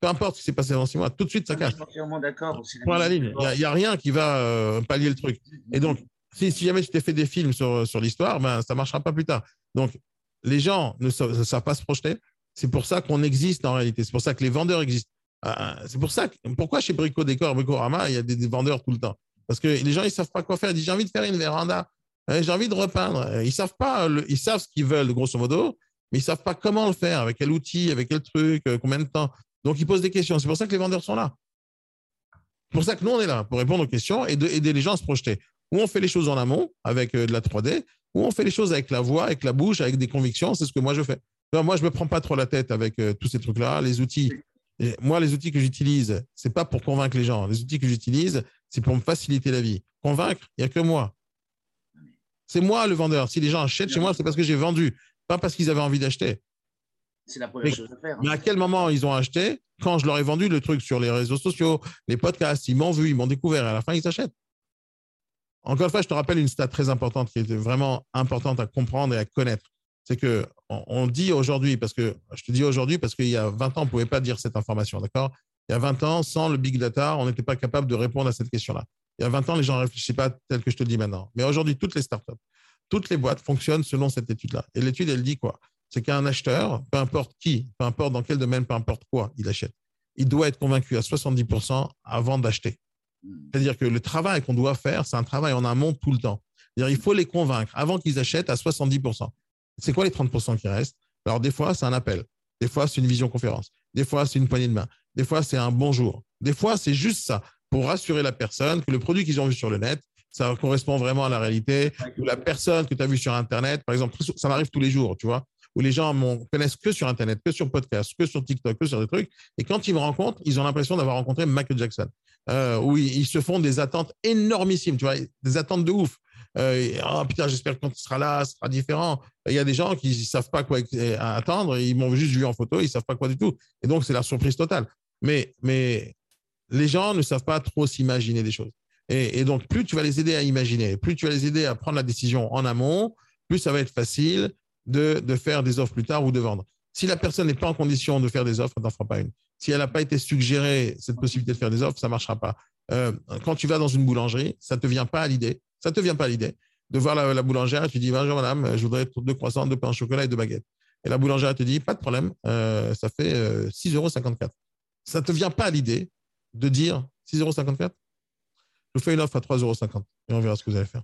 Peu importe ce qui s'est passé dans six mois, tout de suite, ça Je casse. suis entièrement d'accord. la ligne. Il n'y a, rien qui va euh, pallier le truc. Et donc, si, si jamais tu t'es fait des films sur, sur l'histoire, ben, ça ne marchera pas plus tard. Donc, les gens ne savent, ne savent pas se projeter. C'est pour ça qu'on existe en réalité. C'est pour ça que les vendeurs existent. Euh, c'est pour ça que, pourquoi chez Brico Décor, Bricorama, il y a des, des vendeurs tout le temps? Parce que les gens, ils ne savent pas quoi faire. Ils disent, j'ai envie de faire une véranda. Euh, j'ai envie de repeindre. Euh, Ils savent pas, le- ils savent ce qu'ils veulent, grosso modo, mais ils savent pas comment le faire, avec quel outil, avec quel truc, euh, combien de temps. Donc, ils posent des questions. C'est pour ça que les vendeurs sont là. C'est pour ça que nous, on est là, pour répondre aux questions et de- aider les gens à se projeter. Ou on fait les choses en amont, avec euh, de la 3D, ou on fait les choses avec la voix, avec la bouche, avec des convictions. C'est ce que moi, je fais. Moi, je me prends pas trop la tête avec euh, tous ces trucs-là. Les outils, moi, les outils que j'utilise, c'est pas pour convaincre les gens. Les outils que j'utilise, c'est pour me faciliter la vie. Convaincre, il n'y a que moi. C'est moi le vendeur. Si les gens achètent chez moi, c'est parce que j'ai vendu, pas parce qu'ils avaient envie d'acheter. C'est la première Mais, chose à faire. hein. mais à quel moment ils ont acheté Quand je leur ai vendu le truc sur les réseaux sociaux, les podcasts, ils m'ont vu, ils m'ont découvert, et à la fin, ils achètent. Encore une fois, je te rappelle une stat très importante qui est vraiment importante à comprendre et à connaître. C'est que on, on dit aujourd'hui, parce que je te dis aujourd'hui, parce qu'il y a 20 ans, on ne pouvait pas dire cette information, d'accord? Il y a 20 ans, sans le big data, on n'était pas capable de répondre à cette question-là. Il y a 20 ans, les gens ne réfléchissaient pas tel que je te le dis maintenant. Mais aujourd'hui, toutes les startups, Toutes les boîtes fonctionnent selon cette étude-là. Et l'étude, elle dit quoi? C'est qu'un acheteur, peu importe qui, peu importe dans quel domaine, peu importe quoi il achète, il doit être convaincu à 70% avant d'acheter. C'est-à-dire que le travail qu'on doit faire, c'est un travail en amont tout le temps. Il faut les convaincre avant qu'ils achètent à 70%. C'est quoi les 30% qui restent? Alors, des fois, c'est un appel. Des fois, c'est une vision conférence. Des fois, c'est une poignée de main. Des fois, c'est un bonjour. Des fois, c'est juste ça pour rassurer la personne que le produit qu'ils ont vu sur le net, ça correspond vraiment à la réalité. Ou la personne que tu as vue sur Internet, par exemple, ça m'arrive tous les jours, tu vois, où les gens me connaissent que sur Internet, que sur podcast, que sur TikTok, que sur des trucs. Et quand ils me rencontrent, ils ont l'impression d'avoir rencontré Michael Jackson. Euh, où ils, ils se font des attentes énormissimes, tu vois, des attentes de ouf. Euh, oh putain, j'espère que quand tu seras là, ce sera différent. Il y a des gens qui ne savent pas quoi attendre, ils m'ont juste vu en photo, ils ne savent pas quoi du tout. Et donc, c'est la surprise totale. Mais, mais les gens ne savent pas trop s'imaginer des choses. Et, donc, plus tu vas les aider à imaginer, plus tu vas les aider à prendre la décision en amont, plus ça va être facile de, faire des offres plus tard ou de vendre. Si la personne n'est pas en condition de faire des offres, n'en fera pas une. Si elle n'a pas été suggérée cette possibilité de faire des offres, ça ne marchera pas. Euh, quand tu vas dans une boulangerie, ça ne te vient pas à l'idée ça te vient pas l'idée de voir la, boulangère et tu dis Bonjour madame, je voudrais deux croissants, deux pains au chocolat et deux baguettes. Et la boulangère te dit Pas de problème, euh, ça fait 6,54 euros. Ça ne te vient pas à l'idée de dire 6,54 euros Je vous fais une offre à 3,50 euros et on verra ce que vous allez faire.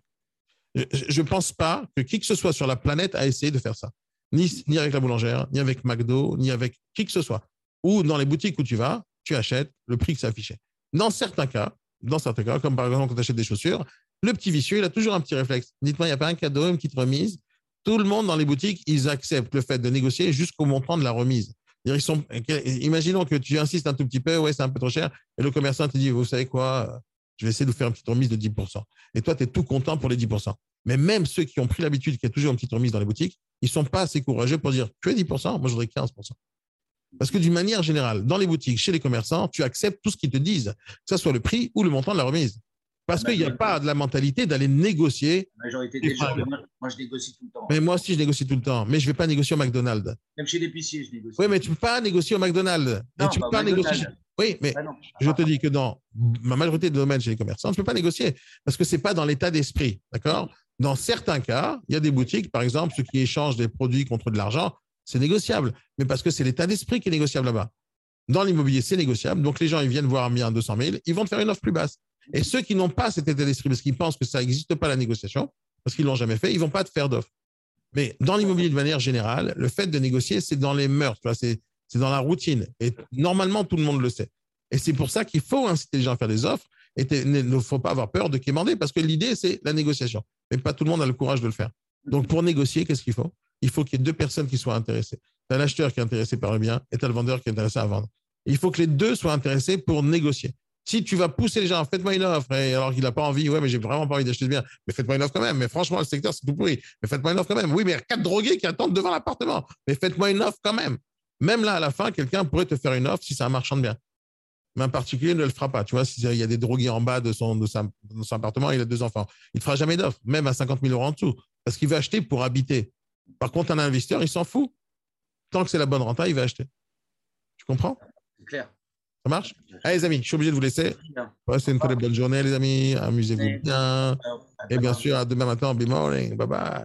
Je ne pense pas que qui que ce soit sur la planète a essayé de faire ça. Ni, ni avec la boulangère, ni avec McDo, ni avec qui que ce soit. Ou dans les boutiques où tu vas, tu achètes le prix que c'est affiché. Dans certains cas, dans certains cas, comme par exemple quand tu achètes des chaussures, le petit vicieux, il a toujours un petit réflexe. Dites-moi, il n'y a pas un cadeau, une petite remise? Tout le monde dans les boutiques, ils acceptent le fait de négocier jusqu'au montant de la remise. Imaginons que tu insistes un tout petit peu, ouais, c'est un peu trop cher, et le commerçant te dit, vous savez quoi, je vais essayer de vous faire une petite remise de 10%. Et toi, tu es tout content pour les 10%. Mais même ceux qui ont pris l'habitude qu'il y a toujours une petite remise dans les boutiques, ils sont pas assez courageux pour dire, tu es 10%, moi je voudrais 15%. Parce que d'une manière générale, dans les boutiques, chez les commerçants, tu acceptes tout ce qu'ils te disent, que ce soit le prix ou le montant de la remise. Parce qu'il n'y a pas de la mentalité d'aller négocier. La majorité des gens, moi, je négocie tout le temps. Mais moi aussi, je négocie tout le temps. Mais je ne vais pas négocier au McDonald's. Même chez l'épicier, je négocie. Oui, mais tu ne peux pas négocier au McDonald's. Non, tu peux pas négocier. Oui, mais Ah non. je te dis que dans ma majorité des domaines chez les commerçants, tu ne peux pas négocier parce que ce n'est pas dans l'état d'esprit. D'accord? Dans certains cas, il y a des boutiques, par exemple, ceux qui échangent des produits contre de l'argent, c'est négociable. Mais parce que c'est l'état d'esprit qui est négociable là-bas. Dans l'immobilier, c'est négociable. Donc, les gens, ils viennent voir un à 200 000, ils vont te faire une offre plus basse. Et ceux qui n'ont pas cet état d'esprit, parce qu'ils pensent que ça n'existe pas la négociation, parce qu'ils l'ont jamais fait, ils vont pas te faire d'offre. Mais dans l'immobilier de manière générale, le fait de négocier, c'est dans les mœurs, c'est dans la routine. Et normalement, tout le monde le sait. Et c'est pour ça qu'il faut inciter les gens à faire des offres. Et il ne faut pas avoir peur de quémander, parce que l'idée, c'est la négociation. Mais pas tout le monde a le courage de le faire. Donc, pour négocier, qu'est-ce qu'il faut? Il faut qu'il y ait deux personnes qui soient intéressées. Tu as l'acheteur qui est intéressé par le bien et tu as le vendeur qui est intéressé à vendre. Il faut que les deux soient intéressés pour négocier. Si tu vas pousser les gens, faites-moi une offre, et alors qu'il n'a pas envie, ouais, mais j'ai vraiment pas envie d'acheter ce bien, mais faites-moi une offre quand même. Mais franchement, le secteur, c'est tout pourri. Mais faites-moi une offre quand même. Oui, mais il y a quatre drogués qui attendent devant l'appartement. Mais faites-moi une offre quand même. Même là, à la fin, quelqu'un pourrait te faire une offre si c'est un marchand de biens. Mais un particulier ne le fera pas. Tu vois, s'il y a des drogués en bas de de, de son appartement, il a deux enfants. Il ne fera jamais d'offre, même à 50 000 euros en dessous, parce qu'il veut acheter pour habiter. Par contre, un investisseur, il s'en fout. Tant que c'est la bonne renta, il va acheter. Tu comprends? C'est clair. Ça marche? Allez, les amis, je suis obligé de vous laisser. Passez une très bonne journée, les amis. Amusez-vous bien. Et bien sûr, à demain matin, be morning. Bye bye.